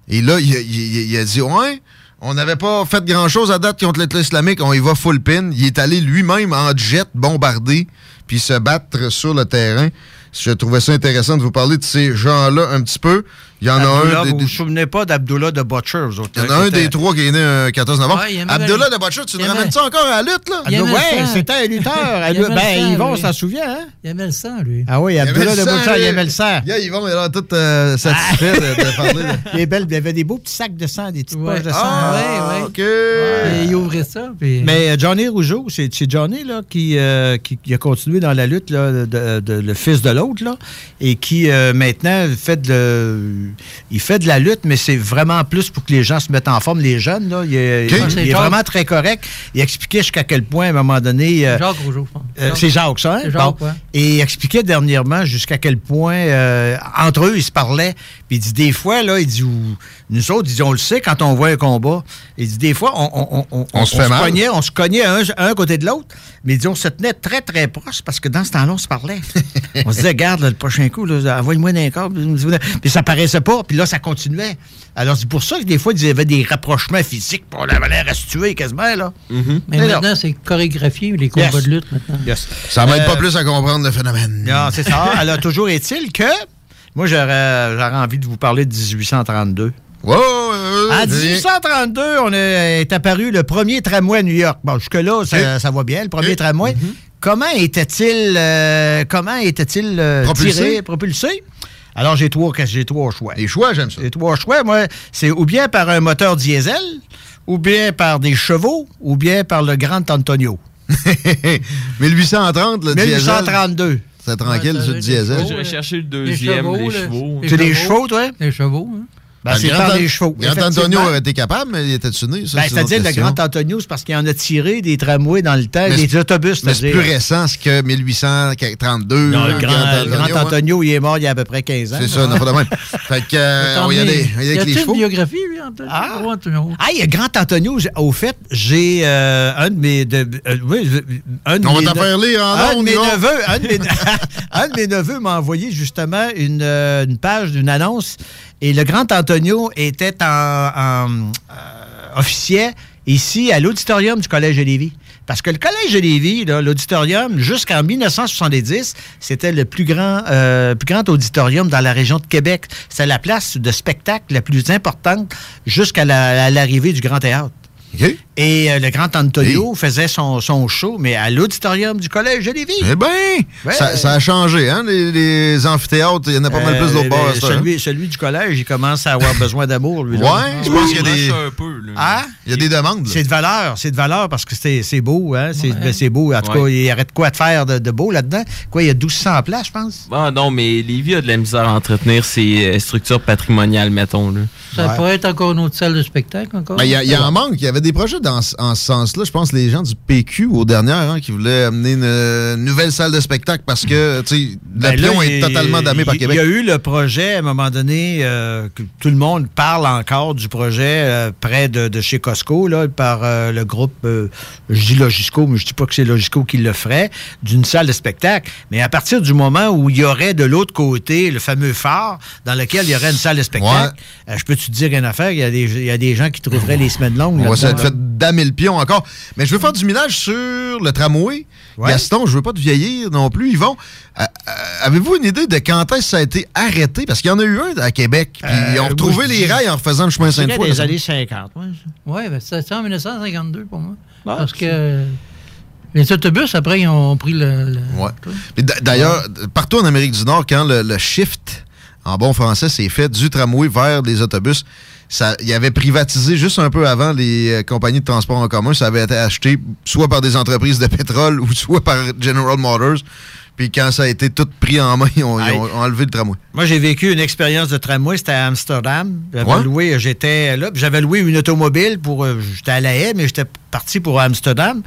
Et là, il, a- dit Ouais, on n'avait pas fait grand-chose à date contre l'État islamique, on y va full pin. Il est allé lui-même en jet bombarder, puis se battre sur le terrain. Je trouvais ça intéressant de vous parler de ces gens-là un petit peu. Il y en a un. des- vous des- vous souvenez pas d'Abdullah de Butcher, vous autres? il y en hein, a un des trois qui est né le 14 novembre. Abdullah de Butcher, tu nous aimait- ramènes ça encore à la lutte, là? Il aimait ouais, le sang. c'était un lutteur. Ben, sang, Yvon s'en souvient, hein? Il aimait le sang, lui. Ah oui, Abdullah de le sang, Butcher, il aimait le sang. Yeah, Yvon, il a tout euh, satisfait de, de parler. Il est belle, il y avait des beaux petits sacs de sang, des petites Ouais. poches de sang. Ah, ouais, ouais. OK. Il ouvrait ça. Mais euh, Johnny Rougeau, c'est Johnny là, qui, euh, a continué dans la lutte, le fils de l'autre, là, et qui euh, maintenant fait de, il fait de la lutte, mais c'est vraiment plus pour que les gens se mettent en forme, les jeunes. Là. Il est, il- Jacques. vraiment très correct. Il expliquait jusqu'à quel point, à un moment donné... euh, Jacques Rougeau, euh, c'est Jacques, ça, hein? Jacques, ouais. Et il expliquait dernièrement jusqu'à quel point, euh, entre eux, ils se parlaient. Puis il dit, des fois, là, il dit, ou- nous autres, il dit, on le sait quand on voit un combat. Il dit, des fois, on, on, on, On se fait mal. cognait, on se cognait un, un côté de l'autre. Mais dit, on se tenait très, très proche parce que dans ce temps-là, on se parlait. on se disait, garde, là, le prochain coup, envoie-moi d'un corps. Puis ça paraissait pas. Puis là, ça continuait. Alors, c'est pour ça que des fois, il y avait des rapprochements physiques. Puis on avait l'air à se tuer quasiment, là. Mais Mais maintenant, c'est chorégraphié, les combats Yes. de lutte, maintenant. Yes. Ça m'aide Euh, pas plus à comprendre le phénomène. non, c'est ça. Alors, toujours est-il que moi, j'aurais j'aurais envie de vous parler de 1832. Wow, En 1832, on a- est apparu le premier tramway à New York. Bon, jusque-là, ça, ça va bien, le premier tramway. Comment était-il euh, comment était-il euh, Propulsé? tiré, propulsé? Alors, j'ai trois, j'ai trois choix. Les choix, j'aime ça. J'ai trois choix. Moi, c'est ou bien par un moteur diesel, ou bien par des chevaux, ou bien par le Grand Antonio. 1830, le diesel. 1832. C'est tranquille, Ouais, être diesel. des J'aurais cherché le Les deuxième, chevaux, les chevaux. C'est des chevaux, toi? Les chevaux, hein? Ben, c'est par les chevaux. Grand. Antonio aurait été capable, mais il était né. ça, Ben, c'est-à-dire, le. Grand Antonio, c'est parce qu'il en a tiré des tramways dans le temps, Mais des autobus, Mais c'est plus récent c'est que 1832. Non, le euh, grand, hein. Antonio, il est mort il y a à peu près 15 ans. C'est ça, n'a pas de même. Fait que, euh, on va y on va y chevaux. une biographie, lui, Antonio? Ah. Antonio. Ah, il y a Grand Antonio. Au fait, j'ai euh, un de mes. de- euh, oui, un de On va mes t'en faire lire en un de neveux, un de mes, neveux m'a envoyé justement une, une page d'une annonce et le Grand Antonio était en, en, euh, officier ici à l'auditorium du Collège de Lévis. Parce que le Collège de Lévis, l'auditorium, jusqu'en 1970, c'était le plus grand, euh, plus grand auditorium dans la région de Québec. C'est la place de spectacle la plus importante jusqu'à l'arrivée du Grand Théâtre. Et euh, le Grand Antonio faisait son, son show, mais à l'auditorium du Collège de Lévis. Eh bien, ça, ça a changé, hein? Les, les amphithéâtres, il y en a pas mal plus d'autres Euh, bords. ça, hein? celui, celui du collège, il commence à avoir besoin d'amour, lui. là. Ouais, je pense qu'il y a des. Ah? Il y a des demandes. là. C'est de valeur, c'est de valeur parce que c'est c'est beau, hein? C'est Ouais. ben, beau. En tout Ouais. cas, il y aurait de quoi de faire de, de beau là-dedans. Quoi, il y a 1200 places, je pense? Ah non, mais Lévis a de la misère à entretenir ses euh, structures patrimoniales, mettons. Là. Ça pourrait être encore une autre salle de spectacle, encore. Ben, Il y, y en manque. Il y avait des projets dans, en ce sens-là. Je pense les gens du PQ aux dernières hein, qui voulaient amener une, nouvelle salle de spectacle parce que sais, Ben est totalement damé par Québec. Il y a eu le projet, à un moment donné, euh, que tout le monde parle encore du projet euh, près de, de chez Costco, là, par euh, le groupe, je dis Logisco, mais je dis pas que c'est Logisco qui le ferait, d'une salle de spectacle. Mais à partir du moment où il y aurait de l'autre côté le fameux phare dans lequel il y aurait une salle de spectacle, je peux te dire une affaire, il y, a des, il y a des gens qui trouveraient les semaines longues. Fait damer le pion encore. Mais je veux faire du minage sur le tramway. Ouais. Gaston, je veux pas te vieillir non plus. Yvon, euh, euh, avez-vous une idée de quand est-ce que ça a été arrêté? Parce qu'il y en a eu un à Québec. Puis ils ont Euh, retrouvé les dis- rails en refaisant le chemin Sainte-Foy. des là, années 50. ouais. Oui, ben, c'était en 1952 pour moi. Parce que les autobus, après, ils ont pris le. Ouais. D'ailleurs, partout en Amérique du Nord, quand le, le shift, en bon français, s'est fait du tramway vers les autobus, ça, il avait privatisé juste un peu avant les euh, compagnies de transport en commun. Ça avait été acheté soit par des entreprises de pétrole ou soit par General Motors. Puis quand ça a été tout pris en main, ils ont, ils ont enlevé le tramway. Moi, j'ai vécu une expérience de tramway, c'était à Amsterdam. J'avais Ouais. loué, j'étais là, j'avais loué une automobile pour. euh, J'étais à la haie, mais j'étais parti pour Amsterdam.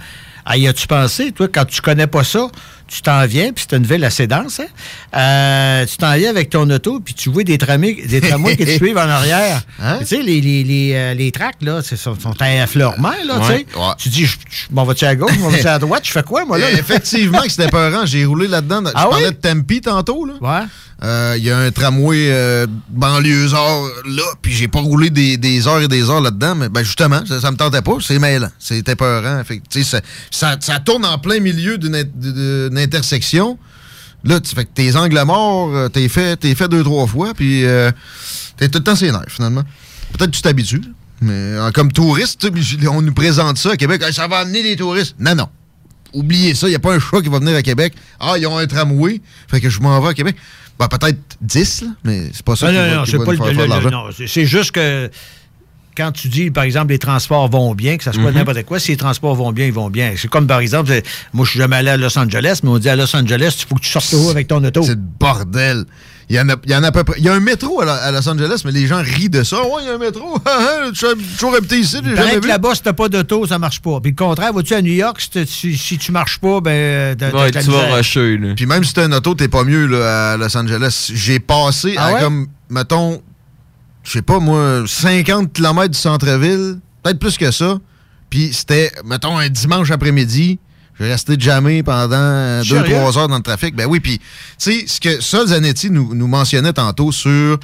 Ah, y as-tu pensé, toi, quand tu connais pas ça, tu t'en viens, puis c'est une ville assez dense, hein? Euh, tu t'en viens avec ton auto, puis tu vois des tramways, des tramways qui te suivent en arrière. Hein? Tu sais, les, les, les, euh, les tracks, là, sont, sont à là, tu sais. Ouais. Tu dis, je je m'en vas-tu à gauche, je m'en vas-tu à droite, je fais quoi, moi, là? Eh, Effectivement que c'était peurant. J'ai roulé là-dedans. Je Ah parlais oui? de Tempe tantôt. Là. Ouais. Euh, Il y a un tramway banlieusard là, puis j'ai pas roulé des, des heures et des heures là-dedans, mais ben justement, ça, ça me tentait pas, c'est mêlant, c'était peurant. Fait ça, ça, ça tourne en plein milieu d'une intersection. Là, tu fais que tes angles morts, euh, t'es fait, t'es fait deux, trois fois, puis euh, t'es tout le temps ses nerfs, finalement. Peut-être que tu t'habitues, mais euh, comme touriste, on nous présente ça à Québec, Hey, ça va amener des touristes. Non, non. Oubliez ça, il n'y a pas un chat qui va venir à Québec. Ah, ils ont un tramway, fait que je m'en vais à Québec. Ben, peut-être 10, là, mais c'est pas ça Ah, qui non, va, non, qui c'est va pas le, le- de le- l'argent. non, c'est juste que quand tu dis, par exemple, les transports vont bien, que ça soit Mhm. n'importe quoi, si les transports vont bien, ils vont bien. C'est comme, par exemple, moi, je suis jamais allé à Los Angeles, mais on dit à Los Angeles, il faut que tu sortes haut avec ton auto. C'est le bordel. Il y, en a, il y en a à peu près. Il y a un métro à, la- à Los Angeles, mais les gens rient de ça. Ouais, il y a un métro. Je suis toujours habité ici, jamais que là-bas, si t'as pas d'auto, ça marche pas. Puis le contraire, vas-tu à New York, si, t'as- si, si tu marches pas, ben. t'as- Ouais, tu vas rusher. Puis même si t'as un auto, t'es pas mieux là, à Los Angeles. J'ai passé Ah à ouais? comme, mettons, je sais pas moi, 50 km du centre-ville, peut-être plus que ça. Puis c'était, mettons, un dimanche après-midi. J'ai resté jamais pendant Sérieux? 2-3 heures dans le trafic. Ben oui, puis, tu sais, ce que Sol Zanetti nous, nous mentionnait tantôt sur,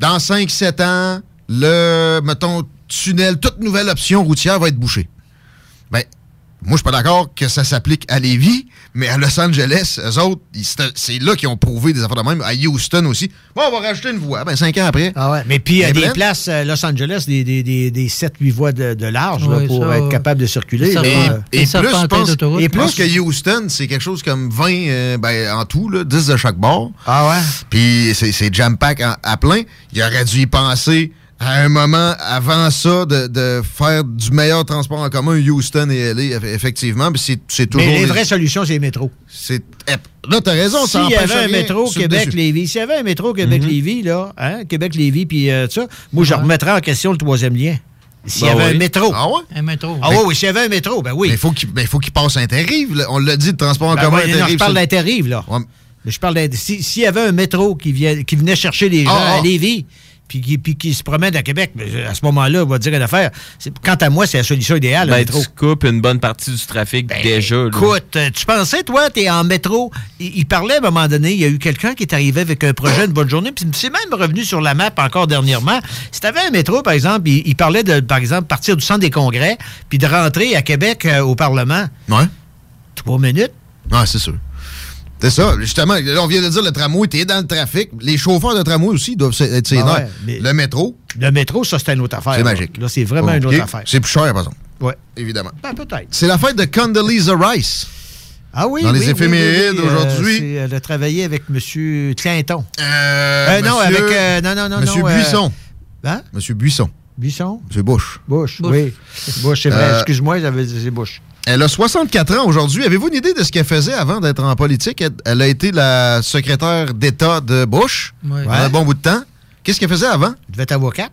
dans 5-7 ans, le, mettons, tunnel, toute nouvelle option routière va être bouchée. Ben, moi, je suis pas d'accord que ça s'applique à Lévis, mais à Los Angeles, eux autres, c'est là qu'ils ont prouvé des affaires de même. À Houston aussi. Bon, on va rajouter une voie. Ben, cinq ans après. Ah ouais. Mais puis, il y a Ben, des places à Los Angeles, des, des, des, des 7-8 voies de, de large là, pour ça, être ouais. capable de circuler. Serpents- Et, et plus, je serpentins pense, d'autoroute. et Je plus pense que Houston, c'est quelque chose comme 20, euh, ben, en tout, là, 10 de chaque bord. Ah ouais? Puis c'est jam-pack à plein. Il aurait dû y penser à un moment avant ça de, de faire du meilleur transport en commun Houston et LA, eff- effectivement. C'est- c'est toujours. Mais les vraies solutions, c'est les métros. C'est. eh, Là, t'as raison, ça S'il y avait un métro. Québec-Lévis, s'il y avait un métro Québec-Lévis, là, hein, Québec-Lévis, puis euh, ça, moi, je remettrais en question le troisième lien. S'il y Ben avait oui. un métro. Ah ouais? Un métro. Ah oui, oui, s'il y avait un métro, ben oui. Mais il faut qu'il ben, faut qu'il passe Interrive. là. On l'a dit, le transport en Ben commun ouais, non, Interrive. je parle ça- d'Interrive, là. Mais je parle d'Inter- si- S'il y avait un métro qui, vient, qui venait chercher les gens Ah, ah. à Lévis, puis qui, puis qui se promène à Québec, ben, à ce moment-là, on va dire une affaire. C'est- Quant à moi, c'est la solution idéale, le Ben, métro. tu coupes une bonne partie du trafic déjà. là. Écoute, euh, tu pensais, toi, t'es en métro. Il, il parlait à un moment donné, il y a eu quelqu'un qui est arrivé avec un projet une bonne journée, puis c'est même revenu sur la map encore dernièrement. Si t'avais un métro, par exemple, il, il parlait de, par exemple, partir du centre des congrès, puis de rentrer à Québec euh, au Parlement. Ouais. Trois minutes. Ouais, c'est sûr. C'est ça, justement. Là, on vient de dire le tramway, t'es dans le trafic. Les chauffeurs de tramway aussi doivent être Ah ouais, Le métro. Le métro, ça, c'est une autre affaire. C'est magique. Là, c'est vraiment une autre affaire. C'est plus cher, par exemple. Ouais. Évidemment. Ben, peut-être. C'est la fête de Condoleezza Rice. Ah oui, Dans les oui, oui, éphémérides oui, oui, euh, aujourd'hui. c'est, Elle a travaillé avec M. Clinton. Euh, non, monsieur- avec. euh, non, non, non. Monsieur non, euh, Buisson. Hein? Monsieur Buisson. Buisson? Monsieur Bush. Bush, oui. Bush, c'est vrai. Euh, Excuse-moi, j'avais dit c'est Bush. Elle a 64 ans aujourd'hui. Avez-vous une idée de ce qu'elle faisait avant d'être en politique? Elle, elle a été la secrétaire d'État de Bush Ouais. pendant un bon bout de temps. Qu'est-ce qu'elle faisait avant? Elle devait être avocat.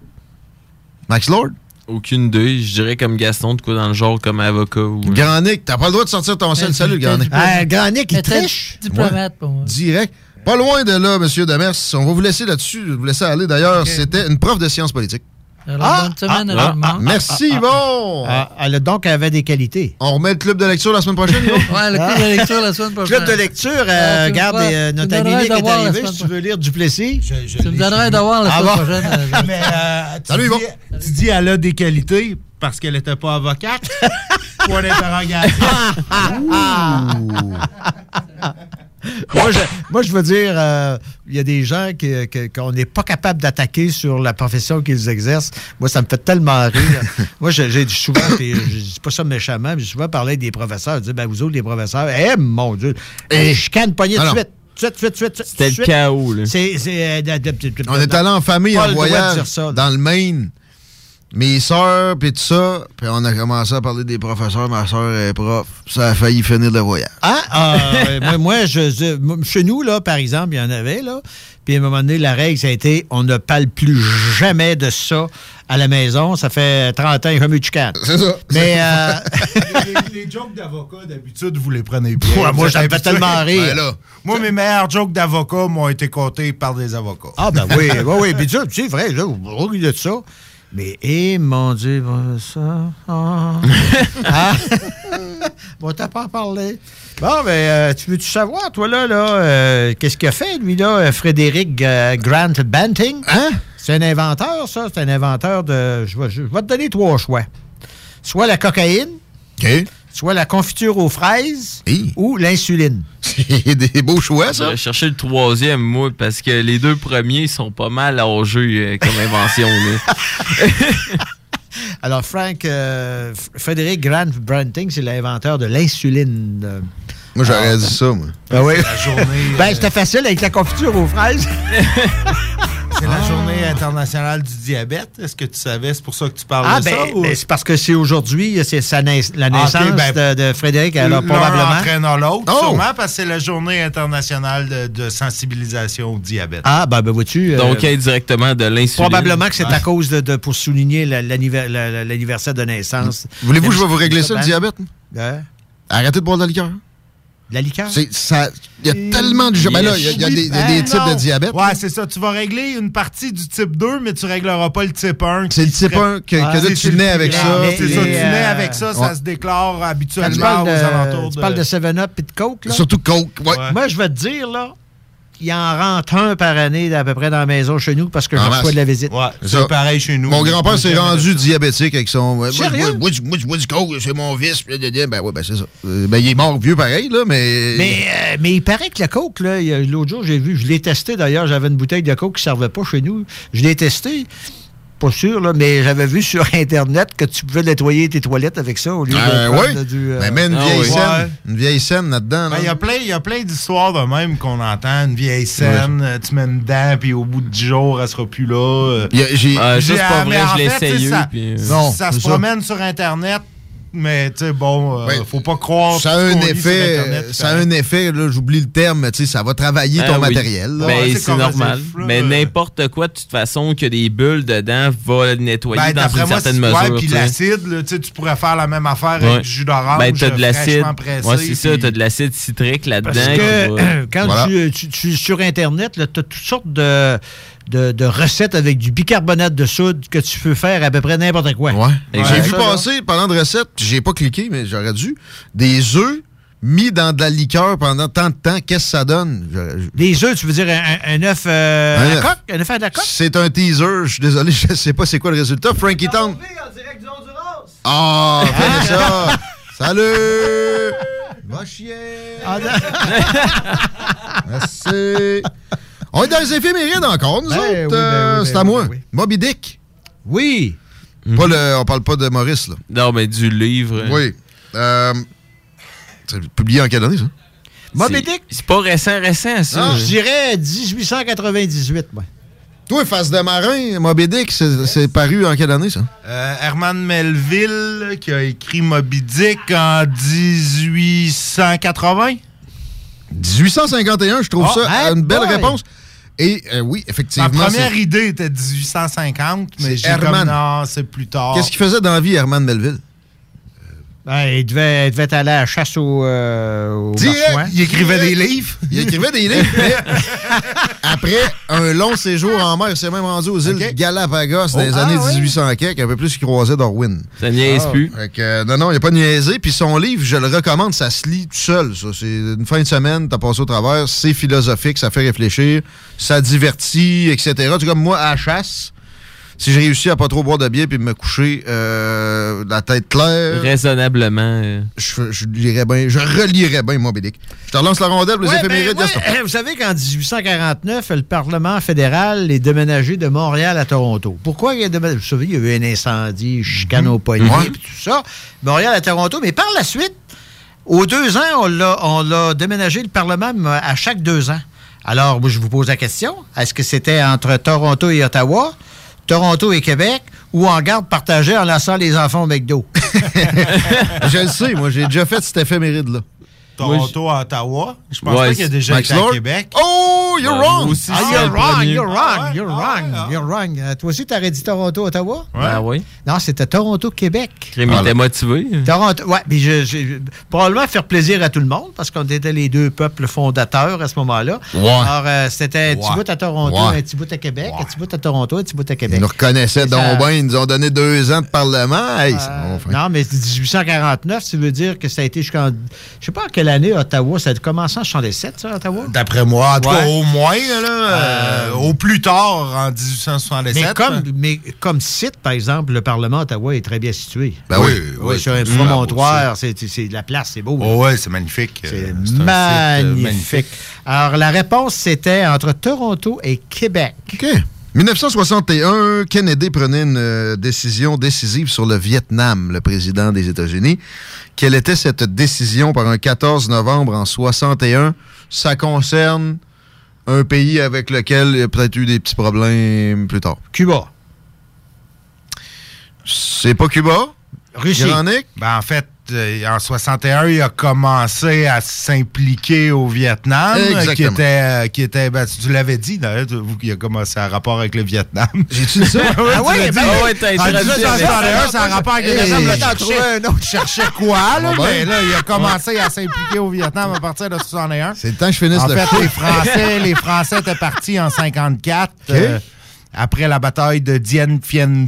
Max Lord? Aucune idée. Je dirais comme Gaston, de quoi dans le genre, comme avocat. Ou... Grand Nick, t'as pas le droit de sortir ton sel. Salut, Grand Nick. Ah, Grand Nick, il triche. Diplomate pour moi. Direct. Pas loin de là, Monsieur Demers. On va vous laisser là-dessus. Je vais vous laisser aller. D'ailleurs, c'était une prof de sciences politiques. Alors, bonne semaine à tout le monde. Merci, Yvon. Ah, elle a donc elle avait des qualités. On remet le club de lecture la semaine prochaine, Yvon? Ouais, le club de lecture la semaine prochaine. Club de lecture, Ah, euh, regarde, euh, tu notre ami Nick est arrivé. Si tu veux lire Duplessis. Tu me donnerais d'avoir la Ah semaine prochaine. Mais euh, tu, Salut, Yvon. dis, tu dis elle a des qualités parce qu'elle n'était pas avocate. Point d'interrogation. moi, je, moi, je veux dire, euh, il y a des gens que- qu'on n'est pas capable d'attaquer sur la profession qu'ils exercent. Moi, ça me fait tellement rire. moi, j'ai souvent, puis je dis pas ça méchamment, mais j'ai souvent parlé des professeurs. Je dis, ben, vous autres, les professeurs, eh, mon Dieu, et je canne pogner Ah tout de suite. C'était le chaos, là. Euh, de- de- de- de- On est allé en famille en voyage dans le Maine. Mes sœurs, puis tout ça. Puis on a commencé à parler des professeurs. Ma sœur est prof. Ça a failli finir le voyage. Ah, ah, euh, moi, moi, je, chez nous, là, par exemple, il y en avait, là. Puis à un moment donné, la règle, ça a été on ne parle plus jamais de ça à la maison. Ça fait 30 ans jamais eu de chicane. C'est ça. Mais, euh, les, les jokes d'avocat, d'habitude, vous les prenez bien. Ouais, moi, Vous ça me êtes fait habitués. tellement rire. Ben là, moi, mes meilleurs jokes d'avocat m'ont été comptés par des avocats. ah, ben oui, oui, oui. Puis ça, c'est vrai, là, vous de ça. Mais, eh, mon Dieu, ça. Ah. ah. bon, t'as pas parlé. Bon, ben, euh, tu veux-tu savoir, toi, là, là, euh, qu'est-ce qu'il a fait, lui, là, euh, Frédéric euh, Grant Banting? Hein? C'est un inventeur, ça. C'est un inventeur de. Je vais, je vais te donner trois choix. Soit la cocaïne, soit la confiture aux fraises, ou l'insuline. C'est des beaux choix, ça. J'aurais cherché le troisième, moi, parce que les deux premiers sont pas mal âgés euh, comme invention. Alors, Frank, euh, Frédéric Grant Branting, c'est l'inventeur de l'insuline. Euh, Moi, j'aurais ah, dit ça, moi. Ben oui. La journée, ben, euh, c'était facile avec la confiture aux fraises. C'est la journée internationale du diabète. Est-ce que tu savais? C'est pour ça que tu parles Ah, de ben, ça? ou- ben, c'est parce que c'est aujourd'hui, c'est la Ah, naissance ben, de, de Frédéric, alors L'un probablement. entraînant l'autre, Oh! sûrement, parce que c'est la journée internationale de, de sensibilisation au diabète. Ah, ben, ben vois-tu. euh, Donc, indirectement de l'insuline. Probablement que c'est à cause de, de- pour souligner la- l'anniver- la- la- l'anniversaire de naissance. Voulez-vous que je vais vous régler ça, le diabète? Hein? Arrêtez de boire de la liqueur. La liqueur? C'est- ça- Il y a tellement de... Ben là, il y a, il y a des, il y a des Ben types de diabète. Ouais, c'est ça. Tu vas régler une partie du type 2, mais tu régleras pas le type 1. C'est le type 1 que, que là, tu nais plus avec ça. C'est ça, tu nais avec ça, ça se déclare habituellement parles aux de, alentours de... tu parles de 7-Up et de Coke, là? Surtout Coke, ouais. Moi, je vais te dire, là, il en rentre un par année à peu près dans la maison chez nous parce que je reçois de la visite. Ouais, C'est pareil chez nous. Mon grand-père s'est rendu diabétique avec son. moi, je Sérieux? bois- moi, je- moi, je bois du coke, c'est mon vice. Ben oui, ben c'est ça. Euh, Ben il est mort vieux pareil, là, mais. Mais, euh, mais il paraît que le Coke, là, l'autre jour, j'ai vu, je l'ai testé d'ailleurs, j'avais une bouteille de Coke qui ne servait pas chez nous. Je l'ai testé. Pas sûr, là, mais j'avais vu sur Internet que tu pouvais nettoyer tes toilettes avec ça au lieu Euh, de prendre oui. du... euh, Ben, mets une Ah vieille oui. scène. Ouais. Une vieille scène là-dedans. Ben, là. Il y a plein, il y a plein d'histoires de même qu'on entend. Une vieille scène, euh, tu mets une dent, puis au bout de 10 jours, elle sera plus là. j'ai- Ah, ça, c'est J'ai- pas vrai, je l'ai essayé, Ça, puis, euh, ça- Non, ça c'est se ça. promène sur Internet, mais tu sais, bon, euh, Ben, faut pas croire. Ça a un effet, Internet, ça a un effet, là, j'oublie le terme, tu sais, ça va travailler Ah ton oui. matériel. là. Ben, Ouais, c'est normal. là. Mais n'importe quoi, de toute façon, que des bulles dedans, va le nettoyer Ben, dans une moi, certaine mesure. ouais, puis l'acide, tu sais, tu pourrais faire la même affaire Ouais. avec du jus d'orange. Ben, t'as de l'acide. fraîchement pressé, Ouais, c'est ça, t'as de l'acide citrique là-dedans. Parce qui que va- quand Voilà. tu, tu- tu es sur Internet, tu as toutes sortes de, de, de recettes avec du bicarbonate de soude que tu peux faire à peu près n'importe quoi. Ouais. J'ai vu Ça, là. passer, pendant de recettes, puis j'ai pas cliqué, mais j'aurais dû, des œufs mis dans de la liqueur pendant tant de temps. Qu'est-ce que ça donne? Des œufs, tu veux dire un, un- un œuf euh, Un à la œuf. coque? Un œuf à la coque? C'est un teaser, je suis désolé, je sais pas c'est quoi le résultat. Frankie Town. Ah, fais ça! Salut! Va chier! Ah, Merci! On est dans les éphémérides encore, nous Ben autres. oui, ben oui, euh, ben c'est à moi. ben oui. Moby Dick. Oui. Pas le, on parle pas de Maurice, là. Non, mais du livre. Oui. Euh, c'est publié en quelle année, ça? Moby C'est- Dick? C'est pas récent, récent, ça. Ah, je dirais 1898, moi. Toi, Face de marin, Moby Dick, c'est c'est paru en quelle année, ça? Euh, Herman Melville, qui a écrit Moby Dick en 1880. 1851, je trouve Ah, ça hey une belle boy! réponse. Et euh, oui, Ma effectivement. première c'est- idée était 1850, mais j'ai comme non, c'est plus tard. Qu'est-ce qu'il faisait dans la vie, Herman Melville? Ben, il, devait, il devait aller à la chasse au, euh, au Direct, marsouin. Il écrivait des livres. Il écrivait des livres, mais après un long séjour en mer, il s'est même rendu aux îles Galapagos dans les Oh, années ah, oui. 1800 quelques, un peu plus qu'il croisait Darwin. Ça niaise Ah. plus. Fait que, non, non, il n'y a pas de niaisé. Puis son livre, je le recommande, ça se lit tout seul. ça. C'est une fin de semaine, t'as passé au travers, c'est philosophique, ça fait réfléchir, ça divertit, etc. Tu comme moi, à la chasse, si j'ai réussi à pas trop boire de bière puis me coucher euh, la tête claire, Raisonnablement. euh. je, je lirais bien, je relirais bien Moby Dick. Je te relance la rondelle pour les Ouais, éphémérides, ben, ouais, vous savez qu'en 1849, le Parlement fédéral est déménagé de Montréal à Toronto. Pourquoi il a déménagé? Vous savez, il y a eu un incendie, chicane au poignet, puis tout ça. Montréal à Toronto. Mais par la suite, aux deux ans, on l'a, déménagé le Parlement à chaque deux ans. Alors, moi, je vous pose la question. Est-ce que c'était entre Toronto et Ottawa, Toronto et Québec, ou en garde partagée en laissant les enfants au McDo? je le sais, moi, j'ai déjà fait cet éphéméride-là. Toronto à Ottawa. Je pense Ouais, pas qu'il a déjà été à? Québec. Oh, you're Ouais, wrong! aussi, Ah, you're wrong, you're wrong, Ah ouais, you're ah wrong, ouais, ah. you're wrong. Euh, Toi aussi, t'aurais dit Toronto-Ottawa? Ah oui. Non, c'était Toronto-Québec. Crime, il était motivé. Toronto, ouais, mais je, je- probablement faire plaisir à tout le monde parce qu'on était les deux peuples fondateurs à ce moment-là. Ouais. Alors, euh, c'était un petit bout à Toronto, Ouais. un petit bout à Québec, un petit bout à Toronto, un petit bout à Québec. Ils nous reconnaissaient donc ça- bien, ils nous ont donné deux ans de parlement. Hey, c'est bon, fin. Non, mais 1849, ça veut dire que ça a été jusqu'en. Je sais pas en quelle année Ottawa, ça a commencé en 67, ça, Ottawa? D'après moi, en tout cas, Ouais. Au moins, là, euh, au plus tard, en 1867. Mais comme, mais comme site, par exemple, le Parlement d'Ottawa est très bien situé. Ben oui, oui, sur un promontoire, c'est c'est- la place, c'est beau. Oh, ouais, c'est magnifique. C'est Euh, euh, magnifique. Alors, la réponse, c'était entre Toronto et Québec. OK. 1961, Kennedy prenait une euh, décision décisive sur le Vietnam, le président des États-Unis. Quelle était cette décision par un 14 novembre en 61? Ça concerne un pays avec lequel il y a peut-être eu des petits problèmes plus tard. Cuba. C'est pas Cuba? Russie. Ironique? Ben, en fait, en 61, il a commencé à s'impliquer au Vietnam, euh, qui était, euh, qui était ben, tu l'avais dit, d'ailleurs, qu'il a commencé à rapport avec le Vietnam. J'ai-tu dit ça? Oui, Ah ouais, ben ouais, t'as En introduit 1961, ça a rapport avec le Vietnam. Là, trouvais cherchais- quoi, là? Ah ben. Là, il a commencé à s'impliquer au Vietnam à partir de 61. C'est le temps que je finisse En le fait, les Français, les Français étaient partis en 54 euh, après la bataille de Dien Phu.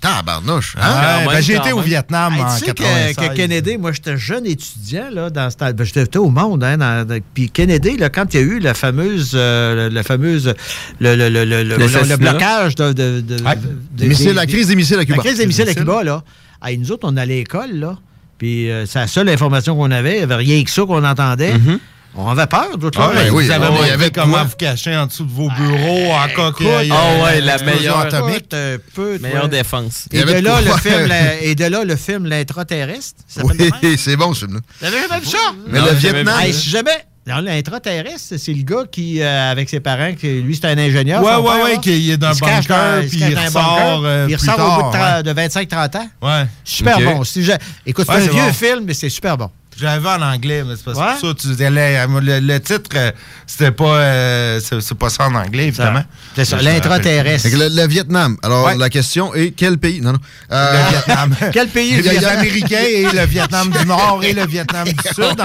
Tabarnouche, hein? Ouais, Quand ben, j'ai été au. Vietnam Hey, en tu sais que, 96. que Kennedy, moi j'étais jeune étudiant là, dans ce temps- ben, j'étais au monde, hein, dans- puis Kennedy, là, quand il y a eu la fameuse, euh, la fameuse, le, le, le, le, le- L'assassinat. le blocage de, de, de- Ouais. de- Missile- des- la crise des missiles à Cuba. La crise des missiles à Cuba, là. Hey, nous autres, on allait à l'école, là. Puis euh, c'est la seule information qu'on avait. Il n'y avait rien que ça qu'on entendait. Mhm. On avait peur, d'autres Ah, là. ben oui, Vous avez il y montré avait comment quoi? vous cacher en dessous de vos bureaux en ait, Ah ouais, euh, la meilleure- atomique. Peu, toi. Meilleure défense. Et de, là, le film, la- et de là, le film L'intraterrestre. Oui, c'est bon ce film-là. Vous avez jamais vu ça? Mais le Vietnam. Hey, si jamais. Dans l'intraterrestre, c'est le gars qui, euh, avec ses parents, qui, lui, c'est un ingénieur. Ouais, ouais, père, ouais, là. qui est dans Il bunker, dans- puis il ressort, euh, Il ressort au bout de, tard, tra- de 25-30 ans. Ouais. Super bon. Si je- Écoute, c'est Ouais, un vieux bon. film, mais c'est super bon. Je l'avais en anglais, mais c'est parce Ouais. que ça, tu disais, le, le- le titre, euh, c'était pas, euh, c'est pas ça en anglais, évidemment. C'est ça, l'intraterrestre. Le, le Vietnam. Alors, Ouais. la question est quel pays? Non, non. Euh, Le Vietnam. Quel pays? Il y a les? Américains et le Vietnam du Nord et le Vietnam du Sud.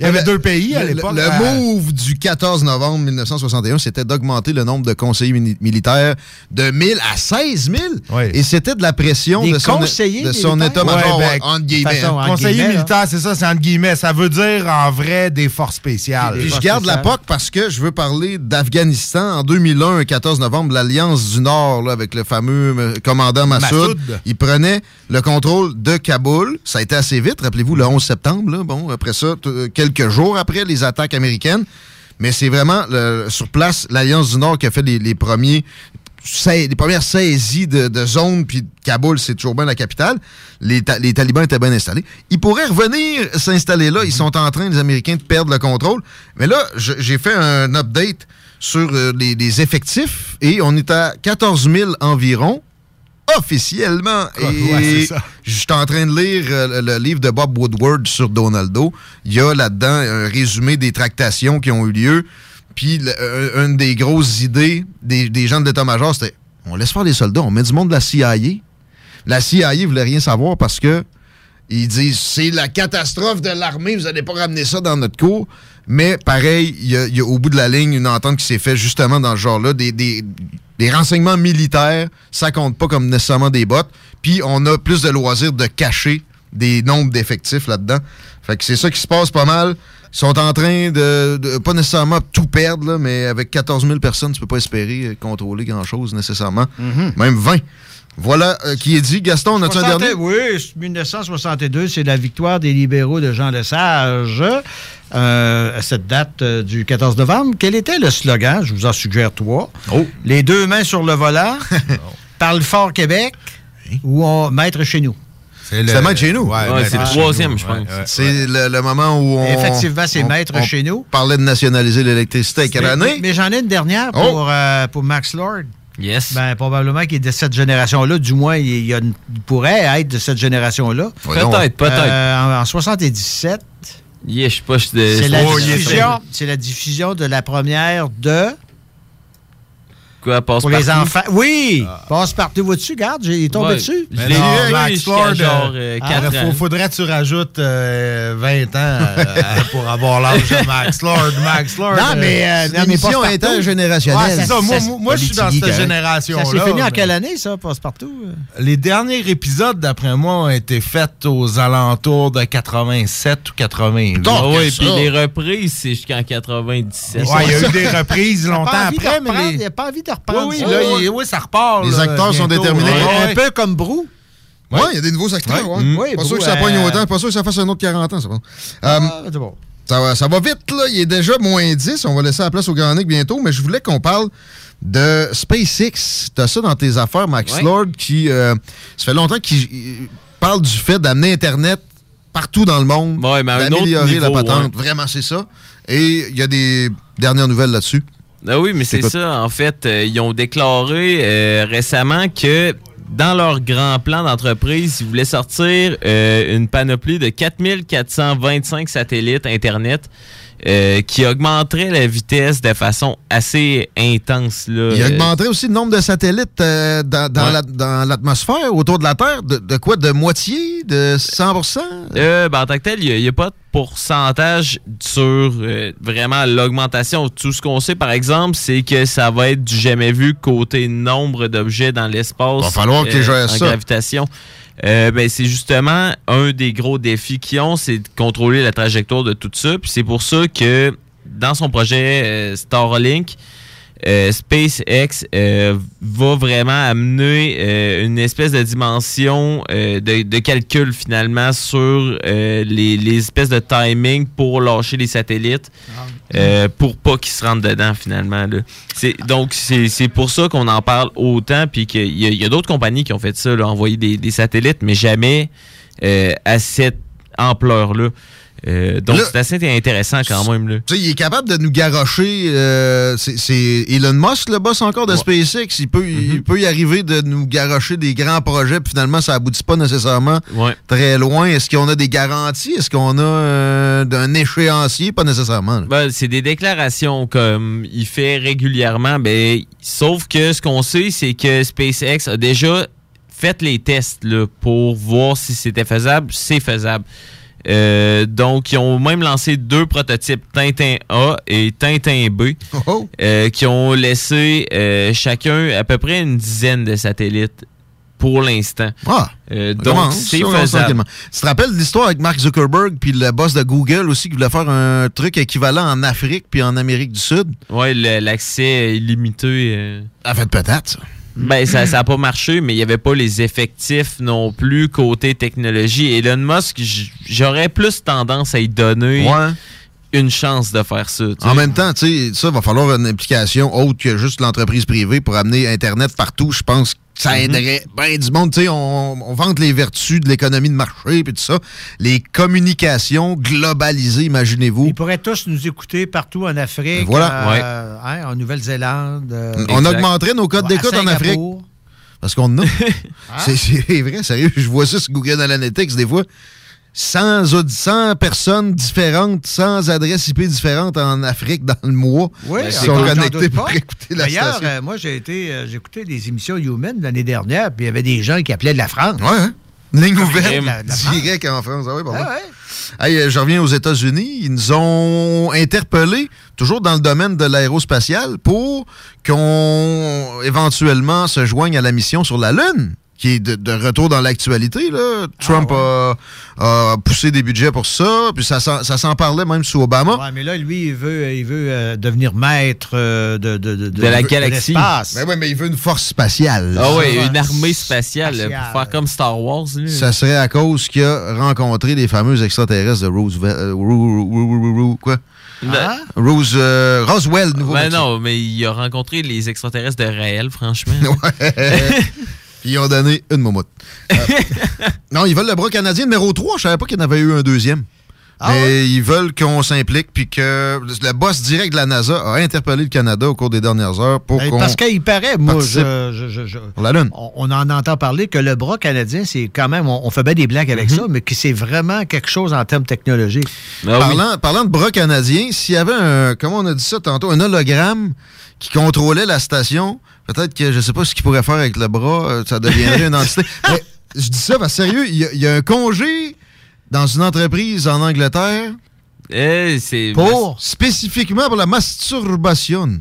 Il y avait deux pays à l'époque. Le, Euh, move du 14 novembre 1961, c'était d'augmenter le nombre de conseillers militaires de 1000 à 16 000. Et c'était de la pression Des de son, de son état-major, Ouais, ben, ouais, entre guillemets. façon, hein. entre Conseiller guillemets, militaire, c'est ça, c'est entre guillemets. Ça veut dire en vrai des forces spéciales. Puis je garde la. POC parce que je veux parler d'Afghanistan. En 2001, le 14 novembre, l'Alliance du Nord, là, avec le fameux euh, commandant Massoud, Massoud. il prenait le contrôle de Kaboul. Ça a été assez vite, rappelez-vous, le 11 septembre. là. Bon, après ça, euh, quelques jours après les attaques américaines. Mais c'est vraiment le- sur place l'Alliance du Nord qui a fait les, les premiers les premières saisies de, de zones, puis Kaboul, c'est toujours bien la capitale. Les, ta- les talibans étaient bien installés. Ils pourraient revenir s'installer là. Ils sont en train, les Américains, de perdre le contrôle. Mais là, j'ai fait un update sur euh, les, les effectifs et on est à 14 000 environ officiellement. Et Ouais, je suis en train de lire euh, le, le livre de Bob Woodward sur Donaldo. Il y a là-dedans un résumé des tractations qui ont eu lieu. Puis euh, une des grosses idées des, gens de l'état-major, c'était on laisse faire les soldats, on met du monde de la CIA. La CIA voulait rien savoir parce que ils disent c'est la catastrophe de l'armée, vous n'allez pas ramener ça dans notre cours. Mais pareil, il y, a- au bout de la ligne une entente qui s'est faite justement dans ce genre-là. Des renseignements militaires, ça compte pas comme nécessairement des bottes. Puis on a plus de loisirs de cacher des nombres d'effectifs là-dedans. Fait que c'est ça qui se passe pas mal. Ils sont en train de, de- pas nécessairement tout perdre, là, mais avec 14 000 personnes, tu peux pas espérer euh, contrôler grand-chose nécessairement. Même 20. Voilà euh, qui est dit. Gaston, on a-tu un 60 dernier? Oui, 1962, c'est la victoire des libéraux de Jean Lesage. Euh, à cette date euh, du 14 novembre. Quel était le slogan? Je vous en suggère trois? Les deux mains sur le volant, Parle fort Québec ou on Maître chez nous? C'est C'est Maître chez nous. Ouais, Ouais, c'est le troisième, je pense. Ouais, ouais. C'est le, le moment où on. Effectivement, c'est on- Maître on chez nous. parlait de nationaliser l'électricité à quelle Mais, année? mais j'en ai une dernière pour, Oh. euh, pour Max Lord. Yes. Ben, probablement qu'il est de cette génération-là. Du moins, il, a il pourrait être de cette génération-là. Peut-être, peut-être. Euh, en, en 77, Yeah, je sais pas, je c'est la, Oh, yeah, diffusion, c'est la diffusion de la première de... Quoi, passe Pour les partout? enfants. Oui! Passe partout. Vois-tu? Regarde, j'ai- il est tombé Ouais. dessus. Je Mais l'ai non, lu, Max Lord, genre, euh, euh, ah, ans. faudrait que tu rajoutes euh, 20 ans euh, pour avoir l'âge de Max Lord. Max Lord. Non, mais, euh, non, une mais émission Passe-Partout. intergénérationnelle. Ouais, c'est ça. Moi, moi, moi, je suis dans cette hein. génération-là. Ça s'est fini en quelle année, ça, Passe-Partout? Les derniers épisodes, d'après moi, ont été faits aux alentours de 87 ou 88. Ah ouais, ça. puis les reprises, c'est jusqu'en 97. Ouais, il y a eu des reprises longtemps après, mais. Il n'y a pas envie de reprendre. Oui, oui, ça. là, oui, ça repart. Les là, acteurs sont déterminés. Ouais, Un peu comme Brou. Ouais, il y a des nouveaux acteurs. Ouais. ouais. Mm. Oui, pas sûr que ça euh, pogne autant. Pas sûr que ça fasse un autre 40 ans. Ça, va. Euh, Ah, c'est bon. ça, va, ça va vite, là. Il est déjà moins 10. On va laisser la place au Grand Nick bientôt. Mais je voulais qu'on parle de SpaceX. T'as ça dans tes affaires, Max Ouais. Lord, qui... euh, ça fait longtemps qu'il il parle du fait d'amener Internet partout dans le monde. Ouais, d'améliorer la patente. ouais. Vraiment, c'est ça. Et il y a des dernières nouvelles là-dessus. Ah oui, mais c'est ça. En fait, euh, ils ont déclaré euh, récemment que dans leur grand plan d'entreprise, ils voulaient sortir euh, une panoplie de 4425 satellites Internet euh, qui augmenterait la vitesse de façon assez intense. Là. Il Euh, augmenterait aussi le nombre de satellites euh, dans, dans Ouais. la- dans l'atmosphère autour de la Terre. De, de quoi? De moitié? De 100% Euh, ben, en tant que tel, il n'y a, pas de pourcentage sur euh, vraiment l'augmentation. Tout ce qu'on sait, par exemple, c'est que ça va être du jamais vu côté nombre d'objets dans l'espace. Va falloir gèrent en ça. gravitation. Euh, ben, c'est justement un des gros défis qu'ils ont, c'est de contrôler la trajectoire de tout ça. Puis c'est pour ça que dans son projet euh, Starlink, euh, SpaceX va vraiment amener une espèce de dimension de, calcul finalement sur les, les espèces de timing pour lâcher les satellites euh, pour pas qu'ils se rentrent dedans finalement. Là. C'est, donc c'est, c'est pour ça qu'on en parle autant puis qu'il y a, il y a d'autres compagnies qui ont fait ça, là, envoyer des, des satellites, mais jamais euh, à cette ampleur-là. Euh, donc c'est assez intéressant quand même. Là. Il est capable de nous garrocher. euh, c'est- Elon Musk, le boss encore de SpaceX. Il peut, Mm-hmm. il peut y arriver de nous garrocher des grands projets, puis finalement, ça aboutit pas nécessairement très loin. Est-ce qu'on a des garanties? Est-ce qu'on a euh, d'un échéancier? Pas nécessairement. Ben, c'est des déclarations comme il fait régulièrement. Ben, sauf que ce qu'on sait, c'est que SpaceX a déjà fait les tests là, pour voir si c'était faisable. C'est faisable. Euh, donc, ils ont même lancé deux prototypes, Tintin A et Tintin B, Oh, euh, qui ont laissé euh, chacun à peu près une dizaine de satellites pour l'instant. Ah, On donc, commence, c'est faisable. Tu te rappelles l'histoire avec Mark Zuckerberg puis le boss de Google aussi qui voulait faire un truc équivalent en Afrique puis en Amérique du Sud? Le- l'accès illimité. En fait, peut-être, ça. Ben, ça n'a pas marché, mais il n'y avait pas les effectifs non plus côté technologie. Elon Musk, j'aurais plus tendance à y donner une chance de faire ça. sais. En même temps, tu sais, ça va falloir une implication autre que juste l'entreprise privée pour amener Internet partout. Je pense ça Mhm. aiderait du monde. Tu sais, on, on vante les vertus de l'économie de marché et tout ça. Les communications globalisées, imaginez-vous. Ils pourraient tous nous écouter partout en Afrique, Voilà. euh, hein, en Nouvelle-Zélande. euh, On augmenterait nos codes d'écoute en Afrique. Parce qu'on en a. Hein? C'est- C'est vrai, sérieux. Je vois ça sur Google Analytics des fois. 100, audi- 100 personnes différentes, sans adresse IP différentes en Afrique dans le mois Oui, qui sont doute pour pas. écouter la D'ailleurs, station. euh, moi, j'ai été, euh, j'écoutais des émissions Human l'année dernière, puis il y avait des gens qui appelaient de la France. Ouais, hein? Ligne ouverte, direct en France. Ah oui, pardon. Ah ouais. Hey, euh, je reviens aux États-Unis. Ils nous ont interpellés, toujours dans le domaine de l'aérospatial, pour qu'on éventuellement se joigne à la mission sur la Lune, qui est de, de retour dans l'actualité. là. Trump a, a poussé des budgets pour ça, puis ça, s'en- ça s'en parlait même sous Obama. Ouais, mais là, lui, il veut, il veut euh, devenir maître euh, de, de, de, De la galaxie. l'espace. Mais oui, mais il veut une force spatiale. Ah Ouais. une armée spatiale, Spatiale. pour faire comme Star Wars. là. Ça serait à cause qu'il a rencontré les fameux extraterrestres de Roosevelt. euh, Roo- Roo- Roo- Roo- Roo- quoi? Ben- Rose, euh, Roswell, nouveau Ben non, mais il a rencontré les extraterrestres de réel, franchement. Puis ils ont donné une moumoute. Euh, non, ils veulent le bras canadien numéro 3. Je savais pas qu'il y en avait eu un deuxième. mais ils veulent qu'on s'implique puis que le boss direct de la NASA a interpellé le Canada au cours des dernières heures pour qu'on Parce qu'il paraît, moi, je, je- je- je- pour la Lune. on, on en entend parler que le bras canadien, c'est quand même, on, on fait bien des blagues avec Mhm. ça, mais que c'est vraiment quelque chose en termes technologiques. Ah parlant, parlant de bras canadiens, s'il y avait un, comment on a dit ça tantôt, un hologramme qui contrôlait la station, peut-être que je sais pas ce qu'il pourrait faire avec le bras, euh, ça deviendrait une entité. Mais je dis ça parce que sérieux, il y, a- il y a un congé dans une entreprise en Angleterre Eh, c'est. pour spécifiquement pour la masturbation.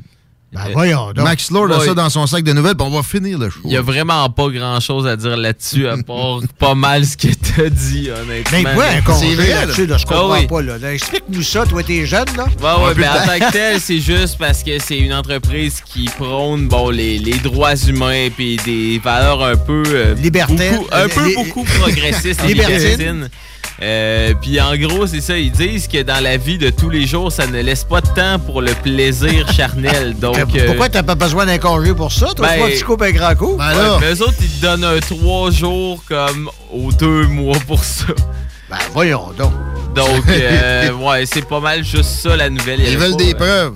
Ben, voyons donc. Max Lord a ça dans son sac de nouvelles, puis on va finir le show. Il y a vraiment pas grand chose à dire là-dessus, à part pas mal ce que t'as dit, honnêtement. Mais quoi, un congé là-dessus, là, je Ah comprends oui. pas. Là. Là, Explique-nous ça, toi, t'es jeune, là. Ouais, ouais, ben, en tant que tel, c'est juste parce que c'est une entreprise qui prône bon, les, les droits humains puis des valeurs un peu. euh, beaucoup- un peu beaucoup progressistes et Libertines. libertines. Euh, puis en gros, c'est ça, ils disent que dans la vie de tous les jours, ça ne laisse pas de temps pour le plaisir charnel. Donc, euh, Pourquoi t'as pas besoin d'un congé pour ça? Toi, ben, toi, tu coupes un grand coup? Ben ouais, mais eux autres, ils te donnent un trois jours comme aux deux mois pour ça. Ben, voyons donc. Donc, euh, ouais, c'est pas mal juste ça la nouvelle. Ils veulent pas, des preuves.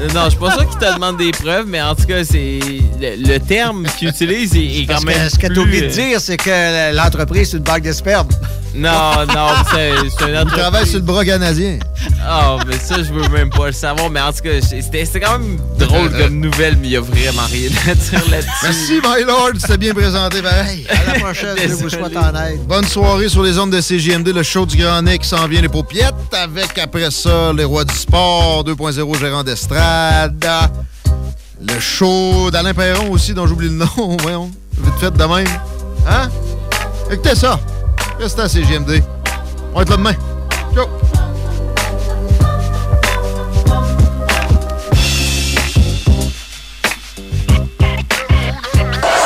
Euh, Non, je suis pas sûr qu'ils te demandent des preuves, mais en tout cas, c'est le, le terme qu'ils utilisent est, est quand Parce même. que ce que t'as oublié de euh, dire, c'est que l'entreprise, c'est une banque de sperme. Non, non, c'est c'est une Il entreprise. travaille sur le bras canadien. Ah, mais ça, je veux même pas le savoir. Mais en tout cas, c'était c'était quand même drôle comme nouvelle, mais il y a vraiment rien à dire là-dessus. Merci, my lord. C'était bien présenté, pareil. À la prochaine, Dieu vous soit en aide. Bonne soirée sur les ondes de CGMD, le show du Grand Nez qui s'en vient les paupiettes, avec après ça les rois du sport 2.0 gérant d'estrade, le show d'Alain Perron aussi, dont j'oublie le nom, voyons. Vite fait de même. Hein? Écoutez ça. Restez à CGMD. On va être là demain. Ciao!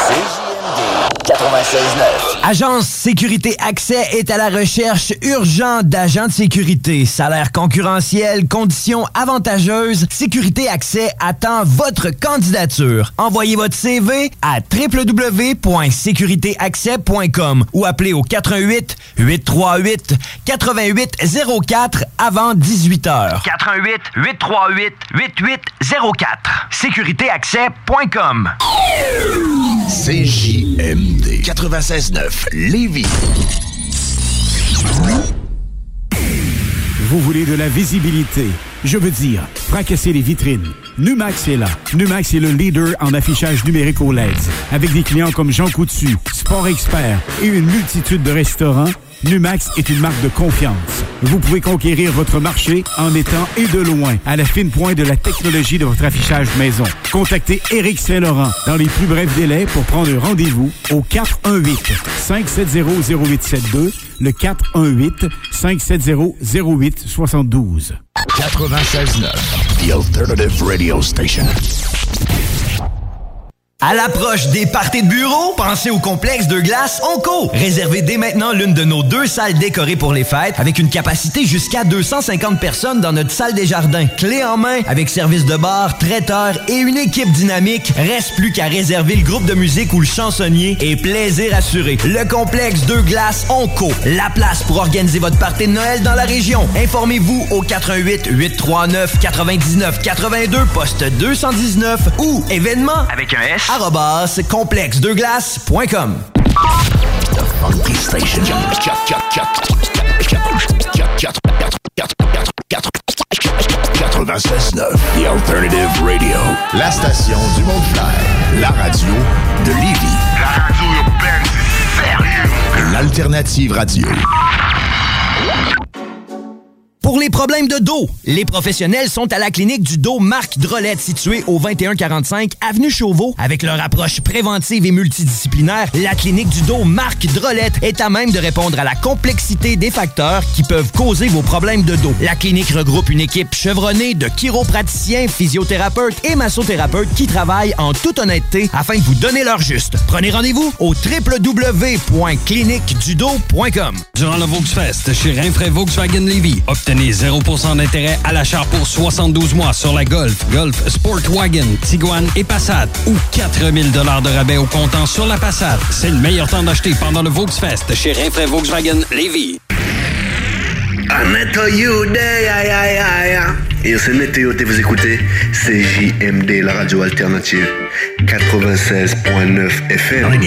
CGMD 96.9 Agence Sécurité Accès est à la recherche urgente d'agents de sécurité. Salaire concurrentiel, conditions avantageuses. Sécurité Accès attend votre candidature. Envoyez votre CV à www.sécuritéaccès.com ou appelez au 88 838 8804 avant 18 heures. 88 838 8804. Sécuritéaccès.com. CJMD 96.9 Vous voulez de la visibilité? Je veux dire, fracasser les vitrines. Numax est là. Numax est le leader en affichage numérique au LED. Avec des clients comme Jean Coutu, Sport Expert et une multitude de restaurants, Numax est une marque de confiance. Vous pouvez conquérir votre marché en étant et de loin à la fine pointe de la technologie de votre affichage maison. Contactez Éric Saint-Laurent dans les plus brefs délais pour prendre rendez-vous au 418-570-0872, le 418-570-0872. 96.9 The Alternative Radio Station. À l'approche des parties de bureau, pensez au complexe de glace Onco. Réservez dès maintenant l'une de nos deux salles décorées pour les fêtes avec une capacité jusqu'à 250 personnes dans notre salle des jardins. Clé en main avec service de bar, traiteur et une équipe dynamique. Reste plus qu'à réserver le groupe de musique ou le chansonnier et plaisir assuré. Le complexe de glace Onco. La place pour organiser votre partie de Noël dans la région. Informez-vous au 88 839 99 82 poste 219 ou événement Avec un S. arrobas complexedeglace.com. Funky Station. 96.9 The Alternative Radio. La station du Mont-Clair. La radio de Lévis. La radio urbaine, c'est sérieux. L'Alternative Radio. Pour les problèmes de dos, les professionnels sont à la clinique du dos Marc Drolette située au 2145 avenue Chauveau. Avec leur approche préventive et multidisciplinaire, la clinique du dos Marc Drolette est à même de répondre à la complexité des facteurs qui peuvent causer vos problèmes de dos. La clinique regroupe une équipe chevronnée de chiropraticiens, physiothérapeutes et massothérapeutes qui travaillent en toute honnêteté afin de vous donner leur juste. Prenez rendez-vous au www.cliniquedudo.com. Durant le Volksfest chez Rinfraie Volkswagen Levy, obtenez 0% d'intérêt à l'achat pour 72 mois sur la Golf, Golf Sportwagen, Tiguan et Passat ou 4000 de rabais au comptant sur la Passat. C'est le meilleur temps d'acheter pendant le Volksfest chez Rinfraie Volkswagen you day, aïe. Et c'est Météo, vous écoutez CJMD, la radio alternative, 96.9 FM.